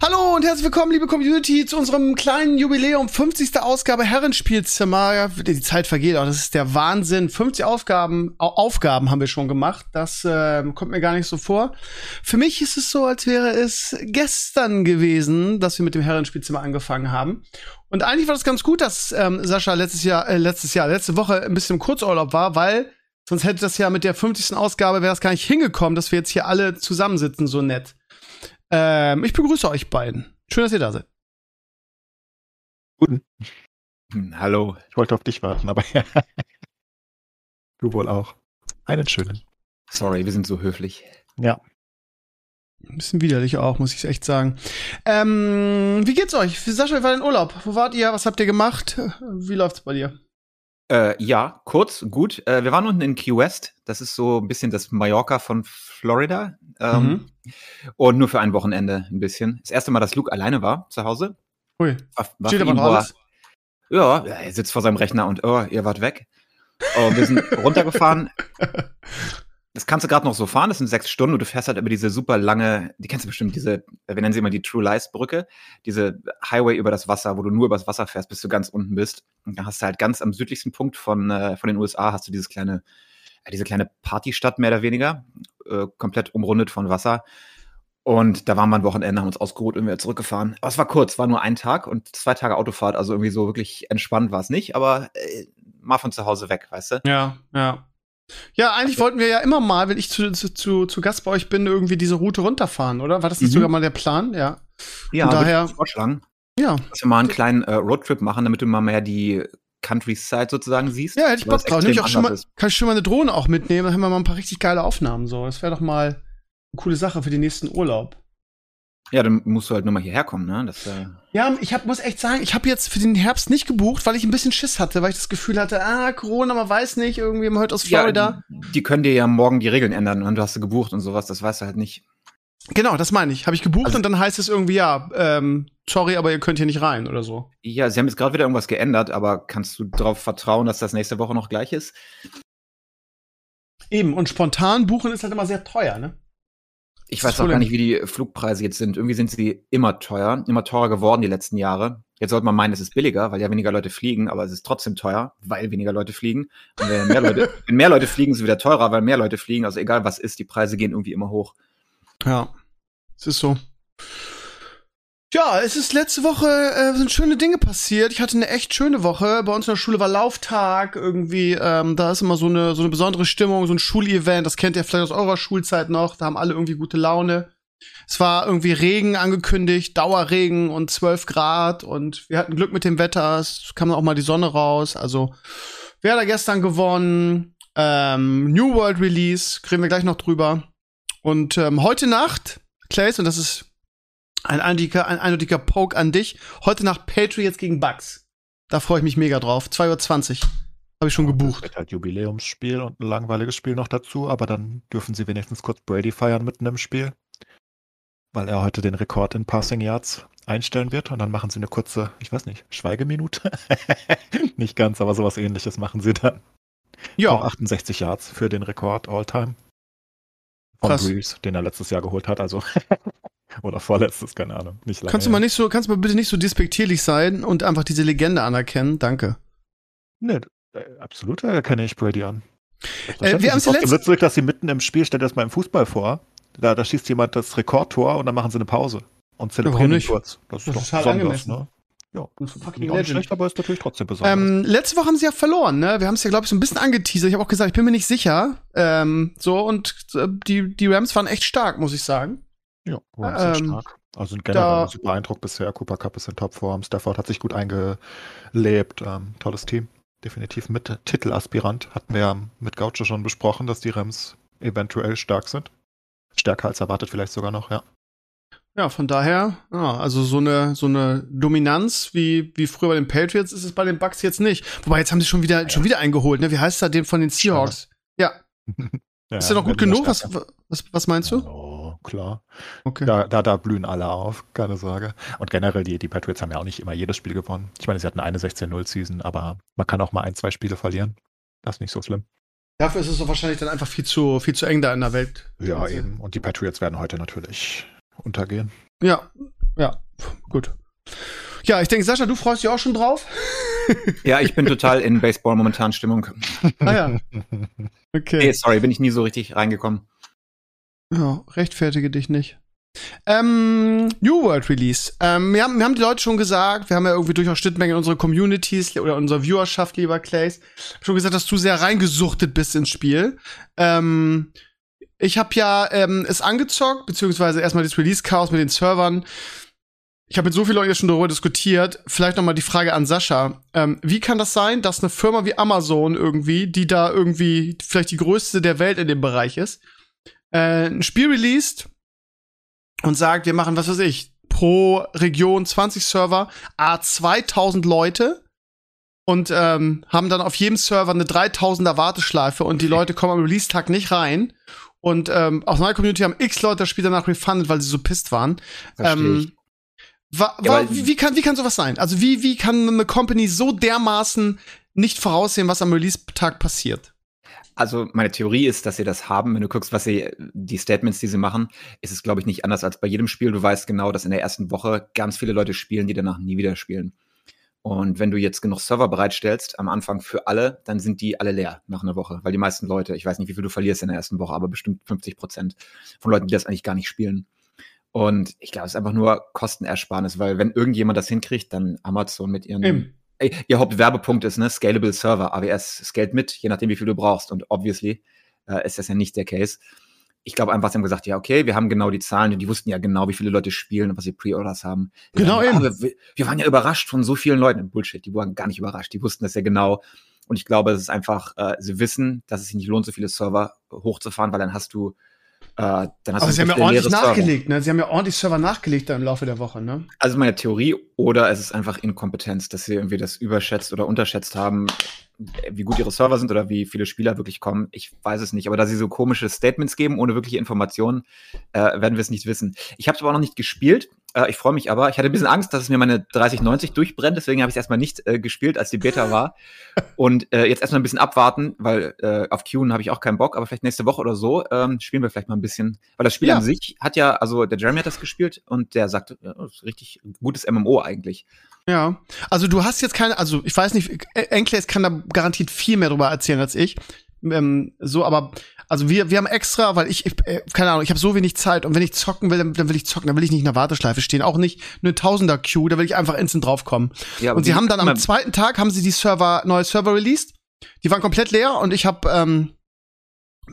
Hallo und herzlich willkommen, liebe Community, zu unserem kleinen Jubiläum, 50. Ausgabe Herrenspielzimmer. Die Zeit vergeht auch, das ist der Wahnsinn. 50 Aufgaben, Au Aufgaben haben wir schon gemacht. Das äh, kommt mir gar nicht so vor. Für mich ist es so, als wäre es gestern gewesen, dass wir mit dem Herrenspielzimmer angefangen haben. Und eigentlich war das ganz gut, dass ähm, Sascha letztes Jahr, äh, letztes Jahr, letzte Woche ein bisschen im Kurzurlaub war, weil sonst hätte das ja mit der 50. Ausgabe wäre das gar nicht hingekommen, dass wir jetzt hier alle zusammensitzen, so nett. Ähm, ich begrüße euch beiden. Schön, dass ihr da seid. Guten. Hm, hallo. Ich wollte auf dich warten, aber du wohl auch. Einen schönen. Sorry, wir sind so höflich. Ja. Ein bisschen widerlich auch, muss ich echt sagen. Ähm, wie geht's euch? Sascha, wie war dein Urlaub? Wo wart ihr? Was habt ihr gemacht? Wie läuft's bei dir? Äh, ja, kurz, gut. Äh, wir waren unten in Key West. Das ist so ein bisschen das Mallorca von Florida. Ähm, mhm. Und nur für ein Wochenende ein bisschen. Das erste Mal, dass Luke alleine war zu Hause. Ui. War, war Steht aber alles? Ja, er sitzt vor seinem Rechner und oh, ihr wart weg. Oh, wir sind runtergefahren. Das kannst du gerade noch so fahren, das sind sechs Stunden und du fährst halt über diese super lange, die kennst du bestimmt, diese, wir nennen sie immer die True Lies Brücke, diese Highway über das Wasser, wo du nur übers Wasser fährst, bis du ganz unten bist. Und da hast du halt ganz am südlichsten Punkt von, äh, von den USA hast du dieses kleine, äh, diese kleine Partystadt mehr oder weniger, äh, komplett umrundet von Wasser. Und da waren wir ein Wochenende, haben uns ausgeruht und wieder zurückgefahren. Aber es war kurz, war nur ein Tag und zwei Tage Autofahrt, also irgendwie so wirklich entspannt war es nicht, aber äh, mal von zu Hause weg, weißt du? Ja, ja. Ja, eigentlich okay. wollten wir ja immer mal, wenn ich zu, zu, zu Gast bei euch bin, irgendwie diese Route runterfahren, oder? War das nicht mhm. sogar mal der Plan? Ja. Ja, Und daher. Vorschlagen. Ja. Dass wir mal einen kleinen äh, Roadtrip machen, damit du mal mehr die Countryside sozusagen siehst. Ja, hätte ich Bock drauf. ich auch schon mal, kann ich schon mal eine Drohne auch mitnehmen, dann haben wir mal ein paar richtig geile Aufnahmen. So, das wäre doch mal eine coole Sache für den nächsten Urlaub. Ja, dann musst du halt nur mal hierher kommen, ne? Das, äh ja, ich hab, muss echt sagen, ich habe jetzt für den Herbst nicht gebucht, weil ich ein bisschen Schiss hatte, weil ich das Gefühl hatte, ah, Corona, man weiß nicht, irgendwie man hört aus Florida. Ja, die können dir ja morgen die Regeln ändern und du hast du gebucht und sowas, das weißt du halt nicht. Genau, das meine ich. Habe ich gebucht also, und dann heißt es irgendwie, ja, ähm, sorry, aber ihr könnt hier nicht rein oder so. Ja, sie haben jetzt gerade wieder irgendwas geändert, aber kannst du darauf vertrauen, dass das nächste Woche noch gleich ist? Eben, und spontan buchen ist halt immer sehr teuer, ne? Ich weiß auch gar nicht, wie die Flugpreise jetzt sind. Irgendwie sind sie immer teuer, immer teurer geworden die letzten Jahre. Jetzt sollte man meinen, es ist billiger, weil ja weniger Leute fliegen, aber es ist trotzdem teuer, weil weniger Leute fliegen. Und wenn mehr Leute, wenn mehr Leute fliegen, ist es wieder teurer, weil mehr Leute fliegen. Also egal was ist, die Preise gehen irgendwie immer hoch. Ja, es ist so. Ja, es ist letzte Woche äh, sind schöne Dinge passiert. Ich hatte eine echt schöne Woche. Bei uns in der Schule war Lauftag irgendwie. Ähm, da ist immer so eine so eine besondere Stimmung, so ein Schulevent. Das kennt ihr vielleicht aus eurer Schulzeit noch. Da haben alle irgendwie gute Laune. Es war irgendwie Regen angekündigt, Dauerregen und 12 Grad und wir hatten Glück mit dem Wetter. Es kam auch mal die Sonne raus. Also wer hat da gestern gewonnen? Ähm, New World Release, kriegen wir gleich noch drüber. Und ähm, heute Nacht, Clays, und das ist ein eindeutiger, ein eindeutiger Poke an dich. Heute Nacht Patriots gegen Bucks. Da freue ich mich mega drauf. 2.20 Uhr. Habe ich schon gebucht. Das wird halt Jubiläumsspiel und ein langweiliges Spiel noch dazu, aber dann dürfen sie wenigstens kurz Brady feiern mitten im Spiel. Weil er heute den Rekord in Passing Yards einstellen wird und dann machen sie eine kurze, ich weiß nicht, Schweigeminute. nicht ganz, aber sowas ähnliches machen sie dann. Ja. Auch 68 Yards für den Rekord All-Time. Von Breeze, den er letztes Jahr geholt hat, also Oder vorletztes, keine Ahnung. Nicht lange kannst du mal nicht so, kannst du mal bitte nicht so despektierlich sein und einfach diese Legende anerkennen? Danke. Nee, äh, absolut erkenne ich Brady an. Äh, wir haben es trotzdem witzig, dass sie mitten im Spiel, stellt erstmal im Fußball vor, da, da schießt jemand das Rekordtor und dann machen sie eine Pause und zelebrieren ja, kurz. Das ist, das ist doch total angemessen. Ne? Ja, fucking nicht schlecht, aber ist natürlich trotzdem besonders. Ähm, letzte Woche haben sie ja verloren, ne? Wir haben es ja, glaube ich, so ein bisschen angeteasert. Ich habe auch gesagt, ich bin mir nicht sicher. Ähm, so, und äh, die, die Rams waren echt stark, muss ich sagen. Ja, Rams ähm, stark. Also generell ein super Eindruck bisher. Cooper Cup ist in Topform. Stafford hat sich gut eingelebt. Ähm, tolles Team. Definitiv mit Titelaspirant. Hatten wir mit Gaucho schon besprochen, dass die Rams eventuell stark sind. Stärker als erwartet vielleicht sogar noch, ja. Ja, von daher, ja, also so eine, so eine Dominanz wie, wie früher bei den Patriots ist es bei den Bucks jetzt nicht. Wobei, jetzt haben sie schon wieder, ja. schon wieder eingeholt, ne? Wie heißt da den von den Seahawks? Ja. ja ist der noch gut genug? Was, was, was meinst du? Oh, klar. Okay. Da, da, da blühen alle auf, keine Sorge. Und generell, die, die Patriots haben ja auch nicht immer jedes Spiel gewonnen. Ich meine, sie hatten eine 16-0-Season, aber man kann auch mal ein, zwei Spiele verlieren. Das ist nicht so schlimm. Dafür ist es so wahrscheinlich dann einfach viel zu, viel zu eng da in der Welt. Ja, eben. Und die Patriots werden heute natürlich untergehen. Ja, ja, gut. Ja, ich denke, Sascha, du freust dich auch schon drauf? ja, ich bin total in Baseball momentan Stimmung. Ah ja. Okay. Nee, sorry, bin ich nie so richtig reingekommen. Ja, rechtfertige dich nicht. Ähm, New World Release. Ähm, wir, haben, wir haben die Leute schon gesagt, wir haben ja irgendwie durchaus Schnittmengen in unsere Communities oder unsere Viewerschaft, lieber Clays, schon gesagt, dass du sehr reingesuchtet bist ins Spiel. Ähm, ich habe ja ähm, es angezockt, beziehungsweise erstmal das Release-Chaos mit den Servern. Ich habe mit so vielen Leuten schon darüber diskutiert. Vielleicht noch mal die Frage an Sascha. Ähm, wie kann das sein, dass eine Firma wie Amazon irgendwie, die da irgendwie vielleicht die größte der Welt in dem Bereich ist, äh, ein Spiel released und sagt, wir machen, was weiß ich, pro Region 20 Server, a 2000 Leute und ähm, haben dann auf jedem Server eine 3000er Warteschleife und die Leute kommen am Release-Tag nicht rein und ähm, aus meiner Community haben x Leute das Spiel danach refunded, weil sie so pisst waren. Ähm, wa, wa, ja, wie, wie, kann, wie kann sowas sein? Also wie, wie kann eine Company so dermaßen nicht voraussehen, was am Release-Tag passiert? Also meine Theorie ist, dass sie das haben. Wenn du guckst, was sie, die Statements, die sie machen, ist es, glaube ich, nicht anders als bei jedem Spiel. Du weißt genau, dass in der ersten Woche ganz viele Leute spielen, die danach nie wieder spielen. Und wenn du jetzt genug Server bereitstellst am Anfang für alle, dann sind die alle leer nach einer Woche, weil die meisten Leute, ich weiß nicht, wie viel du verlierst in der ersten Woche, aber bestimmt 50 Prozent von Leuten, die das eigentlich gar nicht spielen. Und ich glaube, es ist einfach nur Kostenersparnis, weil wenn irgendjemand das hinkriegt, dann Amazon mit ihren Eben. Ihr Hauptwerbepunkt ist, ne, Scalable Server, AWS scaled mit, je nachdem, wie viel du brauchst. Und obviously äh, ist das ja nicht der Case ich glaube einfach, sie haben gesagt, ja, okay, wir haben genau die Zahlen und die wussten ja genau, wie viele Leute spielen und was sie Pre-Orders haben. Wir genau, sagen, eben. wir, wir, waren ja überrascht von so vielen Leuten. Bullshit, die waren gar nicht überrascht. Die wussten das ja genau. Und ich glaube, es ist einfach, äh, sie wissen, dass es sich nicht lohnt, so viele Server hochzufahren, weil dann hast du dann hast Aber sie haben ja ordentlich nachgelegt, ne? Sie haben ja ordentlich Server nachgelegt da im Laufe der Woche, ne? Also meine Theorie, oder es ist einfach Inkompetenz, dass sie irgendwie das überschätzt oder unterschätzt haben, wie gut ihre Server sind oder wie viele Spieler wirklich kommen. Ich weiß es nicht. Aber da sie so komische Statements geben, ohne wirkliche Informationen, äh, werden wir es nicht wissen. Ich habe es aber auch noch nicht gespielt. Äh, ich freue mich aber. Ich hatte ein bisschen Angst, dass es mir meine 3090 durchbrennt. Deswegen habe ich es erstmal nicht äh, gespielt, als die Beta war. Und äh, jetzt erstmal ein bisschen abwarten, weil äh, auf Qn habe ich auch keinen Bock. Aber vielleicht nächste Woche oder so ähm, spielen wir vielleicht mal ein bisschen. Weil das Spiel ja. an sich hat ja, also der Jeremy hat das gespielt und der sagt, ja, das ist richtig gutes MMO eigentlich. Ja, also du hast jetzt keine, also ich weiß nicht, Enkles kann da garantiert viel mehr drüber erzählen als ich. Ähm, so, aber also wir, wir haben extra, weil ich, ich äh, keine Ahnung, ich habe so wenig Zeit und wenn ich zocken will, dann, dann will ich zocken, dann will ich nicht in der Warteschleife stehen, auch nicht eine Tausender Queue, da will ich einfach instant draufkommen. Ja, und sie haben dann am zweiten Tag haben sie die Server neue Server released. Die waren komplett leer und ich habe ähm,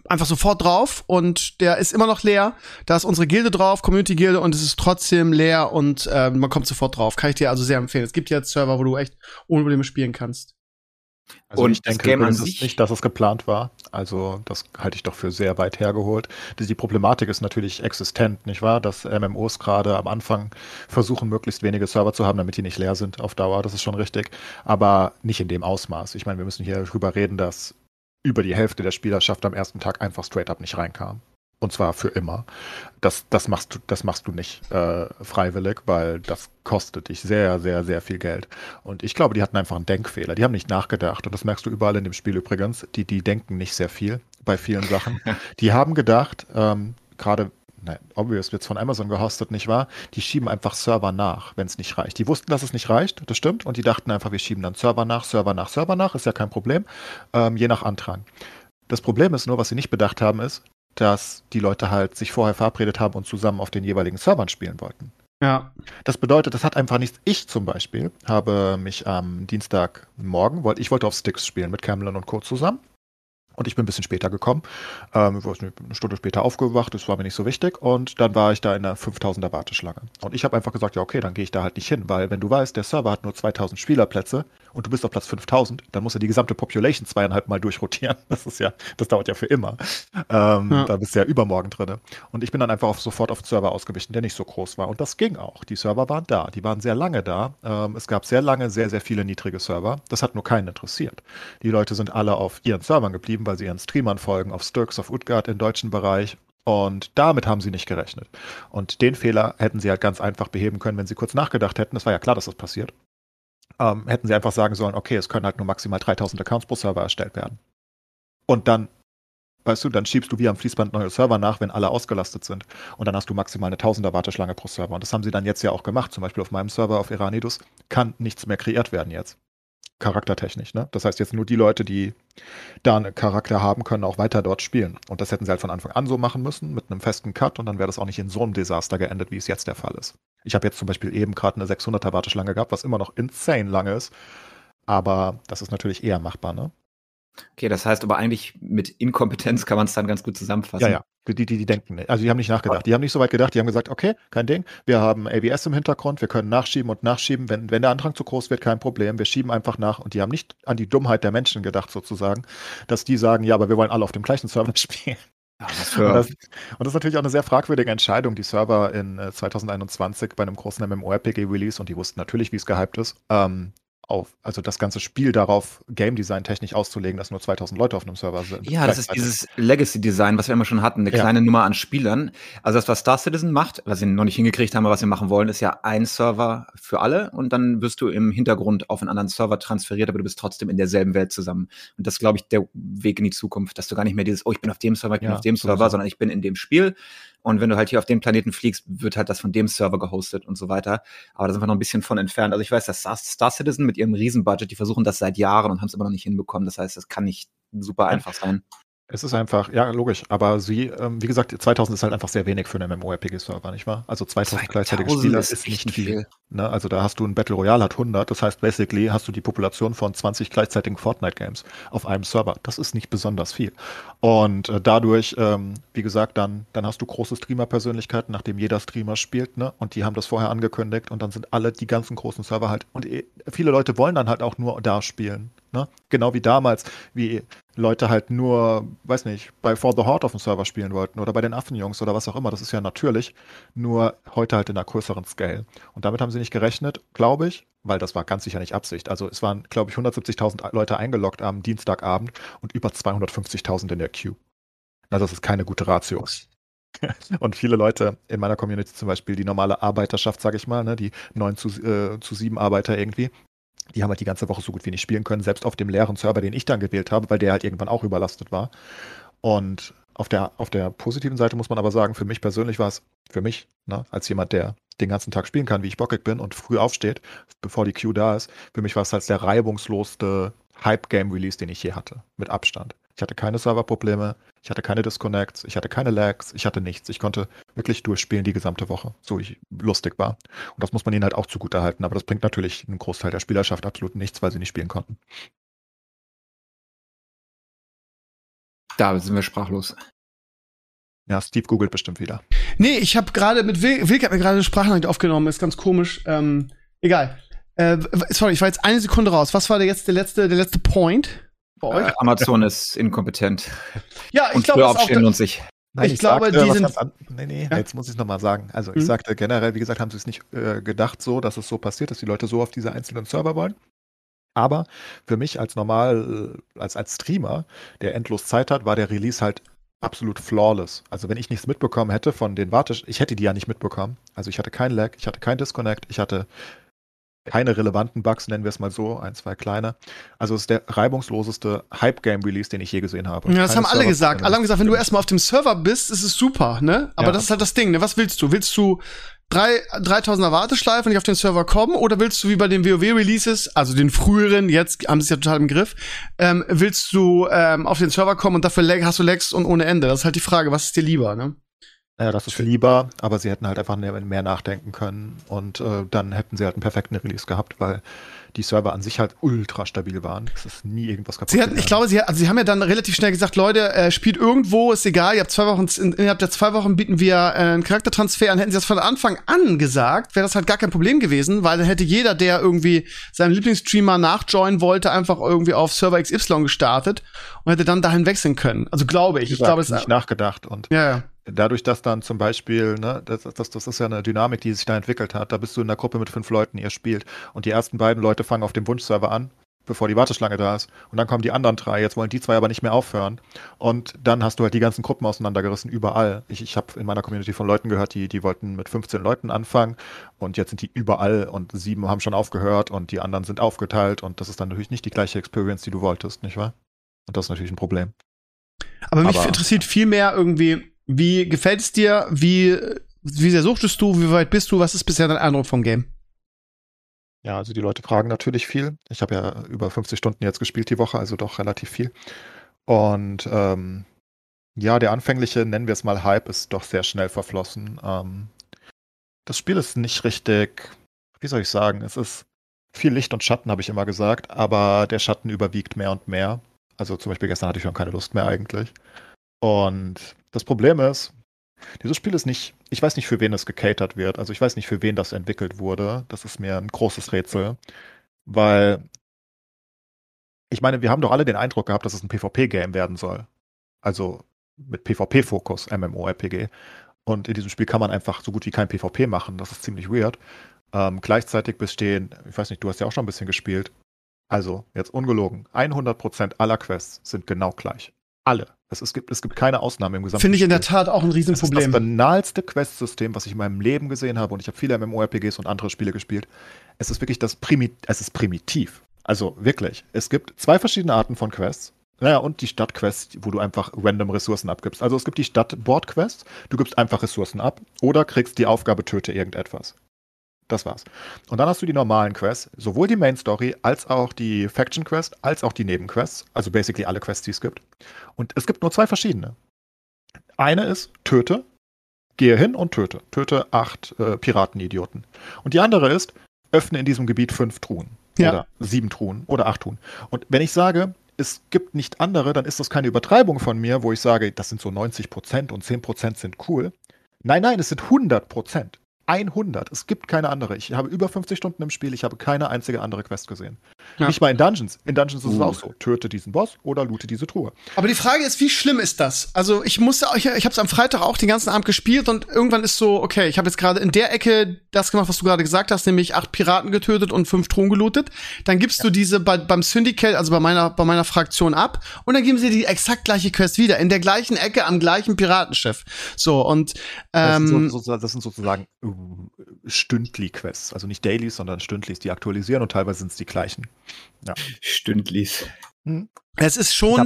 einfach sofort drauf und der ist immer noch leer. Da ist unsere Gilde drauf, Community-Gilde und es ist trotzdem leer und äh, man kommt sofort drauf. Kann ich dir also sehr empfehlen. Es gibt jetzt Server, wo du echt ohne Probleme spielen kannst. Also und ich denke übrigens nicht, dass es geplant war. Also das halte ich doch für sehr weit hergeholt. Die Problematik ist natürlich existent, nicht wahr? Dass MMOs gerade am Anfang versuchen, möglichst wenige Server zu haben, damit die nicht leer sind auf Dauer. Das ist schon richtig. Aber nicht in dem Ausmaß. Ich meine, wir müssen hier darüber reden, dass über die Hälfte der Spielerschaft am ersten Tag einfach straight up nicht reinkam. Und zwar für immer. Das, das, machst, du, das machst du nicht äh, freiwillig, weil das kostet dich sehr, sehr, sehr viel Geld. Und ich glaube, die hatten einfach einen Denkfehler. Die haben nicht nachgedacht. Und das merkst du überall in dem Spiel übrigens. Die, die denken nicht sehr viel bei vielen Sachen. die haben gedacht, ähm, gerade nein, obvious wird's von Amazon gehostet, nicht wahr? Die schieben einfach Server nach, wenn es nicht reicht. Die wussten, dass es nicht reicht, das stimmt, und die dachten einfach, wir schieben dann Server nach, Server nach, Server nach, ist ja kein Problem, ähm, je nach Antrag. Das Problem ist nur, was sie nicht bedacht haben, ist, dass die Leute halt sich vorher verabredet haben und zusammen auf den jeweiligen Servern spielen wollten. Ja. Das bedeutet, das hat einfach nichts. Ich zum Beispiel habe mich am Dienstagmorgen, wollte, ich wollte auf Sticks spielen mit Cameron und Co. zusammen. Und ich bin ein bisschen später gekommen. Ähm, eine Stunde später aufgewacht, das war mir nicht so wichtig. Und dann war ich da in der 5000er Warteschlange. Und ich habe einfach gesagt, ja, okay, dann gehe ich da halt nicht hin, weil wenn du weißt, der Server hat nur 2000 Spielerplätze und du bist auf Platz 5000, dann muss ja die gesamte Population zweieinhalb Mal durchrotieren. Das ist ja, das dauert ja für immer. Ähm, ja. Da bist du ja übermorgen drin. Und ich bin dann einfach auf, sofort auf den Server ausgewichen, der nicht so groß war. Und das ging auch. Die Server waren da. Die waren sehr lange da. Ähm, es gab sehr lange sehr, sehr viele niedrige Server. Das hat nur keinen interessiert. Die Leute sind alle auf ihren Servern geblieben, weil sie ihren Streamern folgen, auf Sturks, auf Utgard im deutschen Bereich und damit haben sie nicht gerechnet. Und den Fehler hätten sie halt ganz einfach beheben können, wenn sie kurz nachgedacht hätten. Es war ja klar, dass das passiert. Ähm, hätten sie einfach sagen sollen, okay, es können halt nur maximal 3000 Accounts pro Server erstellt werden. Und dann, weißt du, dann schiebst du wie am Fließband neue Server nach, wenn alle ausgelastet sind. Und dann hast du maximal eine 1000er Warteschlange pro Server. Und das haben sie dann jetzt ja auch gemacht. Zum Beispiel auf meinem Server auf Iranidus kann nichts mehr kreiert werden jetzt charaktertechnisch. Ne? Das heißt jetzt nur die Leute, die da einen Charakter haben, können auch weiter dort spielen. Und das hätten sie halt von Anfang an so machen müssen, mit einem festen Cut und dann wäre das auch nicht in so einem Desaster geendet, wie es jetzt der Fall ist. Ich habe jetzt zum Beispiel eben gerade eine 600er Warteschlange gehabt, was immer noch insane lange ist. Aber das ist natürlich eher machbar, ne? Okay, das heißt aber eigentlich mit Inkompetenz kann man es dann ganz gut zusammenfassen. Ja, ja. Die, die, die denken, also die haben nicht nachgedacht. Die haben nicht so weit gedacht, die haben gesagt, okay, kein Ding, wir haben ABS im Hintergrund, wir können nachschieben und nachschieben, wenn, wenn der Andrang zu groß wird, kein Problem, wir schieben einfach nach. Und die haben nicht an die Dummheit der Menschen gedacht sozusagen, dass die sagen, ja, aber wir wollen alle auf dem gleichen Server spielen. Ja, und, das, und, das, ist natürlich auch eine sehr fragwürdige Entscheidung, die Server in 2021 äh, bei einem großen MMORPG-Release, und die wussten natürlich, wie es gehypt ist, ähm, auf, also das ganze Spiel darauf Game Design technisch auszulegen, dass nur 2000 Leute auf einem Server sind. Ja, das ist dieses Legacy Design, was wir immer schon hatten, eine ja. kleine Nummer an Spielern. Also das, was Star Citizen macht, was sie noch nicht hingekriegt haben, aber was wir machen wollen, ist ja ein Server für alle und dann wirst du im Hintergrund auf einen anderen Server transferiert, aber du bist trotzdem in derselben Welt zusammen. Und das ist, glaube ich, der Weg in die Zukunft, dass du gar nicht mehr dieses, oh, ich bin auf dem Server, ich bin ja, auf dem Server, so. sondern ich bin in dem Spiel und wenn du halt hier auf dem Planeten fliegst, wird halt das von dem Server gehostet und so weiter. Aber da sind wir noch ein bisschen von entfernt. Also ich weiß, dass Star Citizen mit ihrem Riesenbudget, die versuchen das seit Jahren und haben es immer noch nicht hinbekommen. Das heißt, das kann nicht super einfach sein. Es ist einfach, ja, logisch. Aber sie, ähm, wie gesagt, 2000 ist halt einfach sehr wenig für einen MMORPG-Server, nicht wahr? Also 2000 gleichzeitige Spieler ist, ist nicht viel. viel. Ne? Also da hast du ein Battle Royale hat 100. Das heißt, basically hast du die Population von 20 gleichzeitigen Fortnite-Games auf einem Server. Das ist nicht besonders viel. Und äh, dadurch, ähm, wie gesagt, dann, dann hast du große Streamer-Persönlichkeiten, nachdem jeder Streamer spielt, ne? Und die haben das vorher angekündigt und dann sind alle die ganzen großen Server halt. Und äh, viele Leute wollen dann halt auch nur da spielen. Ne? Genau wie damals, wie Leute halt nur, weiß nicht, bei For the Horde auf dem Server spielen wollten oder bei den Affenjungs oder was auch immer. Das ist ja natürlich, nur heute halt in einer größeren Scale. Und damit haben sie nicht gerechnet, glaube ich, weil das war ganz sicher nicht Absicht. Also es waren, glaube ich, 170.000 Leute eingeloggt am Dienstagabend und über 250.000 in der Queue. Also das ist keine gute Ratio. Und viele Leute in meiner Community zum Beispiel, die normale Arbeiterschaft, sage ich mal, ne, die 9 zu, äh, zu 7 Arbeiter irgendwie, die haben halt die ganze Woche so gut wie nicht spielen können, selbst auf dem leeren Server, den ich dann gewählt habe, weil der halt irgendwann auch überlastet war. Und auf der, auf der positiven Seite muss man aber sagen, für mich persönlich war es, für mich, ne, als jemand, der den ganzen Tag spielen kann, wie ich bockig bin und früh aufsteht, bevor die Queue da ist, für mich war es halt der reibungslosste Hype-Game-Release, den ich je hatte, mit Abstand. Ich hatte keine Serverprobleme, ich hatte keine Disconnects, ich hatte keine Lags, ich hatte nichts. Ich konnte wirklich durchspielen die gesamte Woche, so ich lustig war. Und das muss man ihnen halt auch zugute halten, aber das bringt natürlich einen Großteil der Spielerschaft absolut nichts, weil sie nicht spielen konnten. Da sind wir sprachlos. Ja, Steve googelt bestimmt wieder. Nee, ich habe gerade mit Wilk, Wilk hat mir gerade eine Sprachnachricht aufgenommen, ist ganz komisch. Ähm, egal. Äh, sorry, ich war jetzt eine Sekunde raus. Was war der jetzt der letzte, der letzte Point? Bei euch? Äh, Amazon ist inkompetent. Ja, ich glaube, aufstehen lohnt sich. Nein, ich, ich, glaube, sagte, die sind. An, nee, nee, ja? jetzt muss ich es nochmal sagen. Also, ich mhm. sagte generell, wie gesagt, haben sie es nicht äh, gedacht, so, dass es so passiert, dass die Leute so auf diese einzelnen Server wollen. Aber für mich als normal, äh, als, als Streamer, der endlos Zeit hat, war der Release halt absolut flawless. Also wenn ich nichts mitbekommen hätte von den Wartesch, ich hätte die ja nicht mitbekommen. Also ich hatte kein Lag, ich hatte kein Disconnect, ich hatte keine relevanten Bugs, nennen wir es mal so, ein, zwei kleine. Also es ist der reibungsloseste Hype-Game-Release, den ich je gesehen habe. Ja, das keine haben alle Server gesagt. Alle haben gesagt, wenn du erstmal auf dem Server bist, ist es super, ne? Aber ja. das ist halt das Ding, ne? Was willst du? Willst du drei, 3000er Warteschleife, ich auf den Server komme, oder willst du wie bei den WoW-Releases, also den früheren, jetzt haben sie es ja total im Griff, ähm, willst du ähm, auf den Server kommen und dafür hast du Lags und ohne Ende? Das ist halt die Frage, was ist dir lieber, ne? Naja, das ist lieber, aber sie hätten halt einfach mehr, nachdenken können und äh, dann hätten sie halt einen perfekten Release gehabt, weil die Server an sich halt ultra stabil waren. Es ist nie irgendwas kaputt. Sie hatten, ich glaube, sie, also sie haben ja dann relativ schnell gesagt, Leute, äh, spielt irgendwo, ist egal, ihr habt zwei Wochen, in- innerhalb der zwei Wochen bieten wir äh, einen Charaktertransfer an. Hätten sie das von Anfang an gesagt, wäre das halt gar kein Problem gewesen, weil dann hätte jeder, der irgendwie seinem Lieblingsstreamer nachjoinen wollte, einfach irgendwie auf Server XY gestartet und hätte dann dahin wechseln können. Also glaube ich. Wie Ich glaube, es nicht nachgedacht und ja, ja. Dadurch, dass dann zum Beispiel, ne, das, das, das ist ja eine Dynamik, die sich da entwickelt hat. Da bist du in einer Gruppe mit fünf Leuten, ihr spielt und die ersten beiden Leute fangen auf dem Wunschserver an, bevor die Warteschlange da ist. Und dann kommen die anderen drei. Jetzt wollen die zwei aber nicht mehr aufhören. Und dann hast du halt die ganzen Gruppen auseinandergerissen, überall. Ich, ich habe in meiner Community von Leuten gehört, die, die wollten mit 15 Leuten anfangen und jetzt sind die überall und sieben haben schon aufgehört und die anderen sind aufgeteilt und das ist dann natürlich nicht die gleiche Experience, die du wolltest, nicht wahr? Und das ist natürlich ein Problem. Aber mich Aber- interessiert viel mehr irgendwie, wie gefällt es dir? Wie, wie sehr suchtest du? Wie weit bist du? Was ist bisher dein Eindruck vom Game? Ja, also die Leute fragen natürlich viel. Ich habe ja über 50 Stunden jetzt gespielt die Woche, also doch relativ viel. Und ähm, ja, der anfängliche, nennen wir es mal Hype, ist doch sehr schnell verflossen. Ähm, das Spiel ist nicht richtig, wie soll ich sagen, es ist viel Licht und Schatten, habe ich immer gesagt, aber der Schatten überwiegt mehr und mehr. Also zum Beispiel gestern hatte ich schon keine Lust mehr eigentlich. Und das Problem ist, dieses Spiel ist nicht, ich weiß nicht, für wen es gecatert wird. Also ich weiß nicht, für wen das entwickelt wurde. Das ist mir ein großes Rätsel. Weil, ich meine, wir haben doch alle den Eindruck gehabt, dass es ein PvP-Game werden soll. Also mit PvP-Fokus, MMORPG. Und in diesem Spiel kann man einfach so gut wie kein PvP machen. Das ist ziemlich weird. Ähm, gleichzeitig bestehen, ich weiß nicht, du hast ja auch schon ein bisschen gespielt. Also, jetzt ungelogen, 100% aller Quests sind genau gleich. Alle. Es, es, gibt, es gibt keine Ausnahme im gesamten Finde ich in der. Tat auch ein Das ist das Riesenproblem. banalste Quest-System, was ich in meinem Leben gesehen habe. Und ich habe viele MMORPGs und andere Spiele gespielt. Es ist wirklich das Primi es ist primitiv. Also wirklich. Es gibt zwei verschiedene Arten von Quests. Naja, und die Stadtquests, wo du einfach random Ressourcen abgibst. Also es gibt die Stadt-Board-Quests, du gibst einfach Ressourcen ab oder kriegst die Aufgabe, töte irgendetwas. Das war's. Und dann hast du die normalen Quests, sowohl die Main Story als auch die Faction Quest, als auch die Nebenquests, also basically alle Quests, die es gibt. Und es gibt nur zwei verschiedene. Eine ist töte, gehe hin und töte. Töte acht äh, Piratenidioten. Und die andere ist, öffne in diesem Gebiet fünf Truhen. Ja. Oder sieben Truhen oder acht Truhen. Und wenn ich sage, es gibt nicht andere, dann ist das keine Übertreibung von mir, wo ich sage, das sind so 90 Prozent und 10 Prozent sind cool. Nein, nein, es sind 100 Prozent. 100. Es gibt keine andere. Ich habe über 50 Stunden im Spiel. Ich habe keine einzige andere Quest gesehen. Ja. Nicht mal in Dungeons. In Dungeons ist es Uh. auch so. Töte diesen Boss oder loote diese Truhe. Aber die Frage ist, wie schlimm ist das? Also ich musste, ich, ich habe es am Freitag auch den ganzen Abend gespielt und irgendwann ist so, okay, ich habe jetzt gerade in der Ecke das gemacht, was du gerade gesagt hast, nämlich acht Piraten getötet und fünf Thron gelootet. Dann gibst du diese bei, beim Syndicate, also bei meiner bei meiner Fraktion ab und dann geben sie die exakt gleiche Quest wieder in der gleichen Ecke am gleichen Piratenschiff. So und Das, ähm, sind, so, so, das sind sozusagen äh, Stündli-Quests. Also nicht Dailies, sondern Stündlis, die aktualisieren und teilweise sind es die gleichen. Stündlis. es ist schon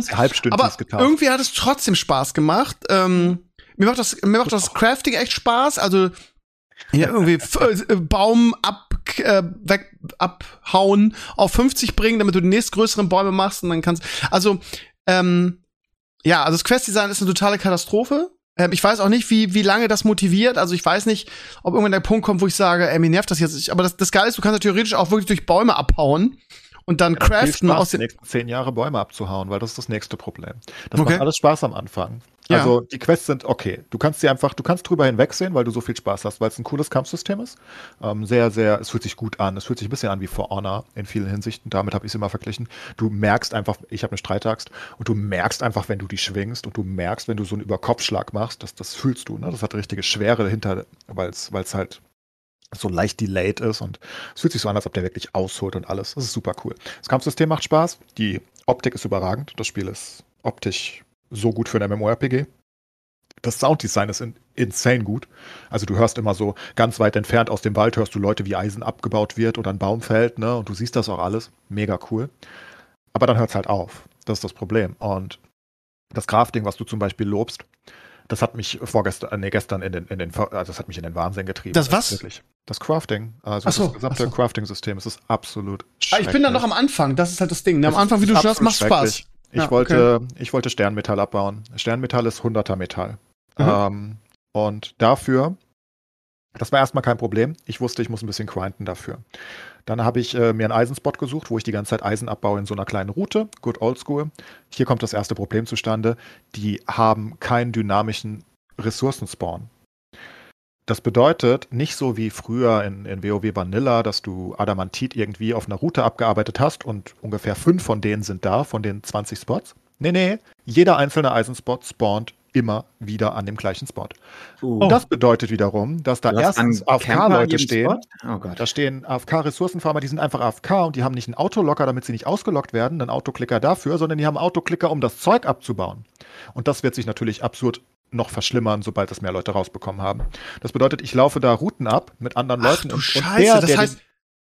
Aber getauft. irgendwie hat es trotzdem Spaß gemacht. Ähm, mir macht das, mir macht das Crafting echt Spaß. Also ja, irgendwie f- äh, Baum ab, äh, weg, abhauen, auf 50 bringen, damit du die nächstgrößeren Bäume machst und dann kannst. Also, ähm, ja, also das Quest-Design ist eine totale Katastrophe. Ähm, ich weiß auch nicht, wie, wie lange das motiviert. Also ich weiß nicht, ob irgendwann der Punkt kommt, wo ich sage, ey, mir nervt das jetzt. nicht. Aber das, das Geile ist, du kannst ja theoretisch auch wirklich durch Bäume abhauen und dann Ja, craften Spaß, aus die den. nächsten zehn Jahre Bäume abzuhauen, weil das ist das nächste Problem. Das Okay. macht alles Spaß am Anfang. Ja. Also die Quests sind okay. Du kannst sie einfach, du kannst drüber hinwegsehen, weil du so viel Spaß hast, weil es ein cooles Kampfsystem ist. Ähm, sehr, sehr, es fühlt sich gut an. Es fühlt sich ein bisschen an wie For Honor in vielen Hinsichten. Damit habe ich es immer verglichen. Du merkst einfach, ich habe eine Streitaxt und du merkst einfach, wenn du die schwingst und du merkst, wenn du so einen Überkopfschlag machst, das, das fühlst du. Ne? Das hat richtige Schwere dahinter, weil es halt so leicht delayed ist und es fühlt sich so an, als ob der wirklich ausholt und alles. Das ist super cool. Das Kampfsystem macht Spaß. Die Optik ist überragend. Das Spiel ist optisch so gut für ein MMORPG. Das Sounddesign ist in, insane gut. Also du hörst immer so ganz weit entfernt aus dem Wald hörst du Leute, wie Eisen abgebaut wird oder ein Baum fällt, ne? Und du siehst das auch alles. Mega cool. Aber dann hört es halt auf. Das ist das Problem. Und das Crafting, was du zum Beispiel lobst, das hat mich vorgestern, nee, gestern in den, in den, also das hat mich in den Wahnsinn getrieben. Das was? ist Wirklich. Das Crafting. Also so, das gesamte so. Crafting-System. Es ist absolut Ah, ich bin da noch am Anfang, das ist halt das Ding. ne? Am Anfang, wie du schon macht Spaß. Ich, Ja, wollte, ich wollte Sternmetall abbauen. Sternmetall ist 100er Metall. Mhm. Ähm, Und dafür, das war erstmal kein Problem. Ich wusste, ich muss ein bisschen grinden dafür. Dann habe ich äh, mir einen Eisenspot gesucht, wo ich die ganze Zeit Eisen abbaue in so einer kleinen Route. Good old school. Hier kommt das erste Problem zustande. Die haben keinen dynamischen Ressourcenspawn. Das bedeutet, nicht so wie früher in, in WoW Vanilla, dass du Adamantit irgendwie auf einer Route abgearbeitet hast und ungefähr fünf von denen sind da, von den 20 Spots. Nee, nee, jeder einzelne Eisenspot spawnt immer wieder an dem gleichen Spot. Uh. Und das bedeutet wiederum, dass da erstens AFK-Leute stehen. Oh Gott. Da stehen AFK-Ressourcenfarmer, die sind einfach AFK und die haben nicht einen Autolocker, damit sie nicht ausgelockt werden, einen Autoklicker dafür, sondern die haben einen Autoklicker, um das Zeug abzubauen. Und das wird sich natürlich absurd noch verschlimmern, sobald das mehr Leute rausbekommen haben. Das bedeutet, ich laufe da Routen ab mit anderen Ach Leuten. du und, Scheiße, und der, das der heißt,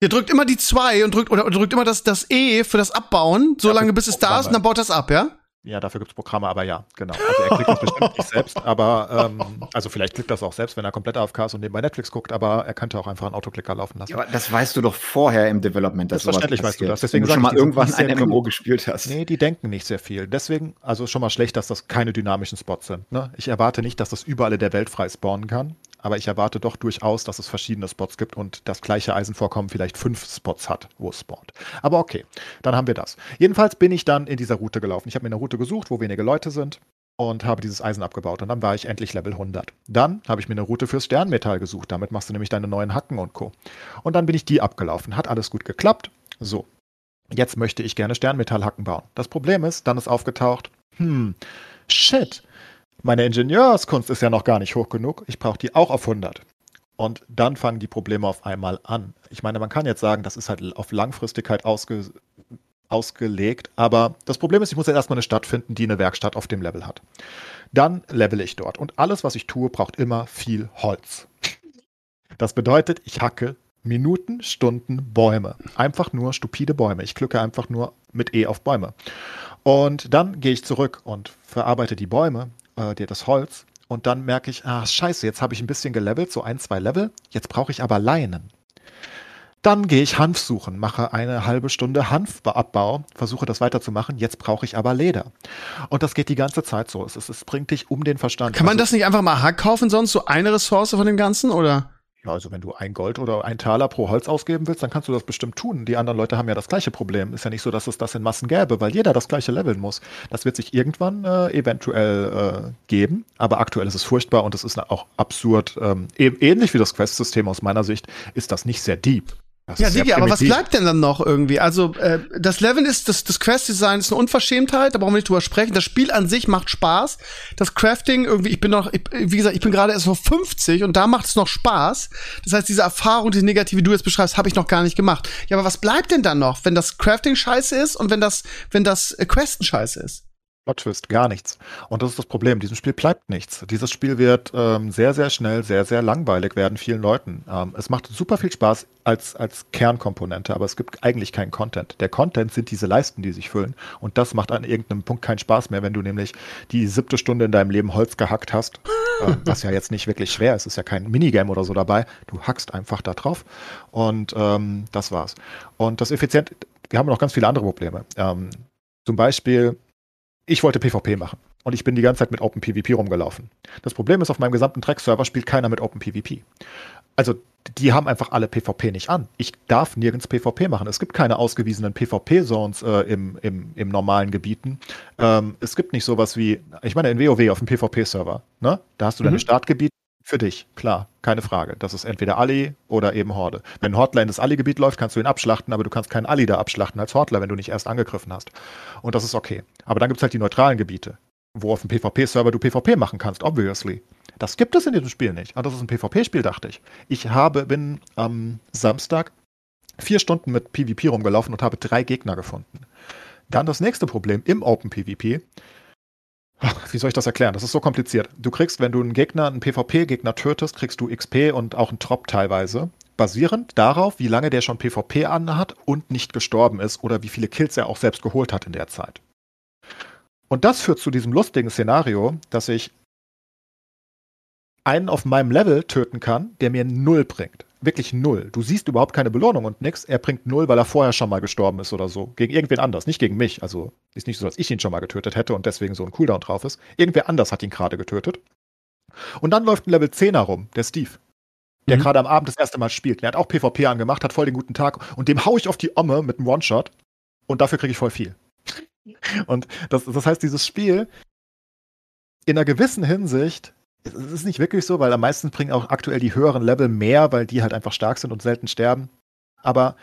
ihr drückt immer die 2 und drückt oder drückt immer das, das E für das Abbauen, so Ja, lange bis es da ist und dann baut das ab, ja? Ja, dafür gibt's Programme, aber ja, genau. Also er klickt das bestimmt nicht selbst, aber ähm, also vielleicht klickt das auch selbst, wenn er komplett AFK ist und nebenbei Netflix guckt, aber er könnte auch einfach einen Autoklicker laufen lassen. Ja, aber das weißt du doch vorher im Development, dass Selbstverständlich weißt du das. Deswegen du schon mal irgendwann ein MMO klug. gespielt hast. Nee, die denken nicht sehr viel. Deswegen, also ist schon mal schlecht, dass das keine dynamischen Spots sind. Ne? Ich erwarte nicht, dass das überall in der Welt frei spawnen kann, aber ich erwarte doch durchaus, dass es verschiedene Spots gibt und das gleiche Eisenvorkommen vielleicht fünf Spots hat, wo es spawnt. Aber okay, dann haben wir das. Jedenfalls bin ich dann in dieser Route gelaufen. Ich habe mir eine Route gesucht, wo wenige Leute sind und habe dieses Eisen abgebaut. Und dann war ich endlich Level 100. Dann habe ich mir eine Route fürs Sternmetall gesucht. Damit machst du nämlich deine neuen Hacken und Co. Und dann bin ich die abgelaufen. Hat alles gut geklappt. So. Jetzt möchte ich gerne Sternmetallhacken bauen. Das Problem ist, dann ist aufgetaucht, hm, shit, meine Ingenieurskunst ist ja noch gar nicht hoch genug. Ich brauche die auch auf 100. Und dann fangen die Probleme auf einmal an. Ich meine, man kann jetzt sagen, das ist halt auf Langfristigkeit ausge ausgelegt, aber das Problem ist, ich muss jetzt erstmal eine Stadt finden, die eine Werkstatt auf dem Level hat. Dann level ich dort. Und alles, was ich tue, braucht immer viel Holz. Das bedeutet, ich hacke Minuten, Stunden Bäume. Einfach nur stupide Bäume. Ich glücke einfach nur mit E auf Bäume. Und dann gehe ich zurück und verarbeite die Bäume, äh, dir das Holz. Und dann merke ich, ah, scheiße, jetzt habe ich ein bisschen gelevelt, so ein, zwei Level. Jetzt brauche ich aber Leinen. Dann gehe ich Hanf suchen, mache eine halbe Stunde Hanfabbau, versuche das weiterzumachen. Jetzt brauche ich aber Leder. Und das geht die ganze Zeit so. Es, es, es bringt dich um den Verstand. Kann man Also- das nicht einfach mal Hack kaufen, sonst so eine Ressource von dem Ganzen, oder? Ja, also wenn du ein Gold oder ein Taler pro Holz ausgeben willst, dann kannst du das bestimmt tun. Die anderen Leute haben ja das gleiche Problem. Ist ja nicht so, dass es das in Massen gäbe, weil jeder das gleiche leveln muss. Das wird sich irgendwann äh, eventuell äh, geben, aber aktuell ist es furchtbar und es ist auch absurd. Ähm, e ähnlich wie das Quest-System aus meiner Sicht ist das nicht sehr deep. Das Ja, Digi, aber was bleibt denn dann noch irgendwie? Also, äh, das Leveln ist, das, das Quest-Design ist eine Unverschämtheit, da brauchen wir nicht drüber sprechen. Das Spiel an sich macht Spaß. Das Crafting irgendwie, ich bin noch, ich, wie gesagt, ich bin gerade erst vor 50 und da macht es noch Spaß. Das heißt, diese Erfahrung, diese negative, die du jetzt beschreibst, habe ich noch gar nicht gemacht. Ja, aber was bleibt denn dann noch, wenn das Crafting scheiße ist und wenn das, wenn das äh, Questen scheiße ist? Plot Twist, gar nichts. Und das ist das Problem. Diesem Spiel bleibt nichts. Dieses Spiel wird ähm, sehr, sehr schnell, sehr, sehr langweilig werden vielen Leuten. Ähm, es macht super viel Spaß als, als Kernkomponente, aber es gibt eigentlich keinen Content. Der Content sind diese Leisten, die sich füllen. Und das macht an irgendeinem Punkt keinen Spaß mehr, wenn du nämlich die siebte Stunde in deinem Leben Holz gehackt hast. ähm, was ja jetzt nicht wirklich schwer ist. Es ist ja kein Minigame oder so dabei. Du hackst einfach da drauf. Und ähm, das war's. Und das effizient, wir haben noch ganz viele andere Probleme. Ähm, zum Beispiel, ich wollte PvP machen und ich bin die ganze Zeit mit OpenPVP rumgelaufen. Das Problem ist, auf meinem gesamten Track-Server spielt keiner mit OpenPVP. Also, die haben einfach alle PvP nicht an. Ich darf nirgends PvP machen. Es gibt keine ausgewiesenen PvP-Zones äh, im, im, im normalen Gebieten. Ähm, es gibt nicht sowas wie, ich meine, in WoW auf dem PvP-Server, ne? Da hast du deine Mhm. Für dich, klar, keine Frage. Das ist entweder Ali oder eben Horde. Wenn Hordler in das Ali-Gebiet läuft, kannst du ihn abschlachten, aber du kannst keinen Ali da abschlachten als Hordler, wenn du nicht erst angegriffen hast. Und das ist okay. Aber dann gibt es halt die neutralen Gebiete, wo auf dem PvP-Server du PvP machen kannst, obviously. Das gibt es in diesem Spiel nicht. Ah, das ist ein PvP-Spiel, dachte ich. Ich habe, bin am Samstag vier Stunden mit PvP rumgelaufen und habe drei Gegner gefunden. Dann das nächste Problem im Open PvP. Ach, Wie soll ich das erklären? Das ist so kompliziert. Du kriegst, wenn du einen Gegner, einen PvP-Gegner tötest, kriegst du XP und auch einen Trop teilweise. Basierend darauf, wie lange der schon PvP anhat und nicht gestorben ist oder wie viele Kills er auch selbst geholt hat in der Zeit. Und das führt zu diesem lustigen Szenario, dass ich einen auf meinem Level töten kann, der mir null bringt. Wirklich null. Du siehst überhaupt keine Belohnung und nix. Er bringt null, weil er vorher schon mal gestorben ist oder so. Gegen irgendwen anders, nicht gegen mich. Also ist nicht so, dass ich ihn schon mal getötet hätte und deswegen so ein Cooldown drauf ist. Irgendwer anders hat ihn gerade getötet. Und dann läuft ein Level 10er rum, der Steve. Der Mhm. gerade am Abend das erste Mal spielt. Der hat auch PvP angemacht, hat voll den guten Tag und dem hau ich auf die Omme mit einem One-Shot und dafür kriege ich voll viel. Und das, das heißt, dieses Spiel in einer gewissen Hinsicht, es ist nicht wirklich so, weil am meisten bringen auch aktuell die höheren Level mehr, weil die halt einfach stark sind und selten sterben. Aber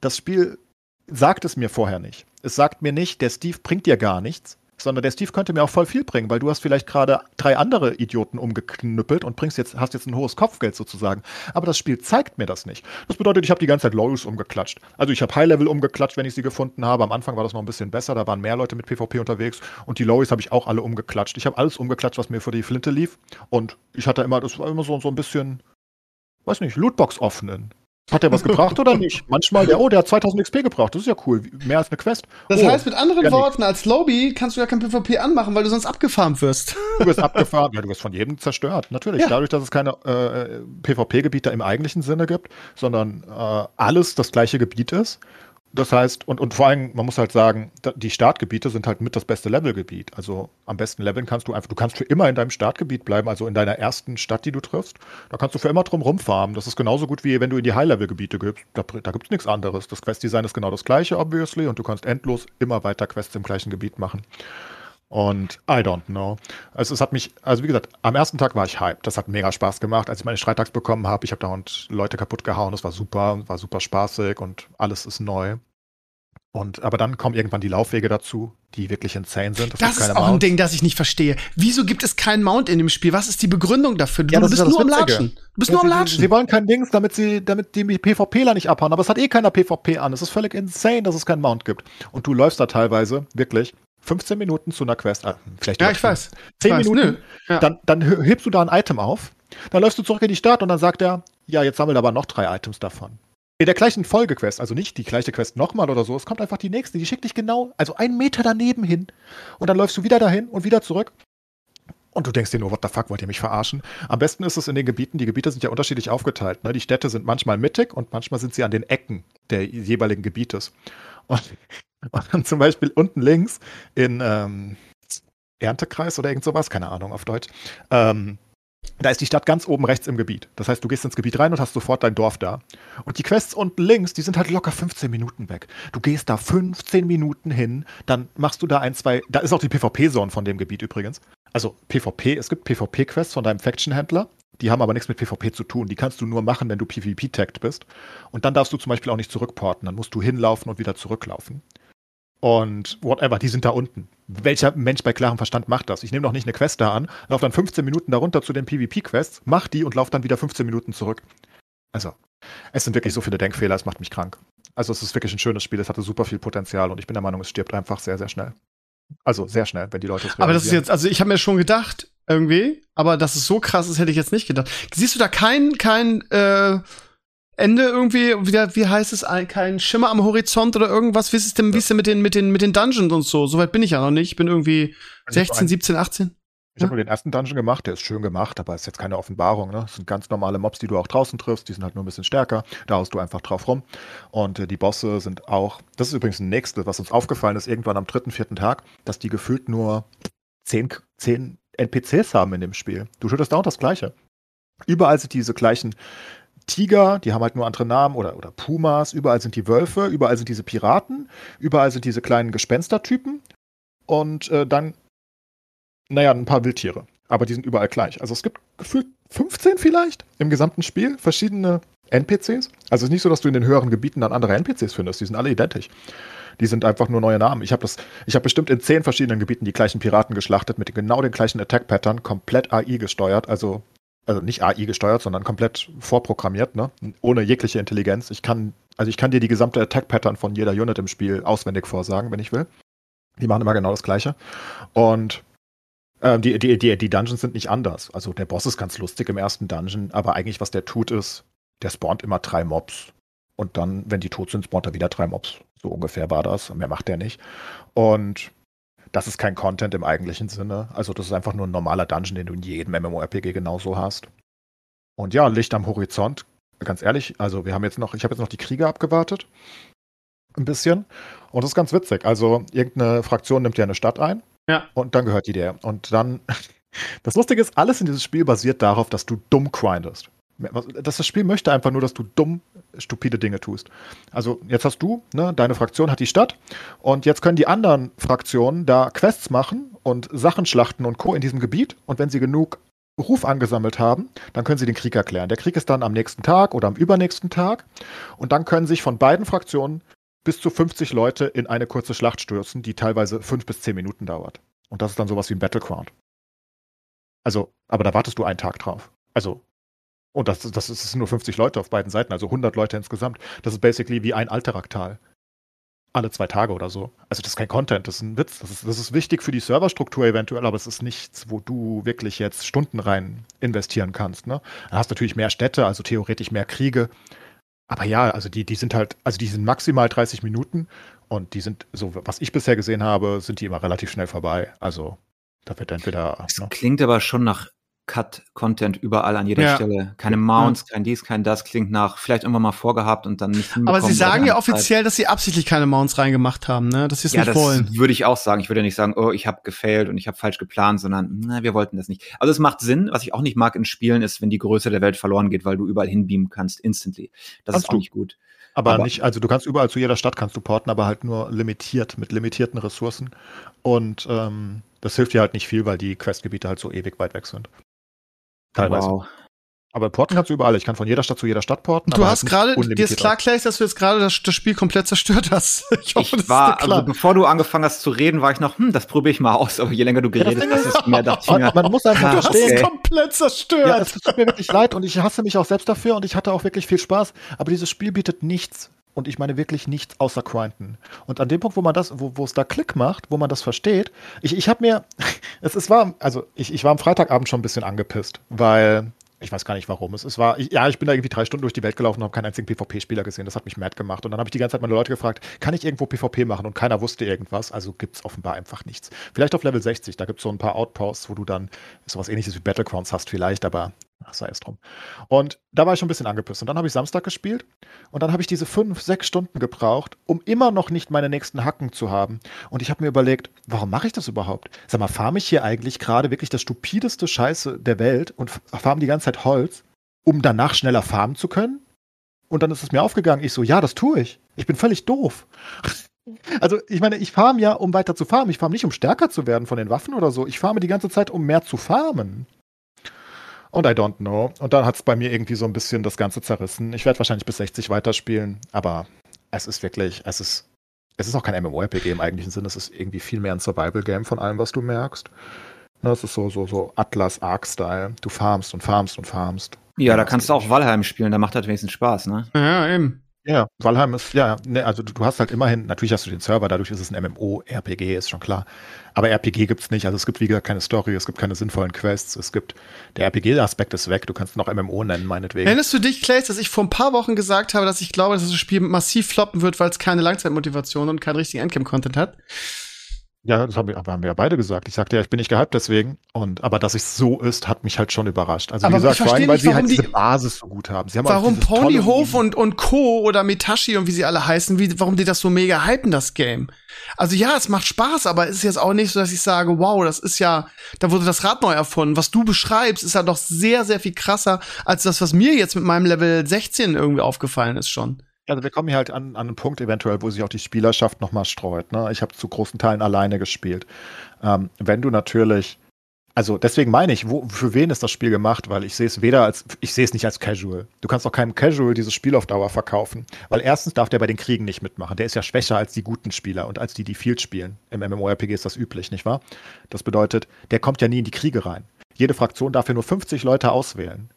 das Spiel sagt es mir vorher nicht. Es sagt mir nicht, der Steve bringt dir gar nichts, sondern der Steve könnte mir auch voll viel bringen, weil du hast vielleicht gerade drei andere Idioten umgeknüppelt und bringst jetzt, hast jetzt ein hohes Kopfgeld sozusagen. Aber das Spiel zeigt mir das nicht. Das bedeutet, ich habe die ganze Zeit Lows umgeklatscht. Also ich habe High-Level umgeklatscht, wenn ich sie gefunden habe. Am Anfang war das noch ein bisschen besser, da waren mehr Leute mit PvP unterwegs und die Lows habe ich auch alle umgeklatscht. Ich habe alles umgeklatscht, was mir für die Flinte lief. Und ich hatte immer, das war immer so, so ein bisschen, weiß nicht, Lootbox offenen. Hat der was gebracht oder nicht? Manchmal, der, oh, der hat 2000 XP gebracht. Das ist ja cool. Mehr als eine Quest. Das oh, heißt mit anderen ja, Worten, als Lobby kannst du ja kein PvP anmachen, weil du sonst abgefarmt wirst. Du wirst abgefahren, ja, du wirst von jedem zerstört. Natürlich, Ja. dadurch, dass es keine äh, PvP-Gebiete im eigentlichen Sinne gibt, sondern äh, alles das gleiche Gebiet ist. Das heißt, und, und vor allem, man muss halt sagen, da- die Startgebiete sind halt mit das beste Levelgebiet. Also am besten leveln kannst du einfach, du kannst für immer in deinem Startgebiet bleiben, also in deiner ersten Stadt, die du triffst. Da kannst du für immer drum rumfarmen. Das ist genauso gut wie wenn du in die High-Level-Gebiete gibst. Da, da gibt es nichts anderes. Das Quest-Design ist genau das gleiche, obviously, und du kannst endlos immer weiter Quests im gleichen Gebiet machen. Und I don't know. Also es hat mich, also wie gesagt, am ersten Tag war ich hyped. Das hat mega Spaß gemacht, als ich meine Streitags bekommen habe. Ich habe dauernd Leute kaputt gehauen. Das war super, war super spaßig und alles ist neu. Und aber dann kommen irgendwann die Laufwege dazu, die wirklich insane sind. Es Das ist keine auch ein Mounts. Ding, das ich nicht verstehe. Wieso gibt es keinen Mount in dem Spiel? Was ist die Begründung dafür? Du, Ja, du bist ja nur am. Latschen. Du bist Ja, nur am sie- Latschen. Sie wollen kein Dings, damit sie, damit die PvPler nicht abhauen. Aber es hat eh keiner PvP an. Es ist völlig insane, dass es keinen Mount gibt. Und du läufst da teilweise wirklich 15 Minuten zu einer Quest. Ah, vielleicht ja, ich weiß. 10 Ich weiß. Minuten. Ja. Dann, dann he- hebst du da ein Item auf, dann läufst du zurück in die Stadt und dann sagt er, ja, jetzt sammelt aber noch drei Items davon. In der gleichen Folgequest, also nicht die gleiche Quest nochmal oder so, es kommt einfach die nächste, die schickt dich genau, also einen Meter daneben hin und dann läufst du wieder dahin und wieder zurück. Und du denkst dir nur, what the fuck, wollt ihr mich verarschen? Am besten ist es in den Gebieten, die Gebiete sind ja unterschiedlich aufgeteilt. Ne? Die Städte sind manchmal mittig und manchmal sind sie an den Ecken der jeweiligen Gebietes. Und, und dann zum Beispiel unten links in ähm, Erntekreis oder irgend sowas, keine Ahnung auf Deutsch, ähm, da ist die Stadt ganz oben rechts im Gebiet. Das heißt, du gehst ins Gebiet rein und hast sofort dein Dorf da. Und die Quests unten links, die sind halt locker 15 Minuten weg. Du gehst da 15 Minuten hin, dann machst du da ein, zwei. Da ist auch die PvP-Zone von dem Gebiet übrigens. Also PvP, es gibt PvP-Quests von deinem Faction-Händler, die haben aber nichts mit PvP zu tun. Die kannst du nur machen, wenn du PvP-tagged bist. Und dann darfst du zum Beispiel auch nicht zurückporten. Dann musst du hinlaufen und wieder zurücklaufen. Und whatever, die sind da unten. Welcher Mensch bei klarem Verstand macht das? Ich nehme doch nicht eine Quest da an, laufe dann 15 Minuten darunter zu den PvP-Quests, mach die und laufe dann wieder 15 Minuten zurück. Also, es sind wirklich so viele Denkfehler, es macht mich krank. Also, es ist wirklich ein schönes Spiel, es hatte super viel Potenzial und ich bin der Meinung, es stirbt einfach sehr, sehr schnell. Also, sehr schnell, wenn die Leute es Aber das ist jetzt, also ich habe mir schon gedacht, irgendwie, aber dass es so krass ist, hätte ich jetzt nicht gedacht. Siehst du da kein, kein äh, Ende irgendwie, wie, wie heißt es, ein, kein Schimmer am Horizont oder irgendwas? Wie ist es denn, wie ist denn mit den, mit den, mit den Dungeons und so? Soweit bin ich ja noch nicht. Ich bin irgendwie Also ich 16, 17, 18. Ich habe nur den ersten Dungeon gemacht, der ist schön gemacht, aber ist jetzt keine Offenbarung. Ne? Das sind ganz normale Mobs, die du auch draußen triffst, die sind halt nur ein bisschen stärker. Da haust du einfach drauf rum. Und äh, die Bosse sind auch, das ist übrigens das nächste, was uns aufgefallen ist, irgendwann am dritten, vierten Tag, dass die gefühlt nur zehn, zehn NPCs haben in dem Spiel. Du schüttest auch das Gleiche. Überall sind diese gleichen Tiger, die haben halt nur andere Namen oder, oder Pumas, überall sind die Wölfe, überall sind diese Piraten, überall sind diese kleinen Gespenstertypen und äh, dann naja, ein paar Wildtiere. Aber die sind überall gleich. Also es gibt gefühlt 15 vielleicht im gesamten Spiel verschiedene NPCs. Also es ist nicht so, dass du in den höheren Gebieten dann andere NPCs findest. Die sind alle identisch. Die sind einfach nur neue Namen. Ich habe habe bestimmt in zehn verschiedenen Gebieten die gleichen Piraten geschlachtet mit genau den gleichen Attack-Pattern, komplett AI gesteuert, also also nicht AI gesteuert, sondern komplett vorprogrammiert, ne? Ohne jegliche Intelligenz. Ich kann, also ich kann dir die gesamte Attack-Pattern von jeder Unit im Spiel auswendig vorsagen, wenn ich will. Die machen immer genau das Gleiche. Und ähm, die, die, die, die Dungeons sind nicht anders. Also der Boss ist ganz lustig im ersten Dungeon, aber eigentlich, was der tut, ist, der spawnt immer drei Mobs. Und dann, wenn die tot sind, spawnt er wieder drei Mobs. So ungefähr war das. Mehr macht er nicht. Und das ist kein Content im eigentlichen Sinne. Also das ist einfach nur ein normaler Dungeon, den du in jedem MMORPG genauso hast. Und ja, Licht am Horizont. Ganz ehrlich, also wir haben jetzt noch, ich habe jetzt noch die Kriege abgewartet. Ein bisschen. Und das ist ganz witzig. Also irgendeine Fraktion nimmt ja eine Stadt ein. Ja. Und dann gehört die der. Und dann Das Lustige ist, alles in diesem Spiel basiert darauf, dass du dumm grindest. Das, das Spiel möchte einfach nur, dass du dumm, stupide Dinge tust. Also jetzt hast du, ne, deine Fraktion hat die Stadt und jetzt können die anderen Fraktionen da Quests machen und Sachen schlachten und Co. in diesem Gebiet und wenn sie genug Ruf angesammelt haben, dann können sie den Krieg erklären. Der Krieg ist dann am nächsten Tag oder am übernächsten Tag und dann können sich von beiden Fraktionen bis zu 50 Leute in eine kurze Schlacht stürzen, die teilweise fünf bis zehn Minuten dauert. Und das ist dann sowas wie ein Battleground. Also, aber da wartest du einen Tag drauf. Also, und das, das ist nur 50 Leute auf beiden Seiten, also 100 Leute insgesamt. Das ist basically wie ein Alteraktal. Alle zwei Tage oder so. Also das ist kein Content, das ist ein Witz. Das ist, das ist wichtig für die Serverstruktur eventuell, aber es ist nichts, wo du wirklich jetzt Stunden rein investieren kannst. Ne? Dann hast du natürlich mehr Städte, also theoretisch mehr Kriege. Aber ja, also die, die sind halt, also die sind maximal 30 Minuten und die sind, so was ich bisher gesehen habe, sind die immer relativ schnell vorbei. Also da wird entweder. Das ne? klingt aber schon nach Cut-Content überall an jeder ja. Stelle. Keine Mounts, ja. kein dies, kein das. Klingt nach vielleicht irgendwann mal vorgehabt und dann nicht Aber sie sagen ja offiziell, dass sie absichtlich keine Mounts reingemacht haben, ne? Dass sie es ja, nicht wollen. würde ich auch sagen. Ich würde ja nicht sagen, oh, ich habe gefailt und ich habe falsch geplant, sondern na, wir wollten das nicht. Also es macht Sinn. Was ich auch nicht mag in Spielen ist, wenn die Größe der Welt verloren geht, weil du überall hinbeamen kannst, instantly. Das kannst ist auch du. nicht gut. Aber, aber, nicht, also du kannst überall zu jeder Stadt kannst du porten, aber halt nur limitiert, mit limitierten Ressourcen. Und ähm, das hilft dir halt nicht viel, weil die Questgebiete halt so ewig weit weg sind. Teilweise. Wow. Aber porten kannst du überall. Ich kann von jeder Stadt zu jeder Stadt porten. Du hast gerade, dir ist klar, Clay, dass du jetzt gerade das, das, Spiel komplett zerstört hast. Ich hoffe, ich das war, ist klar. Also bevor du angefangen hast zu reden, war ich noch, hm, das probiere ich mal aus. Aber je länger du geredet hast, desto mehr dachte ich mir. Man muss einfach du verstehen. hast es komplett zerstört. Ja, es tut mir wirklich leid und ich hasse mich auch selbst dafür und ich hatte auch wirklich viel Spaß. Aber dieses Spiel bietet nichts und ich meine wirklich nichts außer Grinden. Und an dem Punkt, wo man das, wo, wo es da Klick macht, wo man das versteht, ich, ich habe mir, es, es war, also ich, ich war am Freitagabend schon ein bisschen angepisst, weil ich weiß gar nicht warum. Es, es war, ich, ja, ich bin da irgendwie drei Stunden durch die Welt gelaufen und habe keinen einzigen PvP-Spieler gesehen. Das hat mich mad gemacht. Und dann habe ich die ganze Zeit meine Leute gefragt, kann ich irgendwo PvP machen? Und keiner wusste irgendwas. Also gibt es offenbar einfach nichts. Vielleicht auf Level 60, da gibt es so ein paar Outposts, wo du dann sowas ähnliches wie Battlegrounds hast, vielleicht, aber ach, sei es drum. Und da war ich schon ein bisschen angepisst. Und dann habe ich Samstag gespielt und dann habe ich diese fünf, sechs Stunden gebraucht, um immer noch nicht meine nächsten Hacken zu haben. Und ich habe mir überlegt, warum mache ich das überhaupt? Sag mal, farme ich hier eigentlich gerade wirklich das stupideste Scheiße der Welt und farme die ganze Zeit Holz, um danach schneller farmen zu können? Und dann ist es mir aufgegangen. Ich so, ja, das tue ich. Ich bin völlig doof. Also, ich meine, ich farme ja, um weiter zu farmen. Ich farme nicht, um stärker zu werden von den Waffen oder so. Ich farme die ganze Zeit, um mehr zu farmen. Und I don't know. Und dann hat es bei mir irgendwie so ein bisschen das Ganze zerrissen. Ich werde wahrscheinlich bis 60 weiterspielen, aber es ist wirklich, es ist, es ist auch kein MMORPG im eigentlichen Sinne. Es ist irgendwie viel mehr ein Survival-Game von allem, was du merkst. Das ist so, so, so Atlas-Arc-Style. Du farmst und farmst und farmst. Ja, da kannst du auch Valheim spielen, da macht das wenigstens Spaß, ne? Ja, eben. Ja, Valheim ist, ja, ne, also du, du, hast halt immerhin, natürlich hast du den Server, dadurch ist es ein MMO, RPG, ist schon klar. Aber RPG gibt's nicht, also es gibt wie gesagt keine Story, es gibt keine sinnvollen Quests, es gibt, der RPG-Aspekt ist weg, du kannst noch MMO nennen, meinetwegen. Erinnerst du dich, Clay, dass ich vor ein paar Wochen gesagt habe, dass ich glaube, dass das Spiel massiv floppen wird, weil es keine Langzeitmotivation und keinen richtigen Endgame-Content hat? Ja, das haben wir, haben wir ja beide gesagt. Ich sagte ja, ich bin nicht gehypt deswegen. Und, aber dass es so ist, hat mich halt schon überrascht. Also, aber wie gesagt, vor allem, weil sie halt die, diese Basis so gut haben. Sie haben warum halt Ponyhof und, und Co. oder Mitashi und wie sie alle heißen, wie, warum die das so mega hypen, das Game? Also ja, es macht Spaß, aber es ist jetzt auch nicht so, dass ich sage, wow, das ist ja, da wurde das Rad neu erfunden. Was du beschreibst, ist ja doch sehr, sehr viel krasser als das, was mir jetzt mit meinem Level 16 irgendwie aufgefallen ist schon. Also wir kommen hier halt an, an einen Punkt eventuell, wo sich auch die Spielerschaft nochmal streut. Ne? Ich habe zu großen Teilen alleine gespielt. Ähm, wenn du natürlich, also deswegen meine ich, wo, für wen ist das Spiel gemacht? Weil ich sehe es weder als, ich sehe es nicht als Casual. Du kannst auch keinem Casual dieses Spiel auf Dauer verkaufen. Weil erstens darf der bei den Kriegen nicht mitmachen. Der ist ja schwächer als die guten Spieler und als die, die Field spielen. Im MMORPG ist das üblich, nicht wahr? Das bedeutet, der kommt ja nie in die Kriege rein. Jede Fraktion darf ja nur 50 Leute auswählen.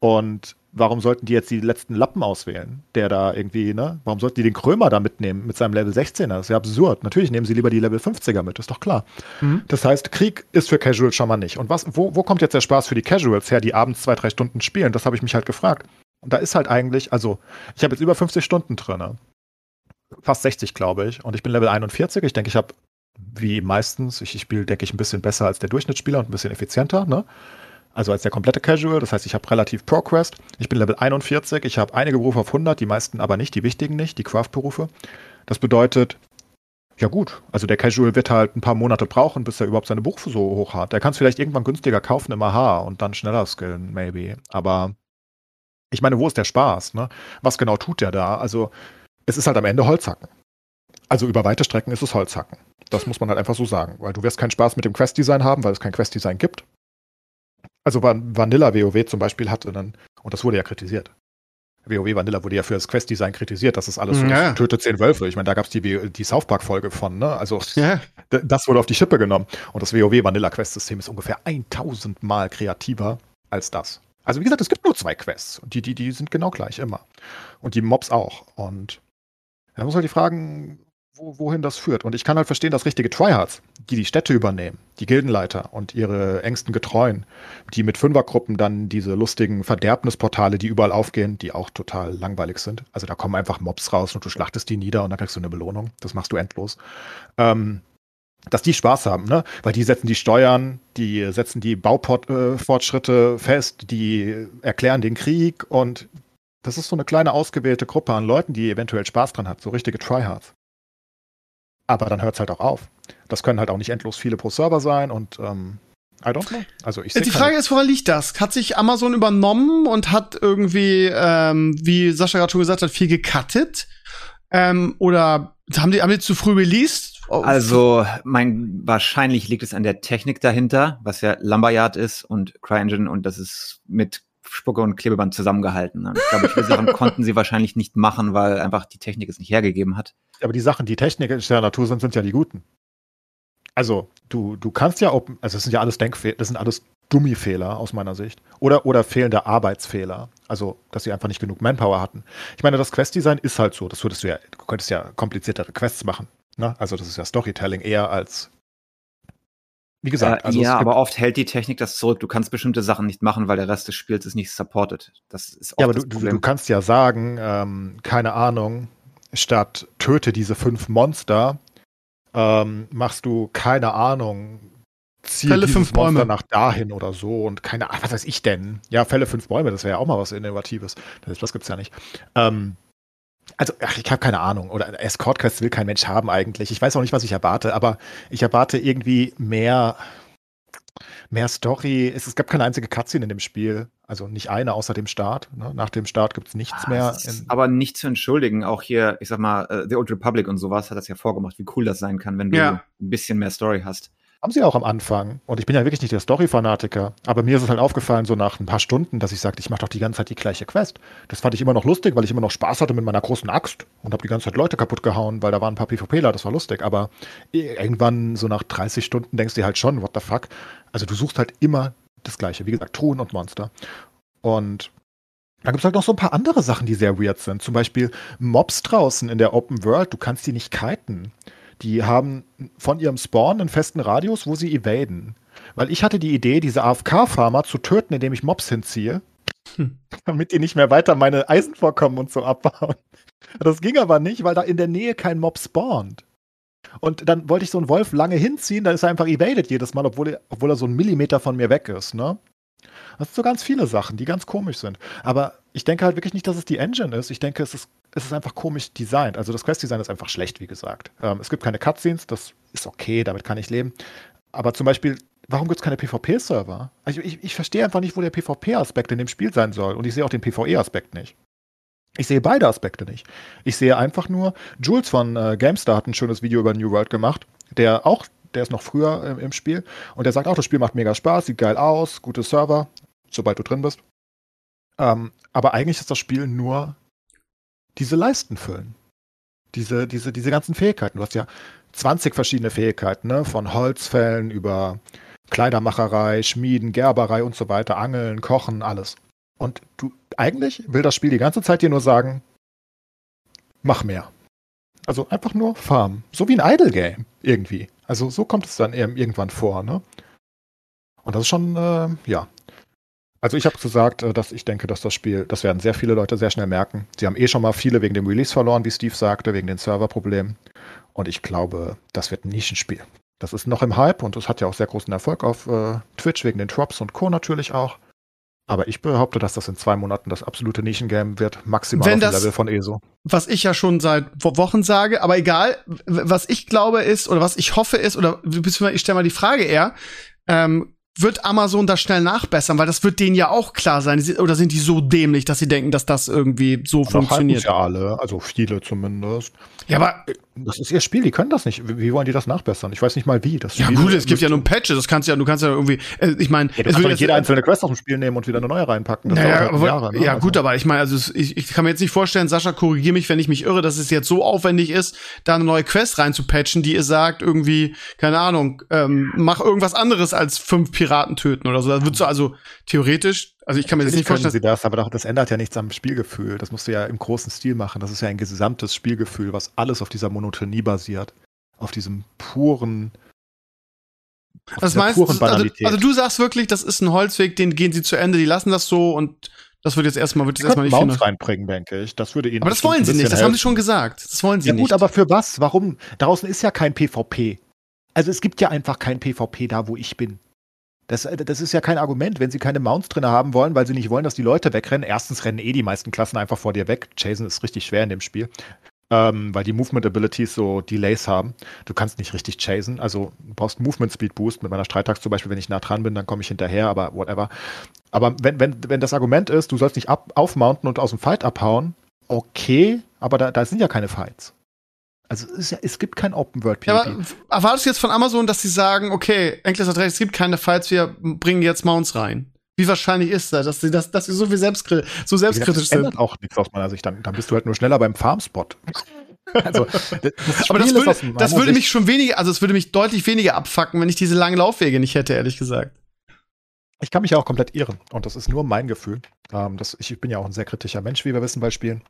Und warum sollten die jetzt die letzten Lappen auswählen, der da irgendwie, ne? Warum sollten die den Krömer da mitnehmen mit seinem Level 16er? Das ist ja absurd. Natürlich nehmen sie lieber die Level 50er mit, ist doch klar. Mhm. Das heißt, Krieg ist für Casuals schon mal nicht. Und was, wo, wo kommt jetzt der Spaß für die Casuals her, die abends zwei, drei Stunden spielen? Das habe ich mich halt gefragt. Und da ist halt eigentlich, also, ich habe jetzt über 50 Stunden drin. Ne? Fast 60, glaube ich. Und ich bin Level 41. Ich denke, ich habe, wie meistens, ich, ich spiele, denke ich, ein bisschen besser als der Durchschnittsspieler und ein bisschen effizienter, ne? Also als der komplette Casual. Das heißt, ich habe relativ Progressed. Ich bin Level 41. Ich habe einige Berufe auf 100, die meisten aber nicht, die wichtigen nicht, die Craft-Berufe. Das bedeutet, Ja gut, also der Casual wird halt ein paar Monate brauchen, bis er überhaupt seine Buch so hoch hat. Der kann es vielleicht irgendwann günstiger kaufen im AHA und dann schneller skillen, maybe. Aber ich meine, wo ist der Spaß? Ne? Was genau tut der da? Also es ist halt am Ende Holzhacken. Also über weite Strecken ist es Holzhacken. Das muss man halt einfach so sagen, weil du wirst keinen Spaß mit dem Quest-Design haben, weil es kein Quest-Design gibt. Also Vanilla WoW zum Beispiel hatte dann, und das wurde ja kritisiert, WoW Vanilla wurde ja für das Quest-Design kritisiert, dass es alles so Ja. tötet zehn Wölfe. Ich meine, da gab es die, die South Park-Folge von, ne? Also Ja. das wurde auf die Schippe genommen. Und das WoW Vanilla Quest-System ist ungefähr 1000 Mal kreativer als das. Also wie gesagt, es gibt nur zwei Quests. Und die, die, die sind genau gleich immer. Und die Mobs auch. Und da muss man halt die fragen, wo, wohin das führt. Und ich kann halt verstehen, dass richtige Tryhards, die die Städte übernehmen, die Gildenleiter und ihre engsten Getreuen, die mit Fünfergruppen dann diese lustigen Verderbnisportale, die überall aufgehen, die auch total langweilig sind. Also da kommen einfach Mobs raus und du schlachtest die nieder und dann kriegst du eine Belohnung. Das machst du endlos. Ähm, dass die Spaß haben, ne? Weil die setzen die Steuern, die setzen die Baufortschritte fest, die erklären den Krieg und das ist so eine kleine ausgewählte Gruppe an Leuten, die eventuell Spaß dran hat, so richtige Tryhards. Aber dann hört es halt auch auf. Das können halt auch nicht endlos viele pro Server sein und ähm, I don't know. Also ich seh Die keine- Frage ist, woran liegt das? Hat sich Amazon übernommen und hat irgendwie, ähm, wie Sascha gerade schon gesagt hat, viel gecuttet? Ähm, oder haben die, haben die zu früh released? Oh, Also, mein, wahrscheinlich liegt es an der Technik dahinter, was ja Lumberyard ist und CryEngine und das ist mit Spucke und Klebeband zusammengehalten. Ich glaube, viele Sachen konnten sie wahrscheinlich nicht machen, weil einfach die Technik es nicht hergegeben hat. Aber die Sachen, die technischer Natur sind, sind ja die guten. Also, du, du kannst ja Open, also das sind ja alles Denkfehler, das sind alles Dummifehler aus meiner Sicht. Oder, oder fehlende Arbeitsfehler. Also, dass sie einfach nicht genug Manpower hatten. Ich meine, das Quest-Design ist halt so. Das würdest du ja, du könntest ja kompliziertere Quests machen. Ne? Also, das ist ja Storytelling eher als. Wie gesagt, äh, also ja, es aber oft hält die Technik das zurück. Du kannst bestimmte Sachen nicht machen, weil der Rest des Spiels ist nicht supported. Das ist oft ja, aber das du, du, Problem. du kannst ja sagen, ähm, keine Ahnung, statt töte diese fünf Monster, ähm, machst du, keine Ahnung, zieh Fälle fünf Monster Bäume. nach dahin oder so und keine Ahnung, was weiß ich denn? Ja, Fälle fünf Bäume, das wäre ja auch mal was Innovatives. Das, das gibt's ja nicht. Ähm, also, ach, ich habe keine Ahnung. Oder Escort Quest will kein Mensch haben eigentlich. Ich weiß auch nicht, was ich erwarte, aber ich erwarte irgendwie mehr, mehr Story. Es, es gab keine einzige Cutscene in dem Spiel. Also nicht eine außer dem Start. Ne? Nach dem Start gibt's nichts Ah, mehr. es aber nicht zu entschuldigen. Auch hier, ich sag mal, äh, The Old Republic und sowas hat das ja vorgemacht, wie cool das sein kann, wenn du Ja. ein bisschen mehr Story hast. Haben sie auch am Anfang. Und ich bin ja wirklich nicht der Story-Fanatiker. Aber mir ist es halt aufgefallen, so nach ein paar Stunden, dass ich sagte, ich mache doch die ganze Zeit die gleiche Quest. Das fand ich immer noch lustig, weil ich immer noch Spaß hatte mit meiner großen Axt und habe die ganze Zeit Leute kaputt gehauen, weil da waren ein paar PvPler, das war lustig. Aber irgendwann, so nach 30 Stunden, denkst du halt schon, what the fuck? Also du suchst halt immer das Gleiche. Wie gesagt, Truhen und Monster. Und dann gibt es halt noch so ein paar andere Sachen, die sehr weird sind. Zum Beispiel Mobs draußen in der Open World, du kannst die nicht kiten. Die haben von ihrem Spawn einen festen Radius, wo sie evaden. Weil ich hatte die Idee, diese AFK-Farmer zu töten, indem ich Mobs hinziehe, Hm. damit die nicht mehr weiter meine Eisenvorkommen und so abbauen. Das ging aber nicht, weil da in der Nähe kein Mob spawnt. Und dann wollte ich so einen Wolf lange hinziehen, dann ist er einfach evaded jedes Mal, obwohl er, obwohl er so einen Millimeter von mir weg ist, ne? Das sind so ganz viele Sachen, die ganz komisch sind. Aber ich denke halt wirklich nicht, dass es die Engine ist. Ich denke, es ist, es ist einfach komisch designt. Also das Quest-Design ist einfach schlecht, wie gesagt. Ähm, es gibt keine Cutscenes, das ist okay, damit kann ich leben. Aber zum Beispiel, warum gibt es keine PvP-Server? Also ich, ich verstehe einfach nicht, wo der PvP-Aspekt in dem Spiel sein soll. Und ich sehe auch den PvE-Aspekt nicht. Ich sehe beide Aspekte nicht. Ich sehe einfach nur, Jules von äh, GameStar hat ein schönes Video über New World gemacht, der auch, der ist noch früher äh, im Spiel und der sagt auch, das Spiel macht mega Spaß, sieht geil aus, gute Server, sobald du drin bist. Ähm, aber eigentlich ist das Spiel nur diese Leisten füllen. Diese, diese, diese ganzen Fähigkeiten. Du hast ja 20 verschiedene Fähigkeiten, ne? Von Holzfällen über Kleidermacherei, Schmieden, Gerberei und so weiter, Angeln, Kochen, alles. Und du, eigentlich will das Spiel die ganze Zeit dir nur sagen, mach mehr. Also einfach nur Farm. So wie ein Idle-Game irgendwie. Also so kommt es dann eben irgendwann vor, ne? Und das ist schon, äh, ja. Also ich habe gesagt, äh, dass ich denke, dass das Spiel, das werden sehr viele Leute sehr schnell merken. Sie haben eh schon mal viele wegen dem Release verloren, wie Steve sagte, wegen den Serverproblemen. Und ich glaube, das wird ein Nischenspiel. Das ist noch im Hype und es hat ja auch sehr großen Erfolg auf äh, Twitch wegen den Drops und Co. natürlich auch. Aber ich behaupte, dass das in zwei Monaten das absolute Nischengame wird, maximal Wenn auf das- Level von ESO. was ich ja schon seit Wo- Wochen sage, aber egal, was ich glaube ist oder was ich hoffe ist oder beziehungsweise ich stelle mal die Frage eher, ähm, wird Amazon das schnell nachbessern, weil das wird denen ja auch klar sein, oder sind die so dämlich, dass sie denken, dass das irgendwie so halten funktioniert? ja alle, also viele zumindest. Ja, aber Das ist ihr Spiel, die können das nicht. Wie, wie wollen die das nachbessern? Ich weiß nicht mal wie. Das ja Spiel gut, es gibt ja nur Patches, das kannst du ja, du kannst ja irgendwie, äh, ich meine, Ja, du kannst nicht jede einzelne Quest aus dem Spiel nehmen und wieder eine neue reinpacken. Das Naja, halt aber, Jahre, ne? ja Also- gut, aber ich meine, also ich, ich kann mir jetzt nicht vorstellen, Sascha, korrigier mich, wenn ich mich irre, dass es jetzt so aufwendig ist, da eine neue Quest reinzupatchen, die ihr sagt, irgendwie, keine Ahnung, ähm, mach irgendwas anderes als fünf Piraten töten oder so. Da würdest du also theoretisch, also ich kann mir das nicht vorstellen. sie das, aber doch, das ändert ja nichts am Spielgefühl. Das musst du ja im großen Stil machen. Das ist ja ein gesamtes Spielgefühl, was alles auf dieser Monotonie basiert. Auf diesem puren, Das meinst, also, also du sagst wirklich, das ist ein Holzweg, den gehen sie zu Ende, die lassen das so und das wird jetzt erstmal, wird jetzt erstmal nicht viel. reinbringen, denke ich. Das würde ihnen Aber das wollen sie nicht, das haben sie schon gesagt. Das wollen sie Ja nicht. gut, aber für was? Warum? Draußen ist ja kein PvP. Also es gibt ja einfach kein PvP da, wo ich bin. Das, äh, das ist ja kein Argument, wenn sie keine Mounts drin haben wollen, weil sie nicht wollen, dass die Leute wegrennen. Erstens rennen eh die meisten Klassen einfach vor dir weg. Chasen ist richtig schwer in dem Spiel. Ähm, weil die Movement Abilities so Delays haben. Du kannst nicht richtig chasen. Also du brauchst Movement Speed Boost. Mit meiner Streitaxt zum Beispiel, wenn ich nah dran bin, dann komme ich hinterher, aber whatever. Aber wenn, wenn, wenn das Argument ist, du sollst nicht ab, aufmounten und aus dem Fight abhauen, okay, aber da, da sind ja keine Fights. Also es, ja, es gibt kein Open World PvP. Ja, aber erwartest du jetzt von Amazon, dass sie sagen, okay, Endless hat recht, es gibt keine Fights, wir bringen jetzt Mounts rein? Wie wahrscheinlich ist das, dass sie, das, dass sie so viel selbstkri so selbstkritisch das ändert sind? auch nichts aus meiner Sicht. Dann, dann bist du halt nur schneller beim Farmspot. also, das, das Aber das würde, das würde mich schon weniger, also es würde mich deutlich weniger abfacken, wenn ich diese langen Laufwege nicht hätte, ehrlich gesagt. Ich kann mich ja auch komplett irren. Und das ist nur mein Gefühl. Ähm, das, ich bin ja auch ein sehr kritischer Mensch, wie wir wissen bei Spielen.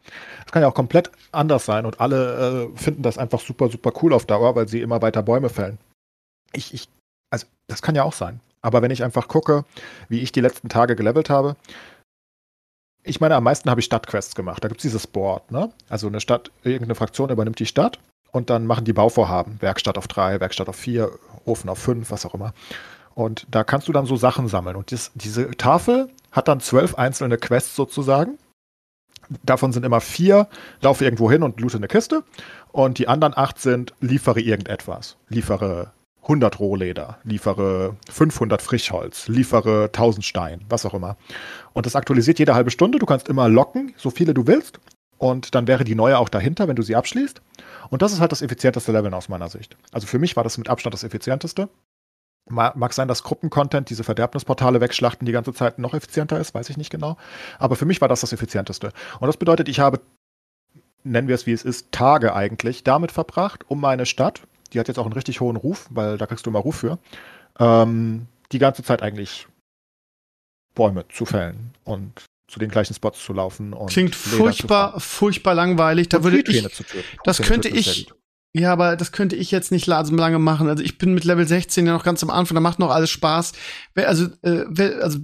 Es kann ja auch komplett anders sein und alle äh, finden das einfach super, super cool auf Dauer, weil sie immer weiter Bäume fällen. Ich, ich, also, das kann ja auch sein. Aber wenn ich einfach gucke, wie ich die letzten Tage gelevelt habe, ich meine, am meisten habe ich Stadtquests gemacht. Da gibt es dieses Board, ne? Also eine Stadt, irgendeine Fraktion übernimmt die Stadt und dann machen die Bauvorhaben. Werkstatt auf drei, Werkstatt auf vier, Ofen auf fünf, was auch immer. Und da kannst du dann so Sachen sammeln. Und das, diese Tafel hat dann zwölf einzelne Quests sozusagen. Davon sind immer vier, laufe irgendwo hin und loote eine Kiste. Und die anderen acht sind, liefere irgendetwas. Liefere 100 Rohleder, liefere 500 Frischholz, liefere 1000 Stein, was auch immer. Und das aktualisiert jede halbe Stunde. Du kannst immer locken, so viele du willst. Und dann wäre die neue auch dahinter, wenn du sie abschließt. Und das ist halt das effizienteste Leveln aus meiner Sicht. Also für mich war das mit Abstand das effizienteste. Ma- Mag sein, dass Gruppencontent, diese Verderbnisportale wegschlachten, die ganze Zeit noch effizienter ist, weiß ich nicht genau. Aber für mich war das das effizienteste. Und das bedeutet, ich habe, nennen wir es wie es ist, Tage eigentlich damit verbracht, um meine Stadt, die hat jetzt auch einen richtig hohen Ruf, weil da kriegst du immer Ruf für, ähm, die ganze Zeit eigentlich Bäume zu fällen und zu den gleichen Spots zu laufen. Und Klingt Leder furchtbar, furchtbar langweilig. Da würde ich, das könnte ich-. Ja, aber das könnte ich jetzt nicht so lange machen. Also ich bin mit Level 16 ja noch ganz am Anfang, da macht noch alles Spaß. Also, äh, also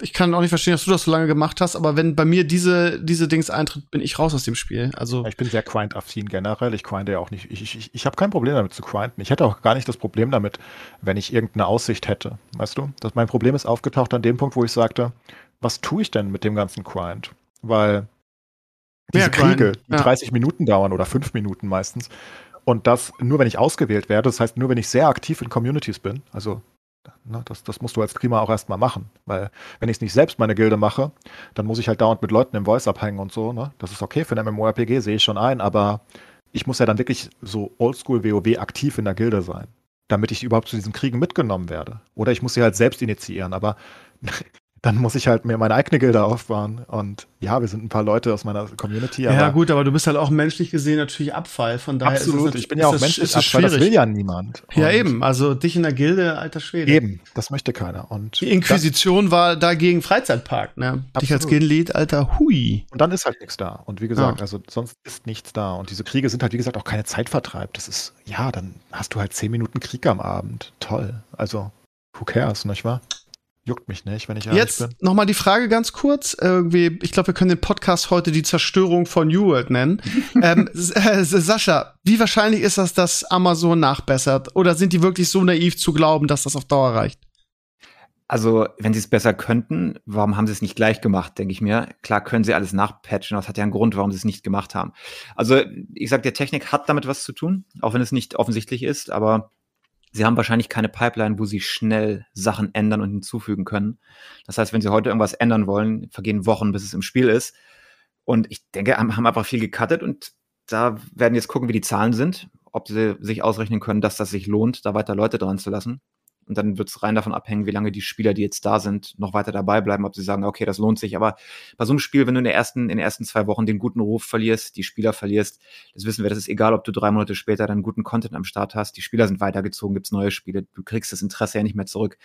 ich kann auch nicht verstehen, dass du das so lange gemacht hast, aber wenn bei mir diese, diese Dings eintritt, bin ich raus aus dem Spiel. Also, Ich bin sehr Grind-affin generell. Ich grinde ja auch nicht. Ich, ich, ich habe kein Problem damit zu grinden. Ich hätte auch gar nicht das Problem damit, wenn ich irgendeine Aussicht hätte. Weißt du? Das, mein Problem ist aufgetaucht an dem Punkt, wo ich sagte, was tue ich denn mit dem ganzen Grind? Weil diese grinden, Kriege, die ja. 30 Minuten dauern oder 5 Minuten meistens. Und das nur, wenn ich ausgewählt werde. Das heißt, nur, wenn ich sehr aktiv in Communities bin. Also, ne, das, das musst du als Prima auch erstmal machen. Weil, wenn ich es nicht selbst meine Gilde mache, dann muss ich halt dauernd mit Leuten im Voice abhängen und so. Ne? Das ist okay für ein MMORPG, sehe ich schon ein. Aber ich muss ja dann wirklich so oldschool WoW aktiv in der Gilde sein. Damit ich überhaupt zu diesen Kriegen mitgenommen werde. Oder ich muss sie halt selbst initiieren. Aber dann muss ich halt mir meine eigene Gilde aufbauen. Und ja, wir sind ein paar Leute aus meiner Community. ja, gut, aber du bist halt auch menschlich gesehen natürlich Abfall. Von daher Absolut, ist es, ich bin ja auch menschlich Abfall, das will schwierig. ja niemand. Ja, Und eben. Also dich in der Gilde, alter Schwede. Eben, das möchte keiner. Und Die Inquisition war dagegen Freizeitpark, ne? Dich als. Gildenlied, alter Hui. Und dann ist halt nichts da. Und wie gesagt, Ja. also sonst ist nichts da. Und diese Kriege sind halt, wie gesagt, auch keine Zeitvertreib. Das ist, ja, dann hast du halt zehn Minuten Krieg am Abend. Toll. Also, who cares, nicht wahr? Juckt mich nicht, wenn ich ehrlich Jetzt bin. noch mal die Frage ganz kurz. Irgendwie, ich glaube, wir können den Podcast heute die Zerstörung von New World nennen. ähm, äh, Sascha, wie wahrscheinlich ist das, dass Amazon nachbessert? Oder sind die wirklich so naiv zu glauben, dass das auf Dauer reicht? Also, wenn sie es besser könnten, warum haben sie es nicht gleich gemacht, denke ich mir. Klar können sie alles nachpatchen, das hat ja einen Grund, warum sie es nicht gemacht haben. Also, ich sag, der Technik hat damit was zu tun, auch wenn es nicht offensichtlich ist, aber sie haben wahrscheinlich keine Pipeline, wo sie schnell Sachen ändern und hinzufügen können. Das heißt, wenn sie heute irgendwas ändern wollen, vergehen Wochen, bis es im Spiel ist. Und ich denke, haben einfach viel gecuttet und da werden jetzt gucken, wie die Zahlen sind, ob sie sich ausrechnen können, dass das sich lohnt, da weiter Leute dran zu lassen. Und dann wird es rein davon abhängen, wie lange die Spieler, die jetzt da sind, noch weiter dabei bleiben, ob sie sagen, okay, das lohnt sich. Aber bei so einem Spiel, wenn du in, der ersten, in den ersten zwei Wochen den guten Ruf verlierst, die Spieler verlierst, das wissen wir, das ist egal, ob du drei Monate später dann guten Content am Start hast. Die Spieler sind weitergezogen, gibt's neue Spiele, du kriegst das Interesse ja nicht mehr zurück.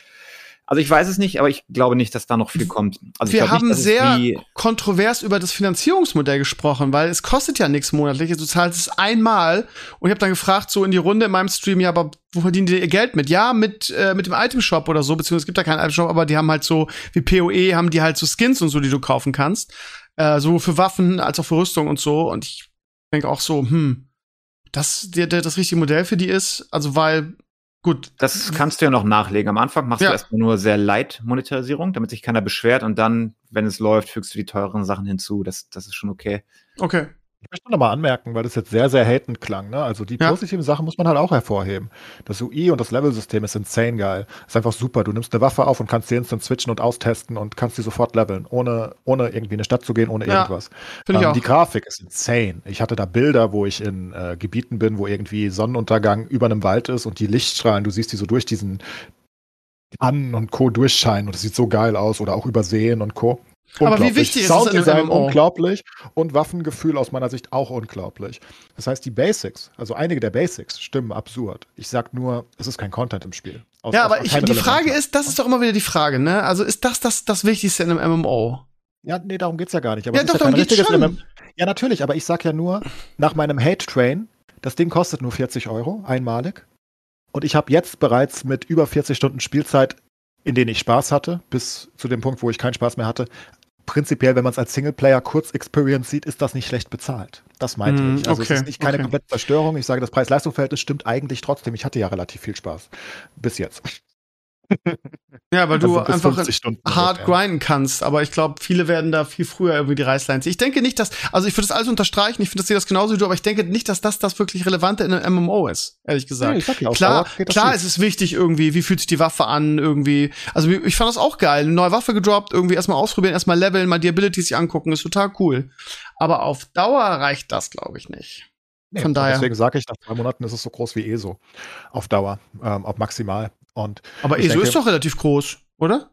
Also ich weiß es nicht, aber ich glaube nicht, dass da noch viel kommt. Also wir haben nicht, sehr kontrovers über das Finanzierungsmodell gesprochen, weil es kostet ja nichts monatlich. Du zahlst es einmal und ich habe dann gefragt, so in die Runde in meinem Stream, ja, aber wo verdienen die ihr Geld mit? Ja, mit, äh, mit dem Itemshop oder so, beziehungsweise es gibt da keinen Itemshop, aber die haben halt so, wie PoE, haben die halt so Skins und so, die du kaufen kannst. Äh, so für Waffen als auch für Rüstung und so. Und ich denke auch so, hm, das der, der, das richtige Modell für die ist. Also, weil Gut. Das kannst du ja noch nachlegen. Am Anfang machst ja. du erstmal nur sehr light Monetarisierung, damit sich keiner beschwert und dann, wenn es läuft, fügst du die teureren Sachen hinzu. Das, das ist schon okay. Okay. Ich möchte noch mal anmerken, weil das jetzt sehr, sehr hatend klang. Ne? Also die ja. positiven Sachen muss man halt auch hervorheben. Das UI und das Level-System ist insane geil. Ist einfach super. Du nimmst eine Waffe auf und kannst sie instant switchen und austesten und kannst sie sofort leveln, ohne, ohne irgendwie in eine Stadt zu gehen, ohne ja. irgendwas. Ähm, die Grafik ist insane. Ich hatte da Bilder, wo ich in äh, Gebieten bin, wo irgendwie Sonnenuntergang über einem Wald ist und die Lichtstrahlen, du siehst die so durch diesen An und Co. durchscheinen und das sieht so geil aus oder auch übersehen und Co. Aber wie wichtig ist Sounddesign es in unglaublich und Waffengefühl aus meiner Sicht auch unglaublich. Das heißt, die Basics, also einige der Basics stimmen absurd. Ich sag nur, es ist kein Content im Spiel. Aus, ja, aber ich, die Frage ist, das ist doch immer wieder die Frage, ne? Also ist das das, das Wichtigste in einem MMO? Ja, nee, darum geht's ja gar nicht. Aber ja, doch, ja darum geht's schon. MMO. Ja, natürlich, aber ich sag ja nur, nach meinem Hate-Train, das Ding kostet nur 40 Euro, einmalig. Und ich habe jetzt bereits mit über 40 Stunden Spielzeit in denen ich Spaß hatte, bis zu dem Punkt, wo ich keinen Spaß mehr hatte, prinzipiell, wenn man es als Singleplayer kurz Experience sieht, ist das nicht schlecht bezahlt. Das meinte mm, ich. Also okay, es ist nicht keine okay. komplette Zerstörung. Ich sage, das Preis-Leistung-Verhältnis stimmt eigentlich trotzdem. Ich hatte ja relativ viel Spaß. Bis jetzt. Ja, weil du einfach hart grinden kannst, aber ich glaube, viele werden da viel früher irgendwie die Reißleine ziehen. Ich denke nicht, dass, also ich würde das alles unterstreichen, ich finde das, das genauso wie du, aber ich denke nicht, dass das das wirklich Relevante in einem MMO ist, ehrlich gesagt. Ja, klar, klar ist es wichtig irgendwie, wie fühlt sich die Waffe an, irgendwie. Also ich fand das auch geil, eine neue Waffe gedroppt, irgendwie erstmal ausprobieren, erstmal leveln, mal die Abilities sich angucken, ist total cool. Aber auf Dauer reicht das, glaube ich, nicht. Nee, Von daher. Deswegen sage ich, nach zwei Monaten ist es so groß wie ESO. Auf Dauer, ähm, auf maximal. Und Aber ESO denke, ist doch relativ groß, oder?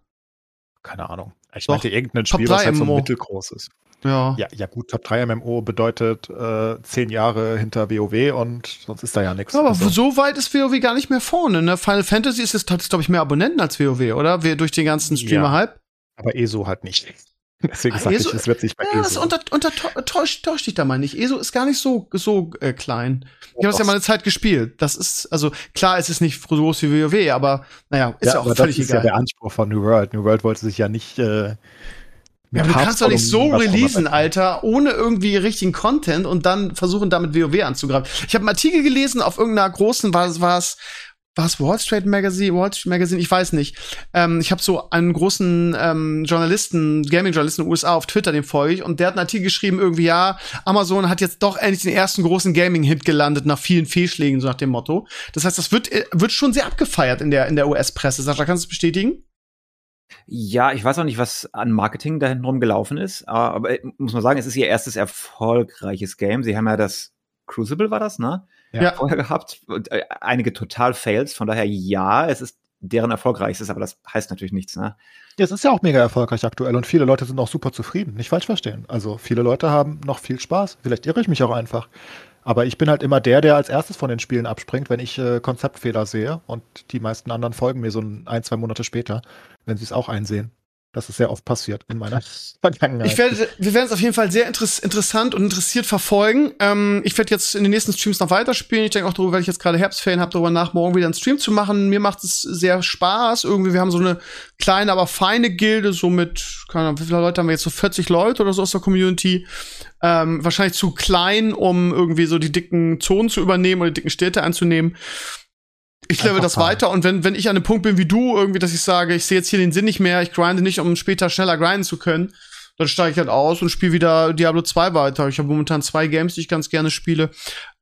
Keine Ahnung. Ich doch, meinte irgendein Spiel, was halt so mittelgroß ist. Ja. ja. Ja, gut, Top 3 MMO bedeutet äh, zehn Jahre hinter WoW und sonst ist da ja nichts. Aber also. so weit ist WoW gar nicht mehr vorne. Ne? Final Fantasy ist jetzt, glaube ich, mehr Abonnenten als WoW, oder? Wir, durch den ganzen Streamer-Hype. Ja, aber ESO halt nicht. Deswegen sage ich, es wird sich bei ja, ESO. Das unter, unter, täuscht, täuscht dich da mal nicht. ESO ist gar nicht so, so äh, klein. Ich habe es ja mal eine Zeit gespielt. Das ist, also klar, es ist nicht so groß wie WoW, aber naja, ist ja, ja auch völlig das egal. ist ja der Anspruch von New World. New World wollte sich ja nicht äh, ja, aber du kannst doch nicht so releasen, Alter, ohne irgendwie richtigen Content und dann versuchen, damit WoW anzugreifen. Ich habe einen Artikel gelesen auf irgendeiner großen, war es war es Wall Street Magazine, Wall Street Magazine, ich weiß nicht. Ähm, ich habe so einen großen ähm, Journalisten, Gaming-Journalisten in den USA auf Twitter, den folge ich, und der hat einen Artikel geschrieben, irgendwie, ja, Amazon hat jetzt doch endlich den ersten großen Gaming-Hit gelandet nach vielen Fehlschlägen, so nach dem Motto. Das heißt, das wird, äh, wird schon sehr abgefeiert in der, in der US-Presse. Sascha, kannst du es bestätigen? Ja, ich weiß auch nicht, was an Marketing da hinten gelaufen ist, aber äh, muss man sagen, es ist ihr erstes erfolgreiches Game. Sie haben ja das Crucible war das, ne? Ja. vorher gehabt. Und, äh, einige total Fails. Von daher, ja, es ist deren erfolgreichstes, aber das heißt natürlich nichts, ne? Ja, es ist ja auch mega erfolgreich aktuell und viele Leute sind auch super zufrieden. Nicht falsch verstehen. Also viele Leute haben noch viel Spaß. Vielleicht irre ich mich auch einfach. Aber ich bin halt immer der, der als erstes von den Spielen abspringt, wenn ich äh, Konzeptfehler sehe. Und die meisten anderen folgen mir so ein, ein zwei Monate später, wenn sie es auch einsehen. Das ist sehr oft passiert in meiner Vergangenheit. Ich werde, wir werden es auf jeden Fall sehr interess interessant und interessiert verfolgen. Ähm, ich werde jetzt in den nächsten Streams noch weiterspielen. Ich denke auch darüber, weil ich jetzt gerade Herbstferien habe, darüber nach, morgen wieder einen Stream zu machen. Mir macht es sehr Spaß. Irgendwie, wir haben so eine kleine, aber feine Gilde, so mit, keine Ahnung, wie viele Leute haben wir jetzt? So 40 Leute oder so aus der Community. Ähm, wahrscheinlich zu klein, um irgendwie so die dicken Zonen zu übernehmen oder die dicken Städte anzunehmen ich level das fahren. weiter und wenn, wenn ich an einem Punkt bin wie du, irgendwie, dass ich sage, ich sehe jetzt hier den Sinn nicht mehr, ich grinde nicht, um später schneller grinden zu können, dann steige ich halt aus und spiele wieder Diablo 2 weiter. Ich habe momentan zwei Games, die ich ganz gerne spiele.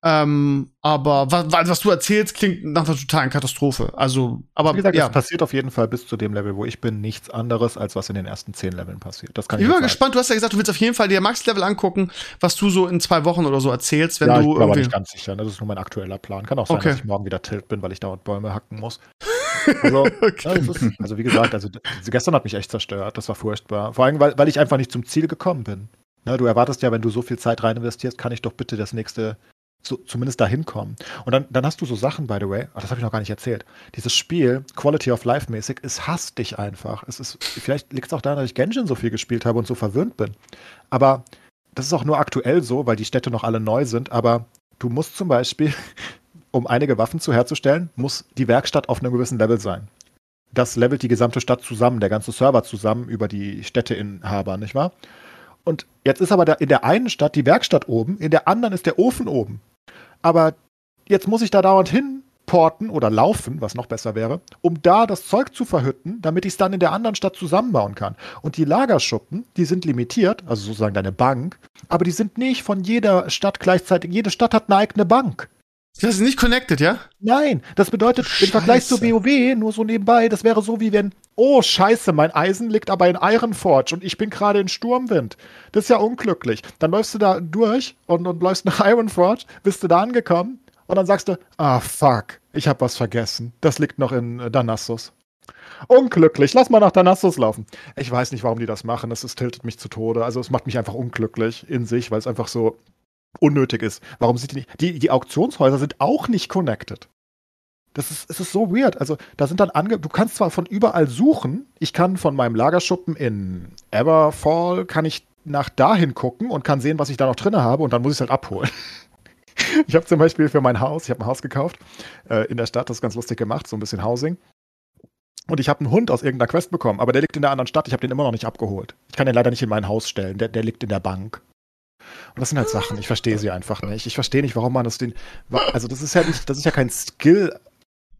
Ähm, aber was, was du erzählst, klingt nach einer totalen Katastrophe. Also, aber Wie gesagt, ja. es passiert auf jeden Fall bis zu dem Level, wo ich bin, nichts anderes, als was in den ersten zehn Leveln passiert. Das kann Ich bin mal gespannt, du hast ja gesagt, du willst auf jeden Fall dir Max-Level angucken, was du so in zwei Wochen oder so erzählst, wenn ja, du ich bin aber nicht ganz sicher. Ne? Das ist nur mein aktueller Plan. Kann auch sein, Okay. dass ich morgen wieder tilt bin, weil ich dauernd Bäume hacken muss. Also, ja, das ist, also wie gesagt, also d- gestern hat mich echt zerstört. Das war furchtbar. Vor allem, weil, weil ich einfach nicht zum Ziel gekommen bin. Ne, du erwartest ja, wenn du so viel Zeit rein investierst, kann ich doch bitte das nächste so, zumindest dahin kommen. Und dann, dann hast du so Sachen, by the way, oh, das habe ich noch gar nicht erzählt. Dieses Spiel, Quality of Life mäßig, es hasst dich einfach. Es ist, vielleicht liegt es auch daran, dass ich Genshin so viel gespielt habe und so verwöhnt bin. Aber das ist auch nur aktuell so, weil die Städte noch alle neu sind. Aber du musst zum Beispiel, um einige Waffen zu herzustellen, muss die Werkstatt auf einem gewissen Level sein. Das levelt die gesamte Stadt zusammen, der ganze Server zusammen über die Städteinhaber, nicht wahr? Und jetzt ist aber in der einen Stadt die Werkstatt oben, in der anderen ist der Ofen oben. Aber jetzt muss ich da dauernd hinporten oder laufen, was noch besser wäre, um da das Zeug zu verhütten, damit ich es dann in der anderen Stadt zusammenbauen kann. Und die Lagerschuppen, die sind limitiert, also sozusagen deine Bank, aber die sind nicht von jeder Stadt gleichzeitig. Jede Stadt hat eine eigene Bank. Das ist nicht connected, ja? Nein, das bedeutet im Vergleich zu Scheiße. WoW, nur so nebenbei, das wäre so wie wenn, oh scheiße, mein Eisen liegt aber in Ironforge und ich bin gerade in Sturmwind. Das ist ja unglücklich. Dann läufst du da durch und, und läufst nach Ironforge, bist du da angekommen und dann sagst du, ah fuck, ich habe was vergessen. Das liegt noch in äh, Danassus. Unglücklich, lass mal nach Danassus laufen. Ich weiß nicht, warum die das machen, das ist, tiltet mich zu Tode. Also es macht mich einfach unglücklich in sich, weil es einfach so unnötig ist. Warum sind die nicht? Die, die Auktionshäuser sind auch nicht connected. Das ist, es ist so weird. Also, da sind dann ange. Du kannst zwar von überall suchen. Ich kann von meinem Lagerschuppen in Everfall kann ich nach dahin gucken und kann sehen, was ich da noch drin habe und dann muss ich es halt abholen. Ich habe zum Beispiel für mein Haus, ich habe ein Haus gekauft äh, in der Stadt, das ist ganz lustig gemacht, so ein bisschen Housing. Und ich habe einen Hund aus irgendeiner Quest bekommen, aber der liegt in der anderen Stadt. Ich habe den immer noch nicht abgeholt. Ich kann den leider nicht in mein Haus stellen. Der, der liegt in der Bank. Und das sind halt Sachen, ich verstehe sie einfach nicht. Ich verstehe nicht, warum man das den. Also, das ist ja nicht, das ist ja kein Skill.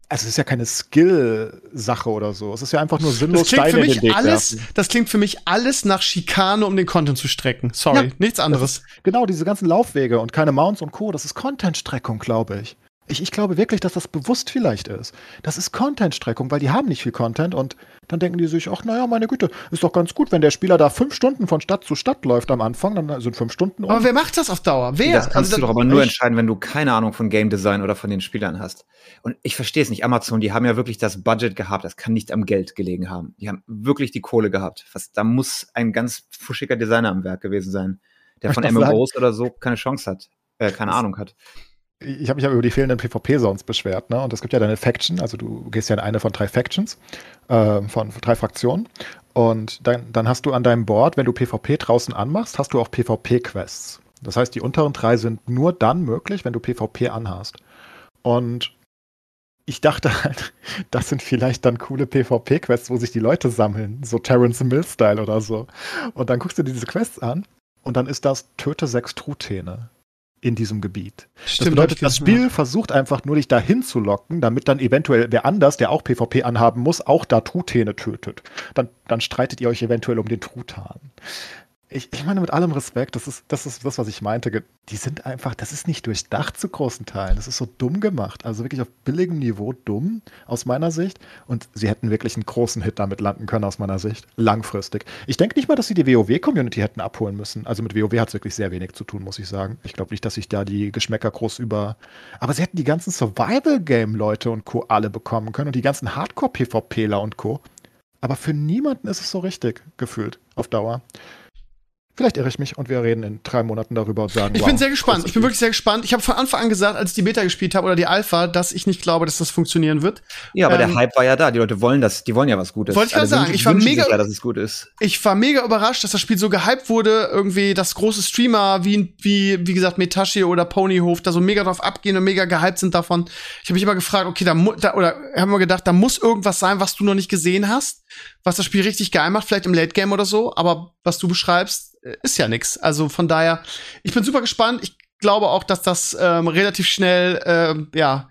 Also, es ist ja keine Skill-Sache oder so. Es ist ja einfach nur sinnlos Das klingt für Steine in mich den Weg alles, werfen. das klingt für mich alles nach Schikane, um den Content zu strecken. Sorry, Ja, nichts anderes. Genau, diese ganzen Laufwege und keine Mounts und Co., das ist Content-Streckung, glaube ich. Ich. Ich glaube wirklich, dass das bewusst vielleicht ist. Das ist Content-Streckung, weil die haben nicht viel Content und dann denken die sich, ach naja, meine Güte, ist doch ganz gut, wenn der Spieler da fünf Stunden von Stadt zu Stadt läuft am Anfang, dann sind fünf Stunden um. Aber wer macht das auf Dauer? Wer? Das kannst Also du doch aber nur entscheiden, wenn du keine Ahnung von Game Design oder von den Spielern hast. Und ich verstehe es nicht. Amazon, die haben ja wirklich das Budget gehabt. Das kann nicht am Geld gelegen haben. Die haben wirklich die Kohle gehabt. Was, da muss ein ganz fuschiger Designer am Werk gewesen sein, der von sagen? MMOs oder so keine Chance hat, äh, keine Ahnung hat. Ich habe mich ja über die fehlenden PvP-Zones beschwert, ne? Und es gibt ja deine Faction, also du gehst ja in eine von drei Factions, äh, von drei Fraktionen. Und dann, dann hast du an deinem Board, wenn du PvP draußen anmachst, hast du auch PvP-Quests. Das heißt, die unteren drei sind nur dann möglich, wenn du PvP anhast. Und ich dachte halt, das sind vielleicht dann coole PvP-Quests, wo sich die Leute sammeln, so Terrence Mill-Style oder so. Und dann guckst du dir diese Quests an und dann ist das Töte sechs Truthähne in diesem Gebiet. Das Stimmt, bedeutet, das ich gelesen, Spiel versucht einfach nur, dich dahin zu locken, damit dann eventuell wer anders, der auch PvP anhaben muss, auch da Truthähne tötet. Dann, dann streitet ihr euch eventuell um den Truthahn. Ich, ich meine, mit allem Respekt, das ist, das ist das, was ich meinte. Die sind einfach, das ist nicht durchdacht zu großen Teilen. Das ist so dumm gemacht. Also wirklich auf billigem Niveau dumm, aus meiner Sicht. Und sie hätten wirklich einen großen Hit damit landen können, aus meiner Sicht. Langfristig. Ich denke nicht mal, dass sie die WoW-Community hätten abholen müssen. Also mit WoW hat es wirklich sehr wenig zu tun, muss ich sagen. Ich glaube nicht, dass sich da die Geschmäcker groß über. Aber sie hätten die ganzen Survival-Game-Leute und Co. alle bekommen können und die ganzen Hardcore-PvPler und Co. Aber für niemanden ist es so richtig gefühlt auf Dauer. Vielleicht irre ich mich und wir reden in drei Monaten darüber und sagen, Ich wow, bin sehr gespannt. Ich bin wirklich sehr gespannt. Ich habe von Anfang an gesagt, als ich die Beta gespielt habe oder die Alpha, dass ich nicht glaube, dass das funktionieren wird. Ja, aber Ähm, der Hype war ja da. Die Leute wollen das, die wollen ja was Gutes. Wollte ich gerade Alle sagen, ich war mega- sich Ja, dass es gut ist. Ich war mega überrascht, dass das Spiel so gehypt wurde. Irgendwie, dass große Streamer wie, wie, wie gesagt, Metashi oder Ponyhof da so mega drauf abgehen und mega gehypt sind davon. Ich habe mich immer gefragt, okay, da, da oder haben wir gedacht, da muss irgendwas sein, was du noch nicht gesehen hast, was das Spiel richtig geil macht, vielleicht im Late Game oder so. Aber was du beschreibst, äh, ist ja nix. Also von daher, ich bin super gespannt. Ich glaube auch, dass das ähm, relativ schnell, ähm, ja,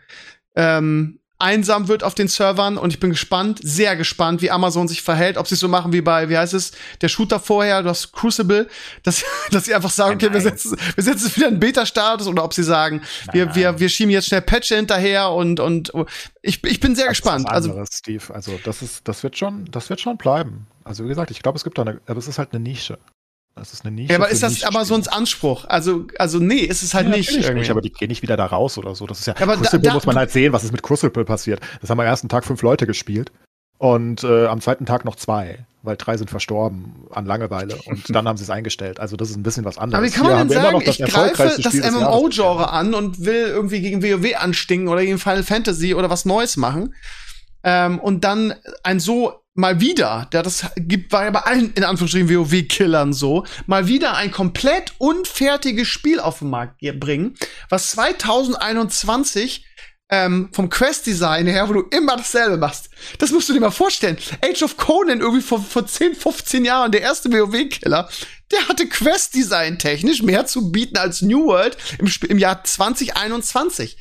ähm, einsam wird auf den Servern und ich bin gespannt, sehr gespannt, wie Amazon sich verhält, ob sie es so machen wie bei, wie heißt es, der Shooter vorher, das Crucible, dass, dass sie einfach sagen, okay, wir setzen, wir setzen wieder einen Beta-Status oder ob sie sagen, nein, wir, wir, wir schieben jetzt schnell Patch hinterher und, und ich, ich bin sehr das gespannt. also, anderes, Steve, also das ist, das wird schon, das wird schon bleiben. Also wie gesagt, ich glaube, es gibt da eine, aber es ist halt eine Nische. Das ist eine Nische. Ja, aber ist das Amazons Anspruch? Also, also nee, ist es halt ja, nicht. Nicht, aber die gehen nicht wieder da raus oder so. Das ist ja. Aber Crucible da, muss man halt sehen, was ist mit Crucible passiert. Das haben am ersten Tag fünf Leute gespielt und äh, am zweiten Tag noch zwei, weil drei sind verstorben an Langeweile und dann haben sie es eingestellt. Also das ist ein bisschen was anderes. Aber wie kann man denn sagen, ich greife das MMO-Genre an und will irgendwie gegen WoW anstinken oder gegen Final Fantasy oder was Neues machen ähm, und dann ein so mal wieder, der das gibt, war ja bei allen in Anführungsstrichen WoW-Killern so, mal wieder ein komplett unfertiges Spiel auf den Markt bringen, was 2021 ähm, vom Quest-Design her, wo du immer dasselbe machst. Das musst du dir mal vorstellen. Age of Conan irgendwie vor, vor 10, 15 Jahren, der erste WoW-Killer, der hatte Quest-Design technisch mehr zu bieten als New World im, im Jahr 2021.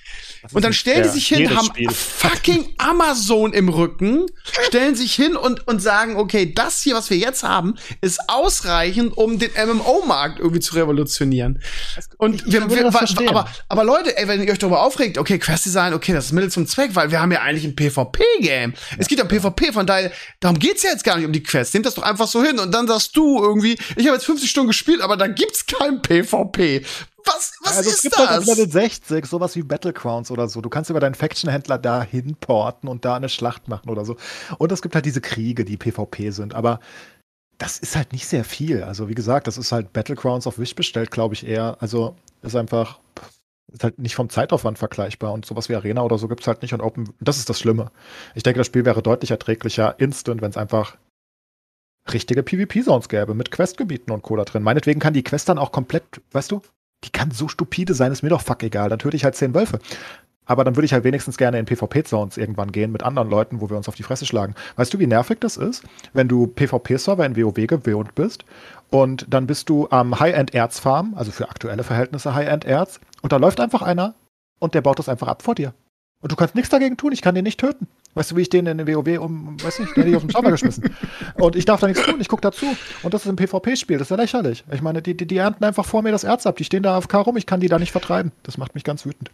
Und dann stellen die sich hin, haben Spiel. fucking Amazon im Rücken, stellen sich hin und, und sagen, okay, das hier, was wir jetzt haben, ist ausreichend, um den MMO-Markt irgendwie zu revolutionieren. Und wir, wir, aber, aber Leute, ey, wenn ihr euch darüber aufregt, okay, Quest Design, okay, das ist Mittel zum Zweck, weil wir haben ja eigentlich ein PvP-Game. Ja. Es geht ja um PvP, von daher, darum geht's ja jetzt gar nicht um die Quest. Nehmt das doch einfach so hin und dann sagst du irgendwie, ich habe jetzt 50 Stunden gespielt, aber da gibt's kein PvP. Was, was also ist es gibt das? Halt auf Level 60 sowas wie Battlegrounds oder so. Du kannst über deinen Faction-Händler da hinporten und da eine Schlacht machen oder so. Und es gibt halt diese Kriege, die PvP sind. Aber das ist halt nicht sehr viel. Also wie gesagt, das ist halt Battlegrounds auf Wish bestellt, glaube ich eher. Also ist einfach ist halt nicht vom Zeitaufwand vergleichbar und sowas wie Arena oder so gibt es halt nicht und Open. Das ist das Schlimme. Ich denke, das Spiel wäre deutlich erträglicher instant, wenn es einfach richtige PvP-Zones gäbe mit Questgebieten und Co. da drin. Meinetwegen kann die Quest dann auch komplett, weißt du, die kann so stupide sein, ist mir doch fuck egal. Dann töte ich halt zehn Wölfe. Aber dann würde ich halt wenigstens gerne in PvP-Zones irgendwann gehen mit anderen Leuten, wo wir uns auf die Fresse schlagen. Weißt du, wie nervig das ist, wenn du PvP-Server in WoW gewohnt bist und dann bist du am High-End-Erz-Farm, also für aktuelle Verhältnisse High-End-Erz, und da läuft einfach einer und der baut das einfach ab vor dir. Und du kannst nichts dagegen tun, ich kann den nicht töten. Weißt du, wie ich den in den WoW um, weiß nicht, den hätte ich aus dem Server geschmissen. Und ich darf da nichts tun, ich gucke dazu. Und das ist ein PvP-Spiel, das ist ja lächerlich. Ich meine, die, die, die ernten einfach vor mir das Erz ab, die stehen da auf K rum, ich kann die da nicht vertreiben. Das macht mich ganz wütend.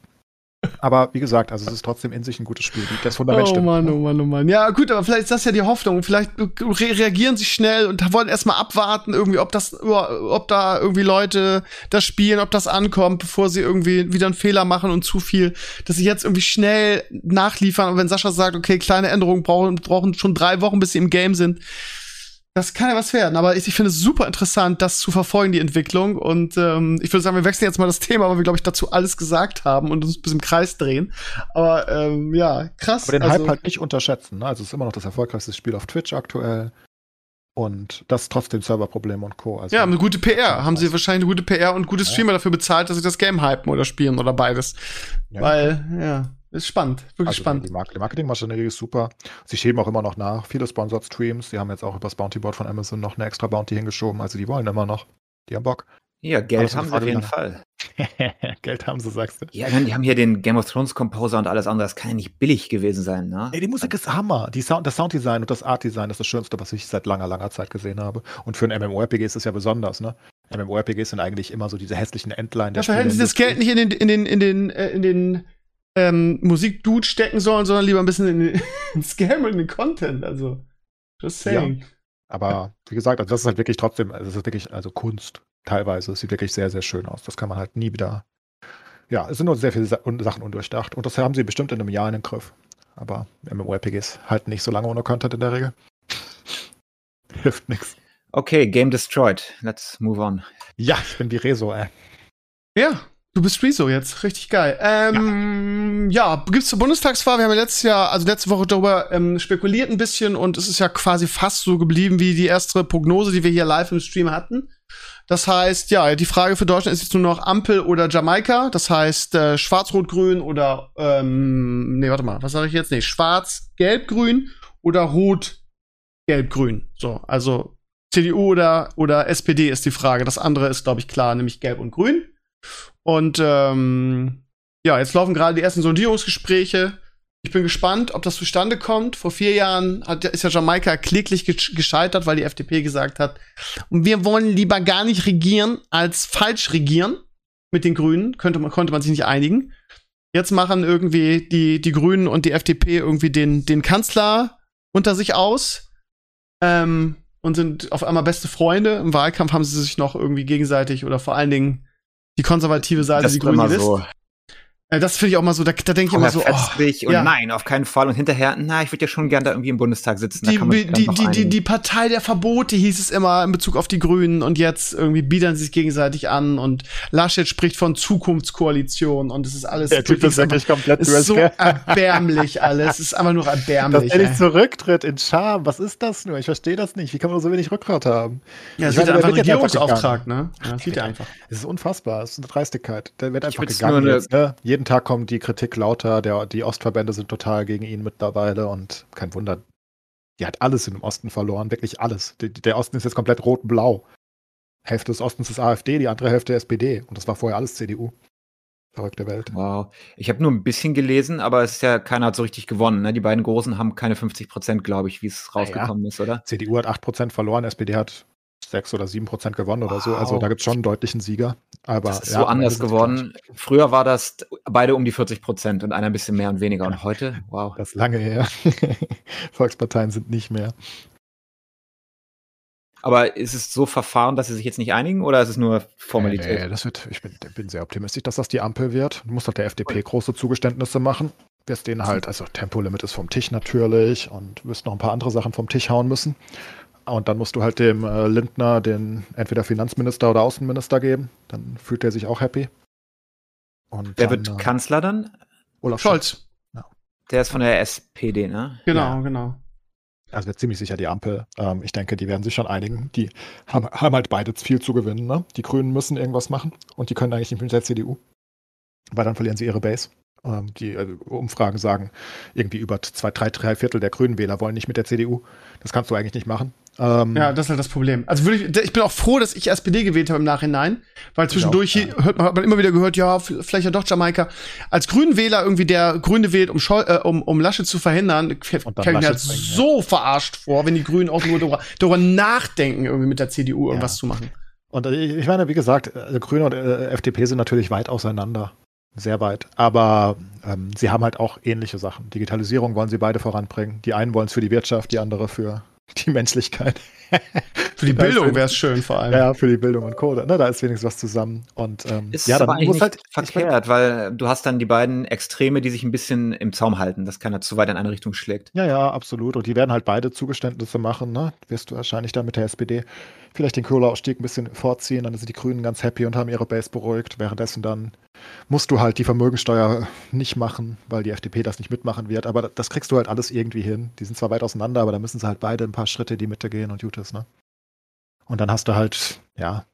Aber wie gesagt, also es ist trotzdem in sich ein gutes Spiel. Das Fundament oh stimmt. Mann, oh Mann, oh Mann. Ja, gut, aber vielleicht ist das ja die Hoffnung. Vielleicht re reagieren sie schnell und wollen erstmal abwarten, irgendwie, ob das, ob da irgendwie Leute das spielen, ob das ankommt, bevor sie irgendwie wieder einen Fehler machen und zu viel, dass sie jetzt irgendwie schnell nachliefern. Und wenn Sascha sagt, okay, kleine Änderungen brauchen, brauchen schon drei Wochen, bis sie im Game sind, das kann ja was werden, aber ich, ich finde es super interessant, das zu verfolgen, die Entwicklung. Und ähm, ich würde sagen, wir wechseln jetzt mal das Thema, weil wir, glaube ich, dazu alles gesagt haben und uns bis im Kreis drehen. Aber ähm, ja, krass. Aber den also, Hype halt nicht unterschätzen. Ne? Also es ist immer noch das erfolgreichste Spiel auf Twitch aktuell. Und das trotzdem Serverprobleme und Co. Also, ja, eine gute PR. Haben sie wahrscheinlich eine gute PR und gute Streamer ja. dafür bezahlt, dass sie das Game hypen oder spielen oder beides. Ja, Weil, ja. Ist spannend, wirklich also spannend. Die, Mark die Marketingmaschinerie ist super. Sie schieben auch immer noch nach. Viele Sponsored Streams. Sie haben jetzt auch über das Bounty Board von Amazon noch eine extra Bounty hingeschoben. Also die wollen immer noch. Die haben Bock. Ja, Geld haben sie auf jeden Fall. Geld haben sie, sagst du. Ja, die haben hier den Game of Thrones Composer und alles andere. Das kann ja nicht billig gewesen sein, ne? Ey, die Musik ist Hammer. Die Sound, das Sounddesign und das Artdesign ist das Schönste, was ich seit langer, langer Zeit gesehen habe. Und für ein MMORPG ist es ja besonders, ne? MMORPGs sind eigentlich immer so diese hässlichen Endline der Ja, hätten sie das Geld nicht in den, in den, in den, äh, in den ähm, Musikdude stecken sollen, sondern lieber ein bisschen in, den, in Scam und in den Content. Also, just saying. Ja, aber wie gesagt, also das ist halt wirklich trotzdem, also das ist wirklich, also Kunst teilweise. Es sieht wirklich sehr, sehr schön aus. Das kann man halt nie wieder. Ja, es sind nur sehr viele Sachen undurchdacht. Und das haben sie bestimmt in einem Jahr in den Griff. Aber MMORPGs halten nicht so lange ohne Content in der Regel. Hilft nichts. Okay, Game destroyed. Let's move on. Ja, ich bin wie Rezo, ey. Ja, Du bist Rezo jetzt, richtig geil. Ähm, ja. ja, gibt's zur Bundestagswahl? Wir haben ja letztes Jahr, also letzte Woche darüber ähm, spekuliert ein bisschen und es ist ja quasi fast so geblieben wie die erste Prognose, die wir hier live im Stream hatten. Das heißt, ja, die Frage für Deutschland ist jetzt nur noch Ampel oder Jamaika. Das heißt, äh, Schwarz-Rot-Grün oder, ähm, nee, warte mal, was sage ich jetzt? Nee, Schwarz-Gelb-Grün oder Rot-Gelb-Grün. So, also CDU oder, oder SPD ist die Frage. Das andere ist, glaube ich, klar, nämlich Gelb und Grün. Und ähm, ja, jetzt laufen gerade die ersten Sondierungsgespräche. Ich bin gespannt, ob das zustande kommt. Vor vier Jahren hat, ist ja Jamaika kläglich gescheitert, weil die FDP gesagt hat, wir wollen lieber gar nicht regieren als falsch regieren mit den Grünen. Könnte man, konnte man sich nicht einigen. Jetzt machen irgendwie die, die Grünen und die FDP irgendwie den, den Kanzler unter sich aus. Ähm, und sind auf einmal beste Freunde. Im Wahlkampf haben sie sich noch irgendwie gegenseitig oder vor allen Dingen die konservative Seite, das die Grüne so. Äh, das finde ich auch mal so, da, da denke ich immer so, oh, und ja. nein, auf keinen Fall. Und hinterher, na, ich würde ja schon gern da irgendwie im Bundestag sitzen. Die, die, die, die, die Partei der Verbote hieß es immer in Bezug auf die Grünen und jetzt irgendwie biedern sie sich gegenseitig an und Laschet spricht von Zukunftskoalition und es ist alles. Der Typ ist wirklich komplett ist so erbärmlich alles. Es ist einfach nur erbärmlich. Dass er nicht zurücktritt in Scham. Was ist das nur? Ich verstehe das nicht. Wie kann man so wenig Rückgrat haben? Ja, es wird einfach Regierungsauftrag, ne? Ja, das sieht er einfach. Es ist unfassbar. Es ist eine Dreistigkeit. Der wird einfach gegangen jetzt, ne? Jeden Tag kommt die Kritik lauter. Der, die Ostverbände sind total gegen ihn mittlerweile und kein Wunder. Die hat alles im Osten verloren, wirklich alles. Die, der Osten ist jetzt komplett rot-blau. Hälfte des Ostens ist AfD, die andere Hälfte SPD. Und das war vorher alles CDU. Verrückte Welt. Wow. Ich habe nur ein bisschen gelesen, aber es ist ja, keiner hat so richtig gewonnen. Ne? Die beiden Großen haben keine 50 Prozent, glaube ich, wie es rausgekommen ja. ist, oder? CDU hat 8 Prozent verloren, SPD hat sechs oder sieben Prozent gewonnen wow. oder so. Also da gibt es schon einen deutlichen Sieger. Aber das ist ja, so anders geworden. Früher war das beide um die 40 Prozent und einer ein bisschen mehr und weniger. Und heute, wow. Das ist lange her. Volksparteien sind nicht mehr. Aber ist es so verfahren, dass sie sich jetzt nicht einigen oder ist es nur Formalität? Nee, das wird, ich bin, bin, sehr optimistisch, dass das die Ampel wird. Du musst halt der FDP große Zugeständnisse machen. Wirst denen halt, also Tempolimit ist vom Tisch natürlich und wirst noch ein paar andere Sachen vom Tisch hauen müssen. Und dann musst du halt dem äh, Lindner den entweder Finanzminister oder Außenminister geben. Dann fühlt er sich auch happy. Und Wer dann, wird äh, Kanzler dann? Olaf Scholz. Scholz. Ja. Der ist von der SPD, ne? Genau, ja. genau. Also wird ziemlich sicher die Ampel. Ähm, ich denke, die werden sich schon einigen. Die haben, haben halt beide viel zu gewinnen. Ne? Die Grünen müssen irgendwas machen und die können eigentlich nicht mit der CDU, weil dann verlieren sie ihre Base. Ähm, die äh, Umfragen sagen, irgendwie über zwei, drei, drei Viertel der Grünen Wähler wollen nicht mit der CDU. Das kannst du eigentlich nicht machen. Ähm, ja, das ist halt das Problem. Also würde ich, ich bin auch froh, dass ich SPD gewählt habe im Nachhinein, weil zwischendurch auch, ja. hört man, hat man immer wieder gehört, ja, vielleicht ja doch Jamaika. Als Grünwähler irgendwie, der Grüne wählt, um, Schol äh, um, um Laschet zu verhindern, ich mir halt so verarscht vor, wenn die Grünen auch nur darüber, darüber nachdenken, irgendwie mit der CDU irgendwas ja. zu machen. Und äh, ich meine, wie gesagt, also Grüne und äh, FDP sind natürlich weit auseinander. Sehr weit. Aber ähm, sie haben halt auch ähnliche Sachen. Digitalisierung wollen sie beide voranbringen. Die einen wollen es für die Wirtschaft, die andere für die Menschlichkeit. für die Bildung wäre es schön vor allem. Ja, für die Bildung und Code. Ne, da ist wenigstens was zusammen. Und ähm, ist ja, dann aber muss halt verkehrt, weil du hast dann die beiden Extreme, die sich ein bisschen im Zaum halten, dass keiner zu weit in eine Richtung schlägt. Ja, ja, absolut. Und die werden halt beide Zugeständnisse machen. Ne? Wirst du wahrscheinlich dann mit der SPD vielleicht den Kohleausstieg ein bisschen vorziehen. Dann sind die Grünen ganz happy und haben ihre Base beruhigt. Währenddessen dann musst du halt die Vermögensteuer nicht machen, weil die FDP das nicht mitmachen wird. Aber das kriegst du halt alles irgendwie hin. Die sind zwar weit auseinander, aber da müssen sie halt beide ein paar Schritte in die Mitte gehen und gut ist, ne? Und dann hast du halt, ja,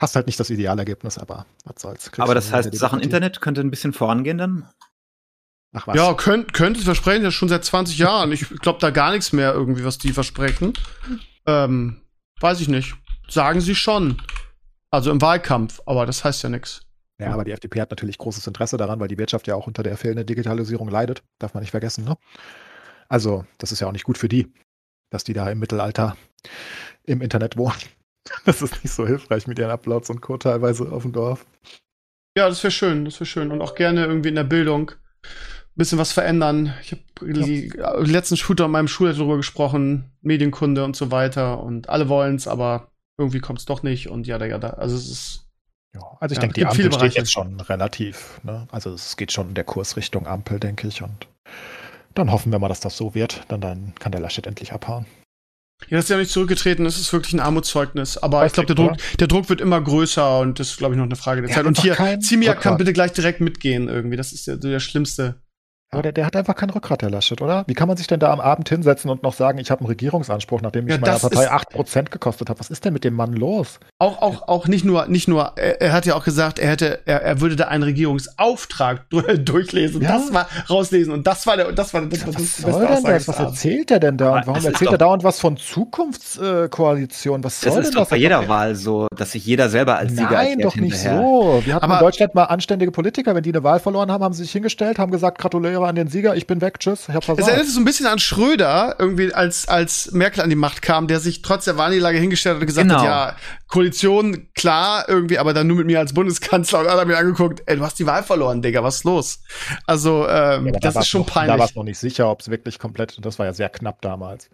hast halt nicht das Idealergebnis, aber was soll's. aber das heißt, Sachen Internet könnte ein bisschen vorangehen dann? Ach was? Ja, könnt, könnte es versprechen, das schon seit 20 Jahren. Ich glaube da gar nichts mehr irgendwie, was die versprechen. Ähm, weiß ich nicht. Sagen sie schon. Also im Wahlkampf, aber das heißt ja nichts. Ja, aber die FDP hat natürlich großes Interesse daran, weil die Wirtschaft ja auch unter der fehlenden Digitalisierung leidet. Darf man nicht vergessen, ne? Also, das ist ja auch nicht gut für die, dass die da im Mittelalter im Internet wohnen. Das ist nicht so hilfreich mit ihren Uploads und Co. teilweise auf dem Dorf. Ja, das wäre schön, das wäre schön. Und auch gerne irgendwie in der Bildung ein bisschen was verändern. Ich habe ja. die letzten Shooter in meinem Schulleiter darüber gesprochen, Medienkunde und so weiter. Und alle wollen es, aber irgendwie kommt es doch nicht. Und ja, ja, da. Also es ist ja, also ich ja, denke, die Ampel steht jetzt schon relativ. Ne? Also es geht schon in der Kursrichtung Ampel, denke ich. Und dann hoffen wir mal, dass das so wird. Dann, dann kann der Laschet endlich abhauen. Ja, das ist ja nicht zurückgetreten, das ist wirklich ein Armutszeugnis. Aber ich glaube, der Druck, der Druck wird immer größer und das ist, glaube ich, noch eine Frage der Zeit. Und hier, Zimiak kann bitte gleich direkt mitgehen irgendwie. Das ist der, der schlimmste aber der, der, hat einfach kein Rückgrat, der Laschet, oder? Wie kann man sich denn da am Abend hinsetzen und noch sagen, ich habe einen Regierungsanspruch, nachdem ich ja, meiner Partei 8% gekostet habe? Was ist denn mit dem Mann los? Auch, auch, auch nicht nur, nicht nur, er, er hat ja auch gesagt, er hätte, er, er würde da einen Regierungsauftrag durchlesen, ja? das mal rauslesen und das war der, das war das, ja, was das soll denn das? Was erzählt er denn da? und warum erzählt er dauernd was von Zukunftskoalition? Was soll das denn das? bei jeder Wahl so, dass sich jeder selber als Sieger Nein, doch nicht hinterher. so. Wir hatten Aber in Deutschland mal anständige Politiker, wenn die eine Wahl verloren haben, haben sie sich hingestellt, haben gesagt, gratuliere aber an den Sieger, ich bin weg, tschüss, ich hab Es versagt. erinnert so ein bisschen an Schröder, irgendwie, als, als Merkel an die Macht kam, der sich trotz der Wahlniederlage hingestellt hat und gesagt Genau. hat, ja, Koalition, klar, irgendwie, aber dann nur mit mir als Bundeskanzler und alle haben mir angeguckt, ey, du hast die Wahl verloren, Digga, was ist los? Also, ähm, Ja, da das war's ist schon noch, Da war peinlich. es noch nicht sicher, ob es wirklich komplett, das war ja sehr knapp damals.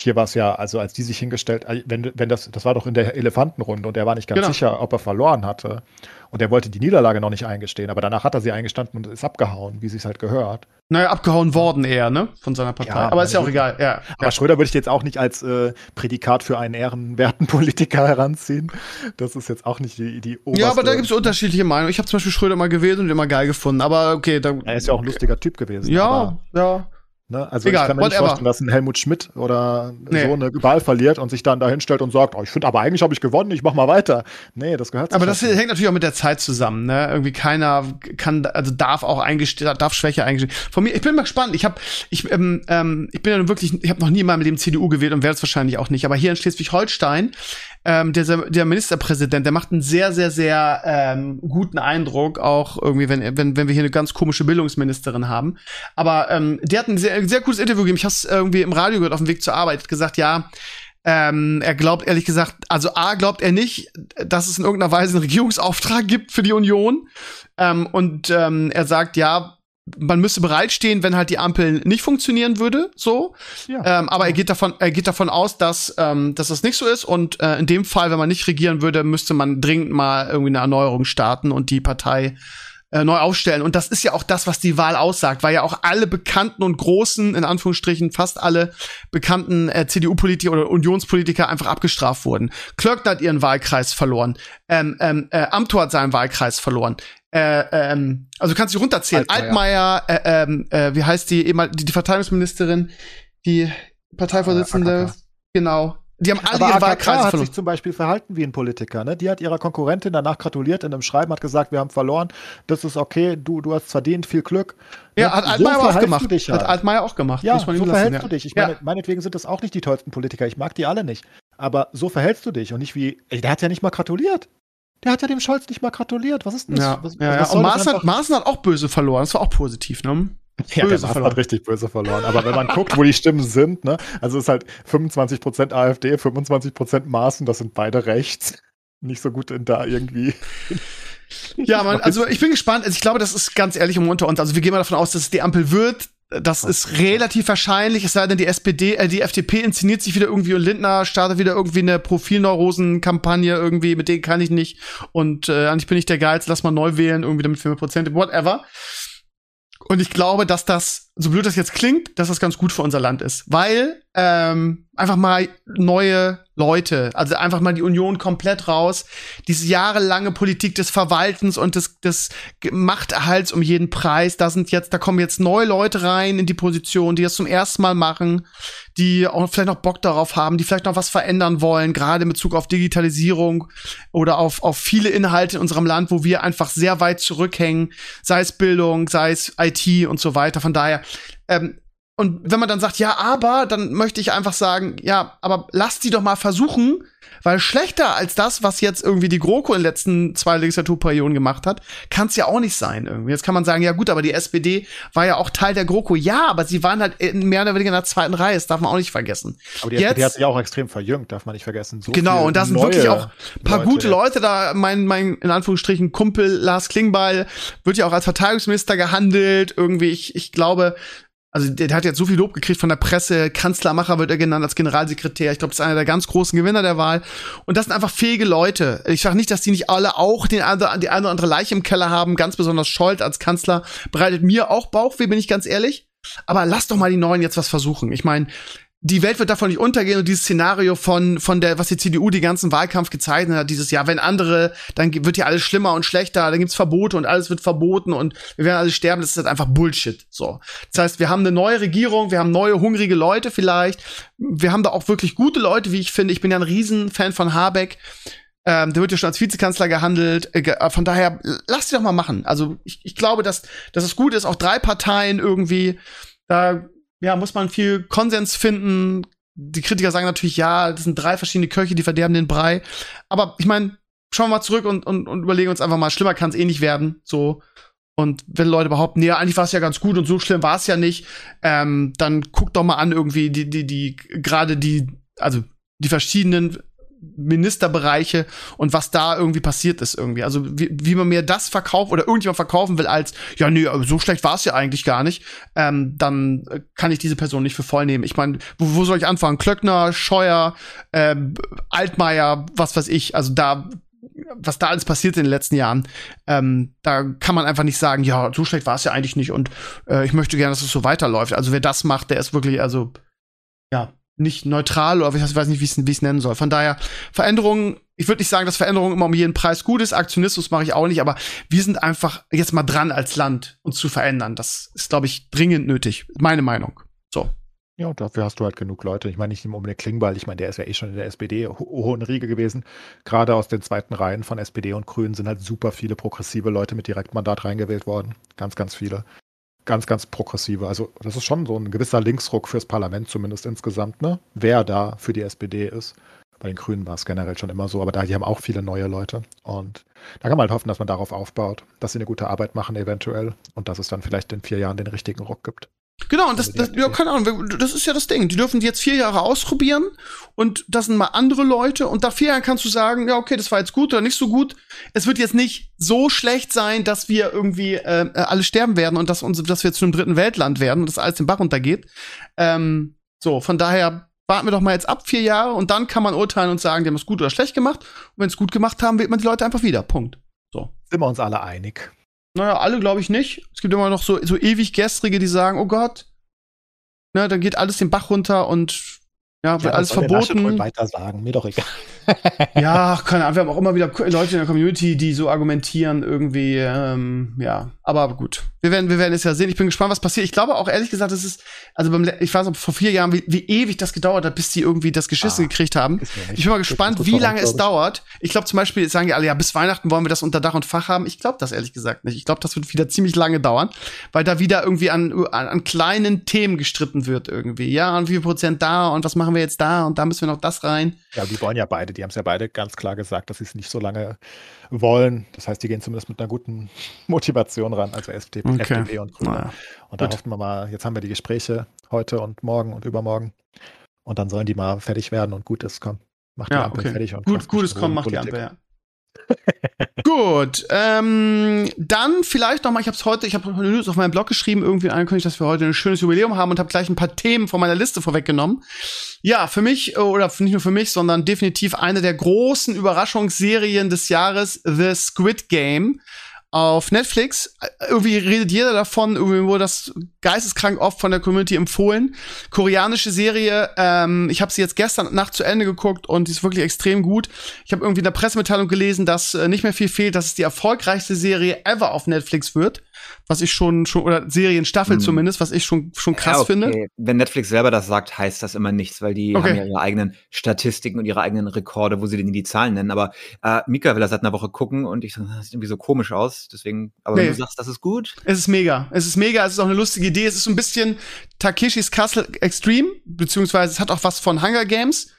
Hier war es ja, also als die sich hingestellt, äh, wenn, wenn das, das war doch in der Elefantenrunde und er war nicht ganz Genau. sicher, ob er verloren hatte. Und er wollte die Niederlage noch nicht eingestehen, aber danach hat er sie eingestanden und ist abgehauen, wie es halt gehört. Naja, abgehauen worden eher, ne, von seiner Partei. Ja, aber ist ja auch meine egal, ja. Aber Schröder würde ich jetzt auch nicht als äh, Prädikat für einen ehrenwerten Politiker heranziehen. Das ist jetzt auch nicht die, die oberste. Ja, aber da gibt es unterschiedliche Meinungen. Ich habe zum Beispiel Schröder mal gewählt und immer geil gefunden. Aber okay, da. Er ist ja auch ein lustiger Typ gewesen. Ja, ja. Ne, also Egal, ich kann mir nicht vorstellen, dass ein Helmut Schmidt oder Nee. so eine Wahl verliert und sich dann da hinstellt und sagt, oh, ich finde, aber eigentlich habe ich gewonnen, ich mach mal weiter. Nee, das gehört sich Aber das nicht. hängt natürlich auch mit der Zeit zusammen, ne? Irgendwie keiner kann, also darf auch eingestehen, darf Schwäche eingestehen. Von mir, ich bin mal gespannt. Ich habe, ich, ähm, ähm, ich bin ja wirklich, ich habe noch nie in meinem Leben CDU gewählt und werde es wahrscheinlich auch nicht. Aber hier in Schleswig-Holstein, ähm, der, der Ministerpräsident, der macht einen sehr, sehr, sehr ähm, guten Eindruck, auch irgendwie, wenn, wenn, wenn wir hier eine ganz komische Bildungsministerin haben. Aber ähm, der hat ein sehr, sehr cooles Interview gegeben. Ich habe es irgendwie im Radio gehört, auf dem Weg zur Arbeit, gesagt, ja, ähm, er glaubt ehrlich gesagt, also A glaubt er nicht, dass es in irgendeiner Weise einen Regierungsauftrag gibt für die Union. Ähm, und ähm, er sagt, ja, man müsste bereitstehen, wenn halt die Ampel nicht funktionieren würde, so. Ja. Ähm, aber er geht davon, er geht davon aus, dass, ähm, dass das nicht so ist. Und äh, in dem Fall, wenn man nicht regieren würde, müsste man dringend mal irgendwie eine Erneuerung starten und die Partei äh, neu aufstellen. Und das ist ja auch das, was die Wahl aussagt, weil ja auch alle bekannten und großen, in Anführungsstrichen fast alle bekannten äh, CDU-Politiker oder Unionspolitiker einfach abgestraft wurden. Klöckner hat ihren Wahlkreis verloren. Ähm, ähm, äh, Amthor hat seinen Wahlkreis verloren. Äh, ähm, also kannst du runterzählen. Altmaier. Altmaier, äh, ähm, äh, wie heißt die, die, die Verteidigungsministerin, die Parteivorsitzende, AKK. genau. Die haben alle Aber ihren Wahlkreis hat verloren. sich zum Beispiel verhalten wie ein Politiker. Ne? Die hat ihrer Konkurrentin danach gratuliert in einem Schreiben, hat gesagt, wir haben verloren, das ist okay, du, du hast verdient, viel Glück. Ja, Ne? hat So Altmaier auch verhältst gemacht. Dich Hat halt. Altmaier auch gemacht. Ja, so lassen, verhältst ja. du dich. Ich Ja. meine, meinetwegen sind das auch nicht die tollsten Politiker. Ich mag die alle nicht. Aber so verhältst du dich und nicht wie. Ey, der hat ja nicht mal gratuliert. Der hat ja dem Scholz nicht mal gratuliert. Was ist denn das? Ja, was, ja, ja. was soll Und Maaßen hat, Maaßen hat auch böse verloren. Das war auch positiv, ne? Ja, der böse verloren. hat richtig böse verloren. Aber wenn man guckt, wo die Stimmen sind, ne, also es ist halt 25% AfD, 25% Maaßen, das sind beide rechts. Nicht so gut in da irgendwie. Ja, man, also ich bin gespannt. Also ich glaube, das ist ganz ehrlich um unter uns. Also wir gehen mal davon aus, dass es die Ampel wird. Das ist relativ wahrscheinlich, es sei denn, die SPD, äh, die FDP inszeniert sich wieder irgendwie und Lindner startet wieder irgendwie eine Profilneurosen-Kampagne irgendwie, mit denen kann ich nicht. Und äh, eigentlich bin ich der Geiz, lass mal neu wählen, irgendwie damit wir mehr Prozente, whatever. Und ich glaube, dass das, so blöd das jetzt klingt, dass das ganz gut für unser Land ist. Weil ähm, einfach mal neue Leute, also einfach mal die Union komplett raus. Diese jahrelange Politik des Verwaltens und des, des Machterhalts um jeden Preis, da sind jetzt, da kommen jetzt neue Leute rein in die Position, die das zum ersten Mal machen, die auch vielleicht noch Bock darauf haben, die vielleicht noch was verändern wollen, gerade in Bezug auf Digitalisierung oder auf, auf viele Inhalte in unserem Land, wo wir einfach sehr weit zurückhängen, sei es Bildung, sei es IT und so weiter. Von daher, ähm, und wenn man dann sagt, ja, aber, dann möchte ich einfach sagen, ja, aber lasst die doch mal versuchen, weil schlechter als das, was jetzt irgendwie die GroKo in den letzten zwei Legislaturperioden gemacht hat, kann es ja auch nicht sein irgendwie. Jetzt kann man sagen, ja gut, aber die SPD war ja auch Teil der GroKo. Ja, aber sie waren halt in mehr oder weniger in der zweiten Reihe, das darf man auch nicht vergessen. Aber die Jetzt- SPD hat sich auch extrem verjüngt, darf man nicht vergessen. So Genau, und da sind wirklich auch ein paar gute jetzt. Leute da. Mein, mein, in Anführungsstrichen, Kumpel Lars Klingbeil wird ja auch als Verteidigungsminister gehandelt. Irgendwie, ich, ich glaube, also der, hat jetzt so viel Lob gekriegt von der Presse. Kanzlermacher wird er genannt als Generalsekretär. Ich glaube, das ist einer der ganz großen Gewinner der Wahl. Und das sind einfach fähige Leute. Ich sage nicht, dass die nicht alle auch den, die eine oder andere Leiche im Keller haben. Ganz besonders Scholz als Kanzler bereitet mir auch Bauchweh, bin ich ganz ehrlich. Aber lass doch mal die Neuen jetzt was versuchen. Ich meine, die Welt wird davon nicht untergehen und dieses Szenario von, von der, was die CDU die ganzen Wahlkampf gezeichnet hat, dieses Jahr, wenn andere, dann wird ja alles schlimmer und schlechter, dann gibt's Verbote und alles wird verboten und wir werden alle sterben, das ist halt einfach Bullshit, so. Das heißt, wir haben eine neue Regierung, wir haben neue hungrige Leute vielleicht, wir haben da auch wirklich gute Leute, wie ich finde, ich bin ja ein Riesenfan von Habeck, ähm, der wird ja schon als Vizekanzler gehandelt. Äh, äh, von daher, lass die doch mal machen. Also ich, ich glaube, dass, dass es gut ist, auch drei Parteien irgendwie. Da ja, muss man viel Konsens finden. Die Kritiker sagen natürlich, ja, das sind drei verschiedene Köche, die verderben den Brei. Aber ich meine, schauen wir mal zurück und, und, und überlegen uns einfach mal, schlimmer kann es eh nicht werden. So. Und wenn Leute behaupten, nee, eigentlich war es ja ganz gut und so schlimm war es ja nicht, ähm, dann guck doch mal an, irgendwie die, die, die, gerade die, also die verschiedenen Ministerbereiche und was da irgendwie passiert ist irgendwie. Also wie, wie man mir das verkauft oder irgendjemand verkaufen will als, ja, nee, so schlecht war es ja eigentlich gar nicht, ähm, dann kann ich diese Person nicht für voll nehmen. Ich meine, wo, wo soll ich anfangen? Klöckner, Scheuer, ähm, Altmaier, was weiß ich. Also da was da alles passiert in den letzten Jahren, ähm, da kann man einfach nicht sagen, ja, so schlecht war es ja eigentlich nicht und äh, ich möchte gerne, dass es so weiterläuft. Also wer das macht, der ist wirklich, also ja, nicht neutral oder ich weiß nicht, wie ich es nennen soll. Von daher, Veränderungen, ich würde nicht sagen, dass Veränderung immer um jeden Preis gut ist. Aktionismus mache ich auch nicht, aber wir sind einfach jetzt mal dran als Land, uns zu verändern. Das ist, glaube ich, dringend nötig. Meine Meinung. So. Ja, und dafür hast du halt genug Leute. Ich meine, nicht nur um den Klingbeil, ich meine, der ist ja eh schon in der SPD ho hohen Riege gewesen. Gerade aus den zweiten Reihen von SPD und Grünen sind halt super viele progressive Leute mit Direktmandat reingewählt worden. Ganz, ganz viele ganz, ganz progressive. Also das ist schon so ein gewisser Linksruck fürs Parlament zumindest insgesamt, ne? Wer da für die SPD ist. Bei den Grünen war es generell schon immer so, aber da, die haben auch viele neue Leute. Und da kann man halt hoffen, dass man darauf aufbaut, dass sie eine gute Arbeit machen eventuell und dass es dann vielleicht in vier Jahren den richtigen Ruck gibt. Genau, und das, das ja, keine Ahnung, das ist ja das Ding. Die dürfen die jetzt vier Jahre ausprobieren und das sind mal andere Leute und nach vier Jahren kannst du sagen, ja, okay, das war jetzt gut oder nicht so gut. Es wird jetzt nicht so schlecht sein, dass wir irgendwie äh, alle sterben werden und dass, uns, dass wir zu einem dritten Weltland werden und dass alles den Bach runtergeht. Ähm, so, von daher warten wir doch mal jetzt ab vier Jahre und dann kann man urteilen und sagen, die haben es gut oder schlecht gemacht. Und wenn es gut gemacht haben, wählt man die Leute einfach wieder. Punkt. So. Sind wir uns alle einig. Naja, alle glaube ich nicht. Es gibt immer noch so, so ewig Gestrige, die sagen, oh Gott, ne, dann geht alles den Bach runter und ja, wird ja, alles verboten. weiter sagen, mir doch egal. ja, keine Ahnung, wir haben auch immer wieder Leute in der Community, die so argumentieren irgendwie, ähm, ja, aber gut. Wir werden, wir werden es ja sehen. Ich bin gespannt, was passiert. Ich glaube auch ehrlich gesagt, es ist, also beim, ich weiß noch vor vier Jahren, wie, wie ewig das gedauert hat, bis die irgendwie das Geschissen ah, gekriegt haben. Ich bin mal gespannt, wie lange es dauert. Ich glaube zum Beispiel, sagen die alle, ja, bis Weihnachten wollen wir das unter Dach und Fach haben. Ich glaube das ehrlich gesagt nicht. Ich glaube, das wird wieder ziemlich lange dauern, weil da wieder irgendwie an, an, an kleinen Themen gestritten wird irgendwie. Ja, und wie viel Prozent da und was machen wir jetzt da und da müssen wir noch das rein. Ja, die wollen ja beide, die haben es ja beide ganz klar gesagt, dass sie es nicht so lange wollen. Das heißt, die gehen zumindest mit einer guten Motivation ran, also FDP, okay. FDP und Grüne. Naja. Und da hoffen wir mal, jetzt haben wir die Gespräche heute und morgen und übermorgen. Und dann sollen die mal fertig werden und gut ist, komm. Macht die ja, Ampel okay. fertig und gut, Gutes kommen, macht die Ampel, ja. Gut, ähm, dann vielleicht noch mal, ich habe es heute, ich habe News auf meinem Blog geschrieben, irgendwie angekündigt, dass wir heute ein schönes Jubiläum haben und habe gleich ein paar Themen von meiner Liste vorweggenommen. Ja, für mich, oder nicht nur für mich, sondern definitiv eine der großen Überraschungsserien des Jahres, The Squid Game auf Netflix. Irgendwie redet jeder davon, irgendwie wurde das geisteskrank oft von der Community empfohlen. Koreanische Serie, ähm, ich habe sie jetzt gestern Nacht zu Ende geguckt und die ist wirklich extrem gut. Ich habe irgendwie in der Pressemitteilung gelesen, dass äh, nicht mehr viel fehlt, dass es die erfolgreichste Serie ever auf Netflix wird was ich schon, schon oder Serienstaffel hm. zumindest, was ich schon, schon krass ja, okay. finde. Wenn Netflix selber das sagt, heißt das immer nichts, weil die okay. haben ja ihre eigenen Statistiken und ihre eigenen Rekorde, wo sie denn die Zahlen nennen. Aber äh, Mika will das seit einer Woche gucken und ich sage, das sieht irgendwie so komisch aus. Deswegen, aber nee. du sagst, das ist gut. Es ist mega. Es ist mega. Es ist auch eine lustige Idee. Es ist so ein bisschen Takeshis Castle Extreme, beziehungsweise es hat auch was von Hunger Games.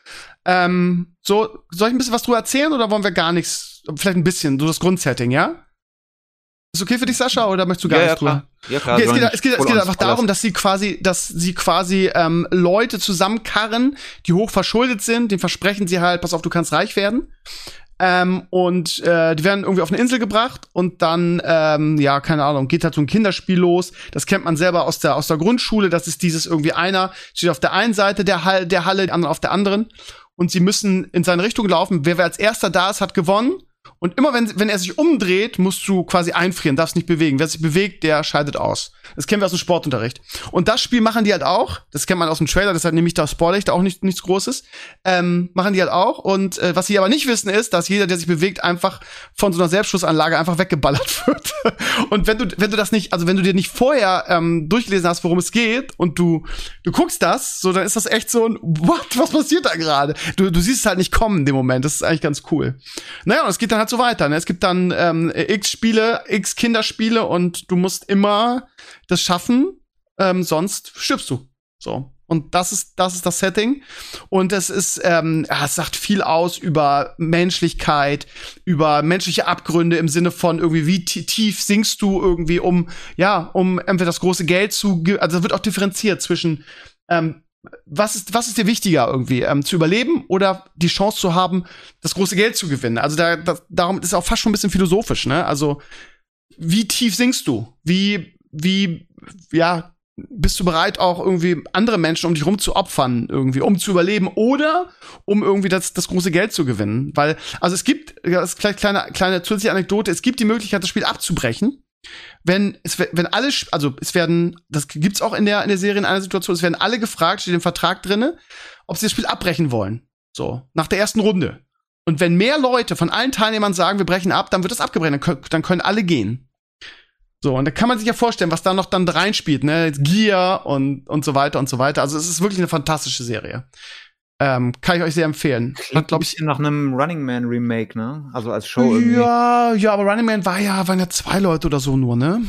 Ähm, so, soll ich ein bisschen was drüber erzählen oder wollen wir gar nichts? Vielleicht ein bisschen, so das Grundsetting, ja? Ist okay für dich, Sascha, oder möchtest du gar ja, nichts ja, drüber? Ja, klar. Okay, es, geht, es, geht, es geht einfach darum, dass sie quasi, dass sie quasi ähm, Leute zusammenkarren, die hoch verschuldet sind, den versprechen sie halt, pass auf, du kannst reich werden. Ähm, und äh, die werden irgendwie auf eine Insel gebracht und dann, ähm, ja, keine Ahnung, geht halt so ein Kinderspiel los. Das kennt man selber aus der, aus der Grundschule. Das ist dieses irgendwie einer steht auf der einen Seite der, Hall, der Halle, der andere auf der anderen. Und sie müssen in seine Richtung laufen. Wer, wer als erster da ist, hat gewonnen. Und immer wenn, wenn er sich umdreht, musst du quasi einfrieren, darfst nicht bewegen. Wer sich bewegt, der scheidet aus. Das kennen wir aus dem Sportunterricht. Und das Spiel machen die halt auch. Das kennt man aus dem Trailer, deshalb nehme ich da spoiler auch nicht, nichts Großes. Ähm, machen die halt auch. Und äh, was sie aber nicht wissen, ist, dass jeder, der sich bewegt, einfach von so einer Selbstschussanlage einfach weggeballert wird. und wenn du, wenn du das nicht, also wenn du dir nicht vorher ähm, durchgelesen hast, worum es geht, und du, du guckst das, so, dann ist das echt so ein, what, was passiert da gerade? Du, du siehst es halt nicht kommen in dem Moment. Das ist eigentlich ganz cool. Naja, und es geht dann halt so weiter. Ne? Es gibt dann ähm, x Spiele, x Kinderspiele und du musst immer das schaffen, ähm, sonst stirbst du. So. Und das ist, das ist das Setting. Und es ist, ähm, es sagt viel aus über Menschlichkeit, über menschliche Abgründe im Sinne von irgendwie, wie tief sinkst du irgendwie, um, ja, um entweder das große Geld zu, also wird auch differenziert zwischen, ähm, was ist, was ist dir wichtiger irgendwie, ähm, zu überleben oder die Chance zu haben, das große Geld zu gewinnen? Also da, da darum ist es auch fast schon ein bisschen philosophisch, ne? Also, wie tief sinkst du? Wie, wie, ja, bist du bereit, auch irgendwie andere Menschen um dich rum zu opfern, irgendwie, um zu überleben oder um irgendwie das, das große Geld zu gewinnen? Weil, also es gibt, das ist vielleicht kleine, kleine zusätzliche Anekdote, es gibt die Möglichkeit, das Spiel abzubrechen. Wenn, es, wenn alle, also es werden, das gibt's auch in der, in der Serie in einer Situation, es werden alle gefragt, steht im Vertrag drinne, ob sie das Spiel abbrechen wollen. So, nach der ersten Runde. Und wenn mehr Leute von allen Teilnehmern sagen, wir brechen ab, dann wird das abgebrochen, dann können alle gehen. So, und da kann man sich ja vorstellen, was da noch dann reinspielt, ne? Gear und, und so weiter und so weiter. Also es ist wirklich eine fantastische Serie. Ähm, kann ich euch sehr empfehlen. Klingt glaube ich nach einem Running Man Remake, ne? Also als Show irgendwie. Ja, ja, aber Running Man war ja, waren ja zwei Leute oder so nur, ne?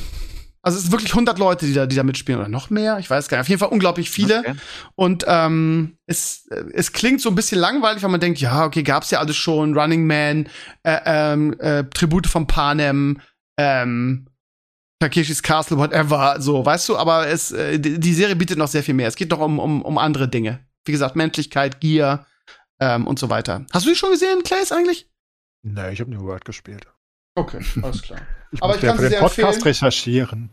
Also es sind wirklich 100 Leute, die da, die da mitspielen oder noch mehr. Ich weiß gar nicht. Auf jeden Fall unglaublich viele. Okay. Und ähm, es, es klingt so ein bisschen langweilig, weil man denkt, ja, okay, gab's ja alles schon. Running Man, äh, ähm, äh, Tribute von Panem, ähm, Takeshis Castle, whatever, so, weißt du, aber es, äh, die Serie bietet noch sehr viel mehr. Es geht doch um, um, um andere Dinge. Wie gesagt, Menschlichkeit, Gier ähm, und so weiter. Hast du die schon gesehen, Clays, eigentlich? Nee, ich habe New World gespielt. Okay, alles klar. ich aber ich kann für den Podcast empfehlen. recherchieren.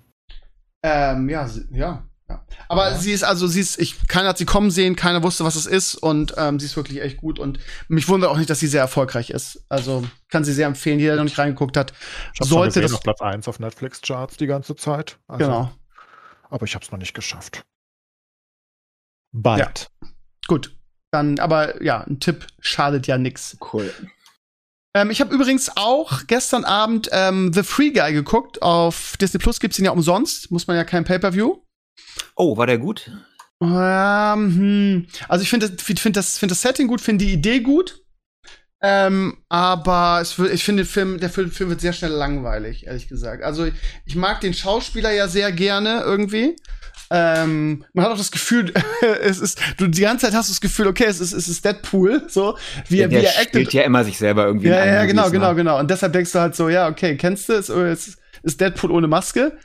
Ähm, ja, ja. Ja. Aber ja. sie ist also, sie ist, ich, keiner hat sie kommen sehen, keiner wusste, was es ist und ähm, sie ist wirklich echt gut und mich wundert auch nicht, dass sie sehr erfolgreich ist. Also kann sie sehr empfehlen, jeder, der noch nicht reingeguckt hat, ich sollte gesehen, das auf Platz 1 auf Netflix Charts die ganze Zeit. Also, genau. Aber ich habe es noch nicht geschafft. Bald. Ja. Gut. Dann, aber ja, ein Tipp schadet ja nix. Cool. Ähm, ich habe übrigens auch gestern Abend ähm, The Free Guy geguckt. Auf Disney Plus gibt's ihn ja umsonst. Muss man ja kein Pay-Per-View. Oh, war der gut? Ähm, hm. Also ich finde find das, find das Setting gut, finde die Idee gut. Ähm, aber es ich finde, Film, der Film, Film wird sehr schnell langweilig, ehrlich gesagt. Also ich, ich mag den Schauspieler ja sehr gerne irgendwie. Ähm, man hat auch das Gefühl, es ist, du die ganze Zeit hast du das Gefühl, okay, es ist, es ist Deadpool, so wie, ja, er, wie er actet. ja immer sich selber irgendwie. Ja, ja, genau, genau, genau. Und deshalb denkst du halt so, ja, okay, kennst du es? es ist Deadpool ohne Maske.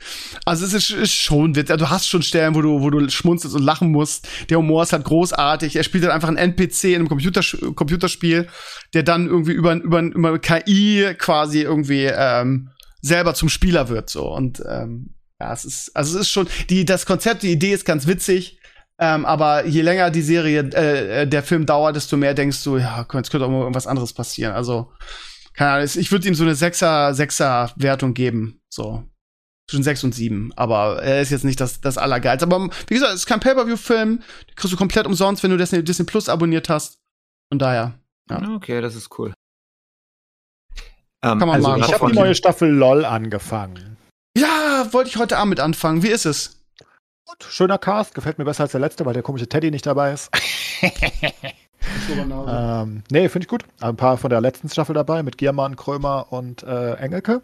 Also es ist, ist schon witzig. Du hast schon Stellen, wo du, wo du schmunzelst und lachen musst. Der Humor ist halt großartig. Er spielt halt einfach einen NPC in einem Computers Computerspiel, der dann irgendwie über, über, über KI quasi irgendwie ähm, selber zum Spieler wird. So. Und ähm, ja, es ist, also es ist schon, die, das Konzept, die Idee ist ganz witzig. Ähm, aber je länger die Serie, äh, der Film dauert, desto mehr denkst du, ja, es könnte auch mal irgendwas anderes passieren. Also, keine Ahnung, ich würde ihm so eine Sechser, Sechser Wertung geben. So. Zwischen 6 und 7. Aber er ist jetzt nicht das, das Allergeilste. Aber wie gesagt, es ist kein Pay-Per-View-Film. Den kriegst du komplett umsonst, wenn du Disney, Disney Plus abonniert hast. Und daher. Ja. Okay, das ist cool. Ähm, Kann man also machen. Ich habe die neue Staffel LOL angefangen. Ja, wollte ich heute Abend mit anfangen. Wie ist es? Gut, schöner Cast. Gefällt mir besser als der letzte, weil der komische Teddy nicht dabei ist. ähm, nee, finde ich gut. Ein paar von der letzten Staffel dabei mit Giermann, Krömer und äh, Engelke.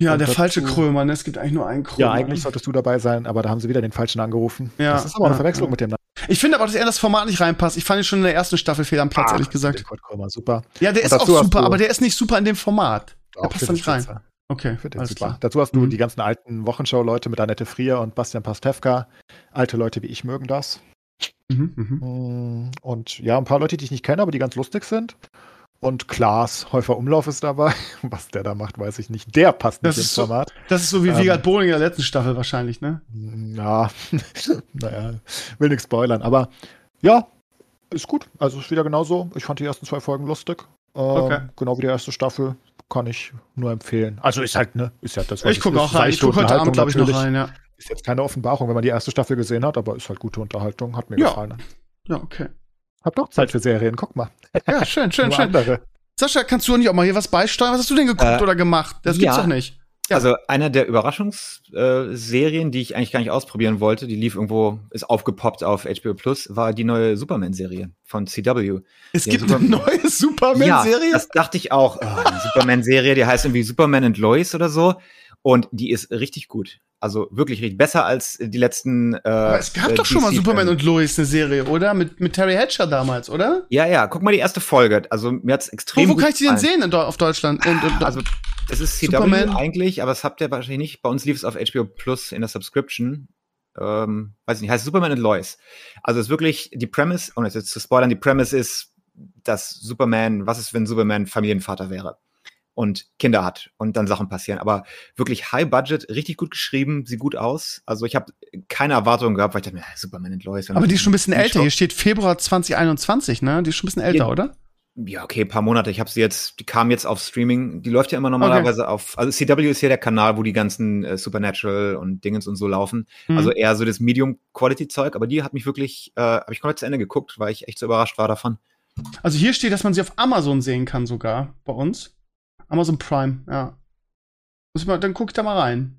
Ja, und der falsche Krömer, ne? Es gibt eigentlich nur einen Krömer. Ja, eigentlich solltest du dabei sein, aber da haben sie wieder den falschen angerufen. Ja, das ist aber eine Verwechslung ja. mit dem Namen. Ich finde aber, dass er in das Format nicht reinpasst. Ich fand ihn schon in der ersten Staffel fehl am Platz, ah, ehrlich gesagt. Kurt Krömer, super. Ja, der und ist auch super, aber der ist nicht super in dem Format. Der passt da nicht rein. Spitze. Okay, alles klar. Dazu hast du mhm. die ganzen alten Wochenshow-Leute mit Annette Frier und Bastian Pastewka. Alte Leute wie ich mögen das. Mhm, mh. Mm, und ja, ein paar Leute, die ich nicht kenne, aber die ganz lustig sind. Und Klaas Häufer Umlauf ist dabei. Was der da macht, weiß ich nicht. Der passt das nicht ins so, Format. Das ist so wie ähm, Wiegald Bohling in der letzten Staffel wahrscheinlich, ne? Ja, naja, will nichts spoilern. Aber ja, ist gut. Also ist wieder genauso. Ich fand die ersten zwei Folgen lustig. Ähm, okay. Genau wie die erste Staffel. Kann ich nur empfehlen. Also ist halt, ne? Ist ja das, was ich gucke auch rein. Ich gucke heute Abend, glaube ich, noch rein, ja. Ist jetzt keine Offenbarung, wenn man die erste Staffel gesehen hat, aber ist halt gute Unterhaltung. Hat mir ja. gefallen. Ja, okay. Hab doch Zeit für Serien, guck mal. Ja, schön, schön, schön. Andere. Sascha, kannst du nicht auch mal hier was beisteuern? Was hast du denn geguckt äh, oder gemacht? Das ja. gibt's doch nicht. Ja. Also eine der Überraschungsserien, die ich eigentlich gar nicht ausprobieren wollte, die lief irgendwo, ist aufgepoppt auf HBO Plus, war die neue Superman-Serie von CW. Es die gibt Super eine neue Superman-Serie? Ja, das dachte ich auch. Oh, eine Superman-Serie, die heißt irgendwie Superman and Lois oder so. Und die ist richtig gut. Also wirklich richtig besser als die letzten. Äh, Aber es gab äh, doch schon mal Superman und Lois eine Serie, oder? Mit, mit Terry Hatcher damals, oder? Ja, ja, guck mal die erste Folge. Also mir hat's extrem. Wo, wo kann ich die denn sehen in, auf Deutschland? Und, und, Also, das ist CW Superman. eigentlich, aber das habt ihr wahrscheinlich nicht. Bei uns lief es auf HBO Plus in der Subscription. Ähm, weiß ich nicht, heißt Superman und Lois. Also es ist wirklich die Premise, ohne jetzt zu spoilern, die Premise ist, dass Superman, was ist, wenn Superman Familienvater wäre und Kinder hat und dann Sachen passieren. Aber wirklich High Budget, richtig gut geschrieben, sieht gut aus. Also ich habe keine Erwartungen gehabt, weil ich dachte mir, Superman und Lois. aber die ist schon ein bisschen älter. Hier steht Februar 2021, ne? Die ist schon ein bisschen älter, Ja. oder? Ja, okay, ein paar Monate. Ich habe sie jetzt, die kam jetzt auf Streaming. Die läuft ja immer normalerweise auf, also CW ist ja der Kanal, wo die ganzen äh, Supernatural und Dingens und so laufen. Mhm. Also eher so das Medium-Quality-Zeug. Aber die hat mich wirklich, äh, habe ich komplett zu Ende geguckt, weil ich echt so überrascht war davon. Also hier steht, dass man sie auf Amazon sehen kann sogar bei uns. Amazon Prime, ja. Muss mal, dann guck ich da mal rein.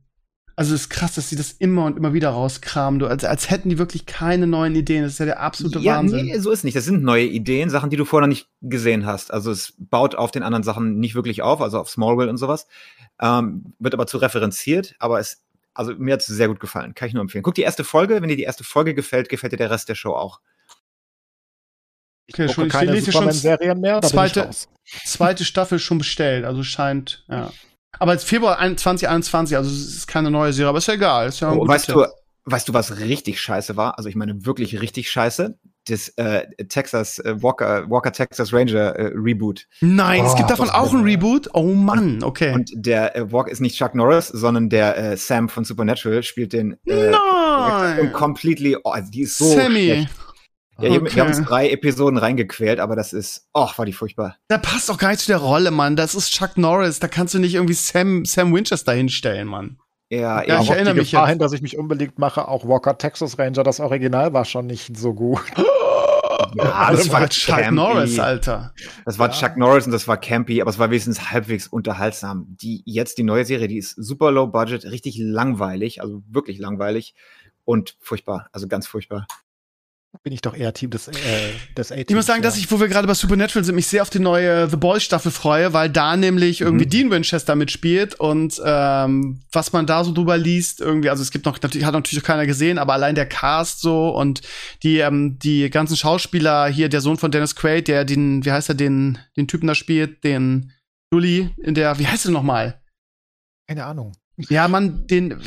Also es ist krass, dass sie das immer und immer wieder rauskramen. Du, als, als hätten die wirklich keine neuen Ideen. Das ist ja der absolute ja, Wahnsinn. nee, so ist nicht. Das sind neue Ideen, Sachen, die du vorher noch nicht gesehen hast. Also es baut auf den anderen Sachen nicht wirklich auf, also auf Smallville und sowas. Ähm, wird aber zu referenziert, aber es, also mir hat es sehr gut gefallen. Kann ich nur empfehlen. Guck die erste Folge. Wenn dir die erste Folge gefällt, gefällt dir der Rest der Show auch. Okay, Gucke schon, ich keine lese hier schon Superman-Serien mehr. Ich zweite- zweite Staffel schon bestellt. Also scheint, ja. Aber jetzt Februar 2021, also es ist keine neue Serie, aber ist ja egal. Ist ja Oh, weißt du, weißt du, was richtig scheiße war? Also ich meine wirklich richtig scheiße. Das äh, Texas äh, Walker Walker Texas Ranger äh, Reboot. Nein, es Oh, gibt davon auch ein Reboot. Oh Mann, okay. Und der äh, Walker ist nicht Chuck Norris, sondern der äh, Sam von Supernatural spielt den äh, und Nein! completely. Oh, also die ist so Sammy. schlecht. Ja, wir, wir haben uns Okay. drei Episoden reingequält, aber das ist, oh, war die furchtbar. Da passt doch gar nicht zu der Rolle, Mann. Das ist Chuck Norris. Da kannst du nicht irgendwie Sam, Sam Winchester hinstellen, Mann. Ja, Ja, ich erinnere die mich Gefahr jetzt. hin, dass ich mich unbeliebt mache, auch Walker Texas Ranger, das Original war schon nicht so gut. ja, das war Chuck campy. Norris, Alter. Das war Ja. Chuck Norris und das war campy, aber es war wenigstens halbwegs unterhaltsam. Die jetzt die neue Serie, die ist super low budget, richtig langweilig, also wirklich langweilig und furchtbar, also ganz furchtbar. Bin ich doch eher Team des, äh, des A-Teams. Ich muss sagen, ja. dass ich, wo wir gerade bei Supernatural sind, mich sehr auf die neue The Boys Staffel freue, weil da nämlich irgendwie Mhm. Dean Winchester mitspielt und ähm, was man da so drüber liest, irgendwie, also es gibt noch, natürlich hat natürlich noch keiner gesehen, aber allein der Cast so und die, ähm, die ganzen Schauspieler hier, der Sohn von Dennis Quaid, der den, wie heißt er, den, den Typen da spielt, den Lully, in der, wie heißt er nochmal? Keine Ahnung. Ja, Mann, den,